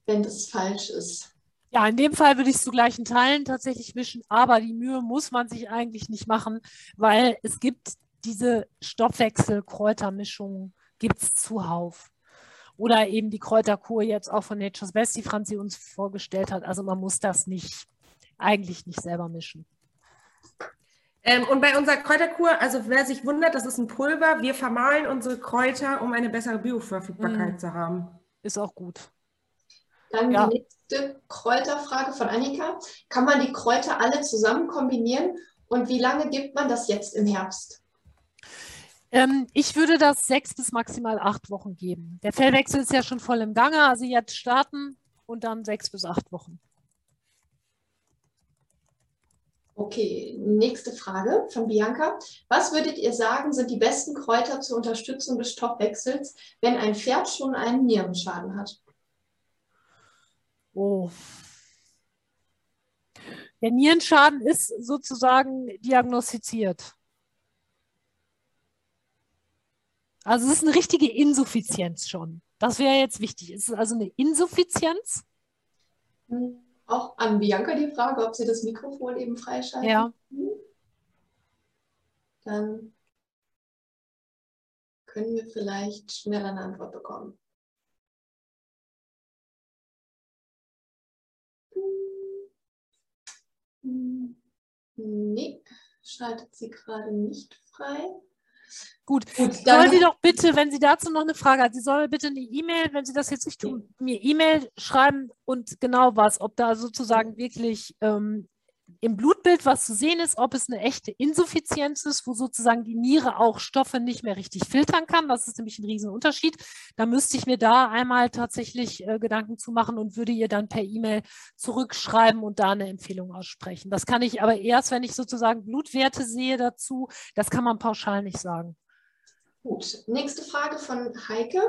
wenn das falsch ist. Ja, in dem Fall würde ich es zu gleichen Teilen tatsächlich mischen, aber die Mühe muss man sich eigentlich nicht machen, weil es gibt diese Stoffwechsel-Kräutermischungen, gibt es zuhauf. Oder eben die Kräuterkur jetzt auch von Nature's Best, die Franzi uns vorgestellt hat. Also man muss das nicht, eigentlich nicht selber mischen. Ähm, und bei unserer Kräuterkur, also wer sich wundert, das ist ein Pulver. Wir vermahlen unsere Kräuter, um eine bessere Bioverfügbarkeit mm. zu haben. Ist auch gut. Dann ja. die nächste Kräuterfrage von Annika. Kann man die Kräuter alle zusammen kombinieren und wie lange gibt man das jetzt im Herbst? Ähm, ich würde das sechs bis maximal acht Wochen geben. Der Fellwechsel ist ja schon voll im Gange, also jetzt starten und dann sechs bis acht Wochen. Okay, nächste Frage von Bianca. Was würdet ihr sagen, sind die besten Kräuter zur Unterstützung des Stoffwechsels, wenn ein Pferd schon einen Nierenschaden hat? Oh. Der Nierenschaden ist sozusagen diagnostiziert. Also es ist eine richtige Insuffizienz schon. Das wäre jetzt wichtig. Es ist also eine Insuffizienz. Auch an Bianca die Frage, ob sie das Mikrofon eben freischalten. Ja. Dann können wir vielleicht schneller eine Antwort bekommen. Nee, schaltet sie gerade nicht frei. Gut, Gut soll sie doch bitte, wenn sie dazu noch eine Frage hat, sie soll bitte eine E-Mail, wenn sie das jetzt nicht tun, mir E-Mail schreiben und genau was, ob da sozusagen wirklich ähm, im Blutbild was zu sehen ist, ob es eine echte Insuffizienz ist, wo sozusagen die Niere auch Stoffe nicht mehr richtig filtern kann. Das ist nämlich ein Riesenunterschied. Da müsste ich mir da einmal tatsächlich äh, Gedanken zu machen und würde ihr dann per E-Mail zurückschreiben und da eine Empfehlung aussprechen. Das kann ich aber erst, wenn ich sozusagen Blutwerte sehe dazu. Das kann man pauschal nicht sagen. Gut, nächste Frage von Heike.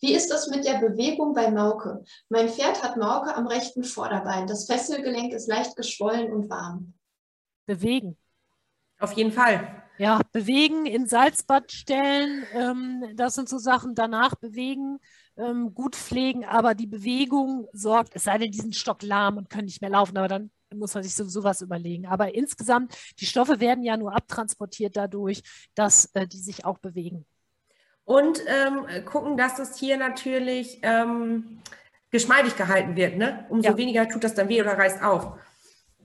Wie ist das mit der Bewegung bei Mauke? Mein Pferd hat Mauke am rechten Vorderbein. Das Fesselgelenk ist leicht geschwollen und warm. Bewegen. Auf jeden Fall. Ja, bewegen, in Salzbad stellen, ähm, das sind so Sachen, danach bewegen, ähm, gut pflegen, aber die Bewegung sorgt, es sei denn, die sind stocklahm und können nicht mehr laufen, aber dann muss man sich sowieso was überlegen. Aber insgesamt, die Stoffe werden ja nur abtransportiert dadurch, dass äh, die sich auch bewegen und ähm, gucken, dass das Tier natürlich ähm, geschmeidig gehalten wird. Ne? Umso ja. weniger tut das dann weh oder reißt auf.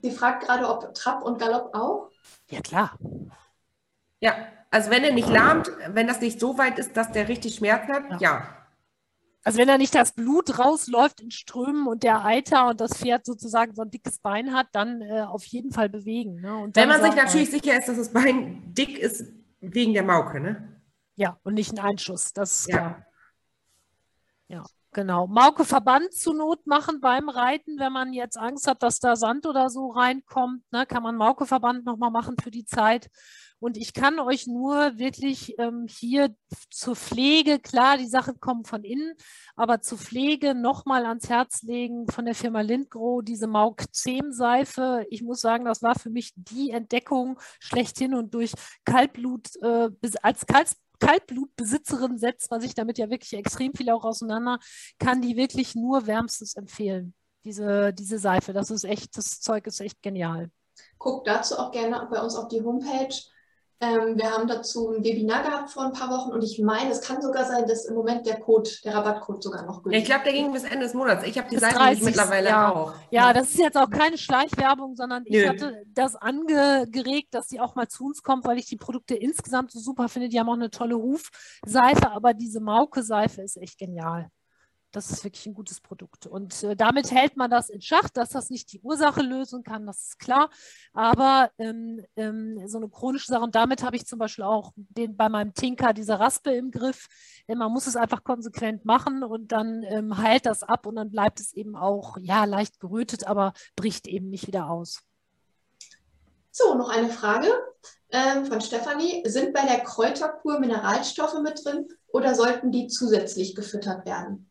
Sie fragt gerade, ob Trab und Galopp auch? Ja, klar. Ja, also wenn er nicht lahmt, wenn das nicht so weit ist, dass der richtig Schmerz hat, ja. ja. Also wenn da nicht das Blut rausläuft in Strömen und der Eiter und das Pferd sozusagen so ein dickes Bein hat, dann äh, auf jeden Fall bewegen. Ne? wenn man sich natürlich sicher ist, dass das Bein dick ist wegen der Mauke, ne? Ja, und nicht ein Einschuss, das ist ja. klar. Ja, genau. Mauke Verband zur Not machen beim Reiten, wenn man jetzt Angst hat, dass da Sand oder so reinkommt, ne, kann man Mauke Verband nochmal machen für die Zeit. Und ich kann euch nur wirklich ähm, hier zur Pflege, klar, die Sachen kommen von innen, aber zur Pflege nochmal ans Herz legen von der Firma Lindgro, diese Mauk 10 Seife. Ich muss sagen, das war für mich die Entdeckung schlechthin und durch Kaltblut, äh, als Kalt, Kaltblutbesitzerin setzt man sich damit ja wirklich extrem viel auch auseinander, kann die wirklich nur wärmstens empfehlen. Diese, diese Seife, das ist echt, das Zeug ist echt genial. Guckt dazu auch gerne bei uns auf die Homepage. Ähm, wir haben dazu ein Webinar gehabt vor ein paar Wochen und ich meine, es kann sogar sein, dass im Moment der Code, der Rabattcode sogar noch gültig ist. Ich glaube, der ging bis Ende des Monats. Ich habe die Seite 30, mittlerweile ja. auch. Ja, das ist jetzt auch keine Schleichwerbung, sondern ich Nö. hatte das angeregt, dass sie auch mal zu uns kommt, weil ich die Produkte insgesamt so super finde. Die haben auch eine tolle Rufseife, aber diese Mauke-Seife ist echt genial. Das ist wirklich ein gutes Produkt. Und äh, damit hält man das in Schach, dass das nicht die Ursache lösen kann, das ist klar. Aber ähm, ähm, so eine chronische Sache, und damit habe ich zum Beispiel auch den, bei meinem Tinker diese Raspe im Griff. Äh, man muss es einfach konsequent machen und dann ähm, heilt das ab und dann bleibt es eben auch ja, leicht gerötet, aber bricht eben nicht wieder aus. So, noch eine Frage ähm, von Stefanie. Sind bei der Kräuterkur Mineralstoffe mit drin oder sollten die zusätzlich gefüttert werden?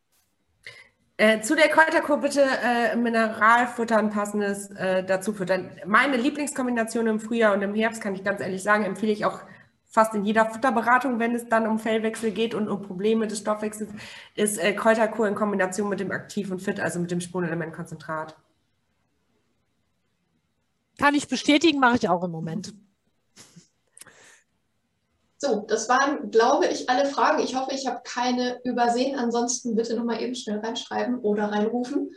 Äh, zu der Kräuterkur bitte äh, Mineralfutter, ein passendes äh, dazu füttern. Meine Lieblingskombination im Frühjahr und im Herbst, kann ich ganz ehrlich sagen, empfehle ich auch fast in jeder Futterberatung, wenn es dann um Fellwechsel geht und um Probleme des Stoffwechsels, ist äh, Kräuterkur in Kombination mit dem Aktiv und Fit, also mit dem Spurenelementkonzentrat. Kann ich bestätigen, mache ich auch im Moment. So, das waren, glaube ich, alle Fragen. Ich hoffe, ich habe keine übersehen. Ansonsten bitte nochmal eben schnell reinschreiben oder reinrufen.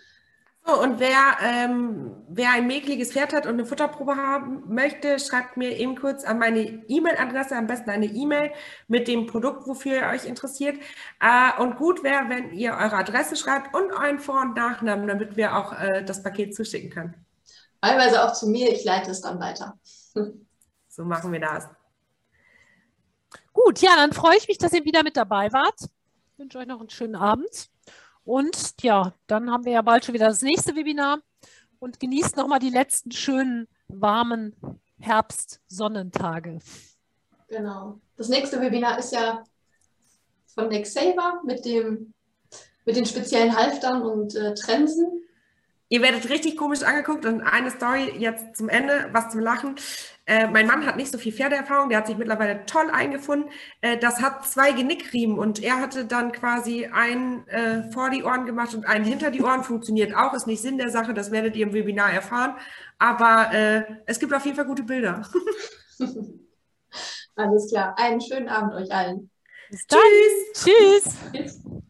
So, und wer, ähm, wer ein mäkliges Pferd hat und eine Futterprobe haben möchte, schreibt mir eben kurz an meine E-Mail-Adresse, am besten eine E-Mail mit dem Produkt, wofür ihr euch interessiert. Äh, und gut wäre, wenn ihr eure Adresse schreibt und euren Vor- und Nachnamen, damit wir auch äh, das Paket zuschicken können. Teilweise auch zu mir, ich leite es dann weiter. so machen wir das. Gut, ja, dann freue ich mich, dass ihr wieder mit dabei wart. Ich wünsche euch noch einen schönen Abend. Und ja, dann haben wir ja bald schon wieder das nächste Webinar und genießt nochmal die letzten schönen, warmen Herbst-Sonnentage. Genau. Das nächste Webinar ist ja von Nexaver mit, dem, mit den speziellen Halftern und äh, Trensen. Ihr werdet richtig komisch angeguckt und eine Story jetzt zum Ende, was zum Lachen. Äh, mein Mann hat nicht so viel Pferdeerfahrung, der hat sich mittlerweile toll eingefunden. Äh, das hat zwei Genickriemen und er hatte dann quasi einen äh, vor die Ohren gemacht und einen hinter die Ohren. Funktioniert auch, ist nicht Sinn der Sache, das werdet ihr im Webinar erfahren. Aber äh, es gibt auf jeden Fall gute Bilder. Alles klar. Einen schönen Abend euch allen. Tschüss. Tschüss. Tschüss.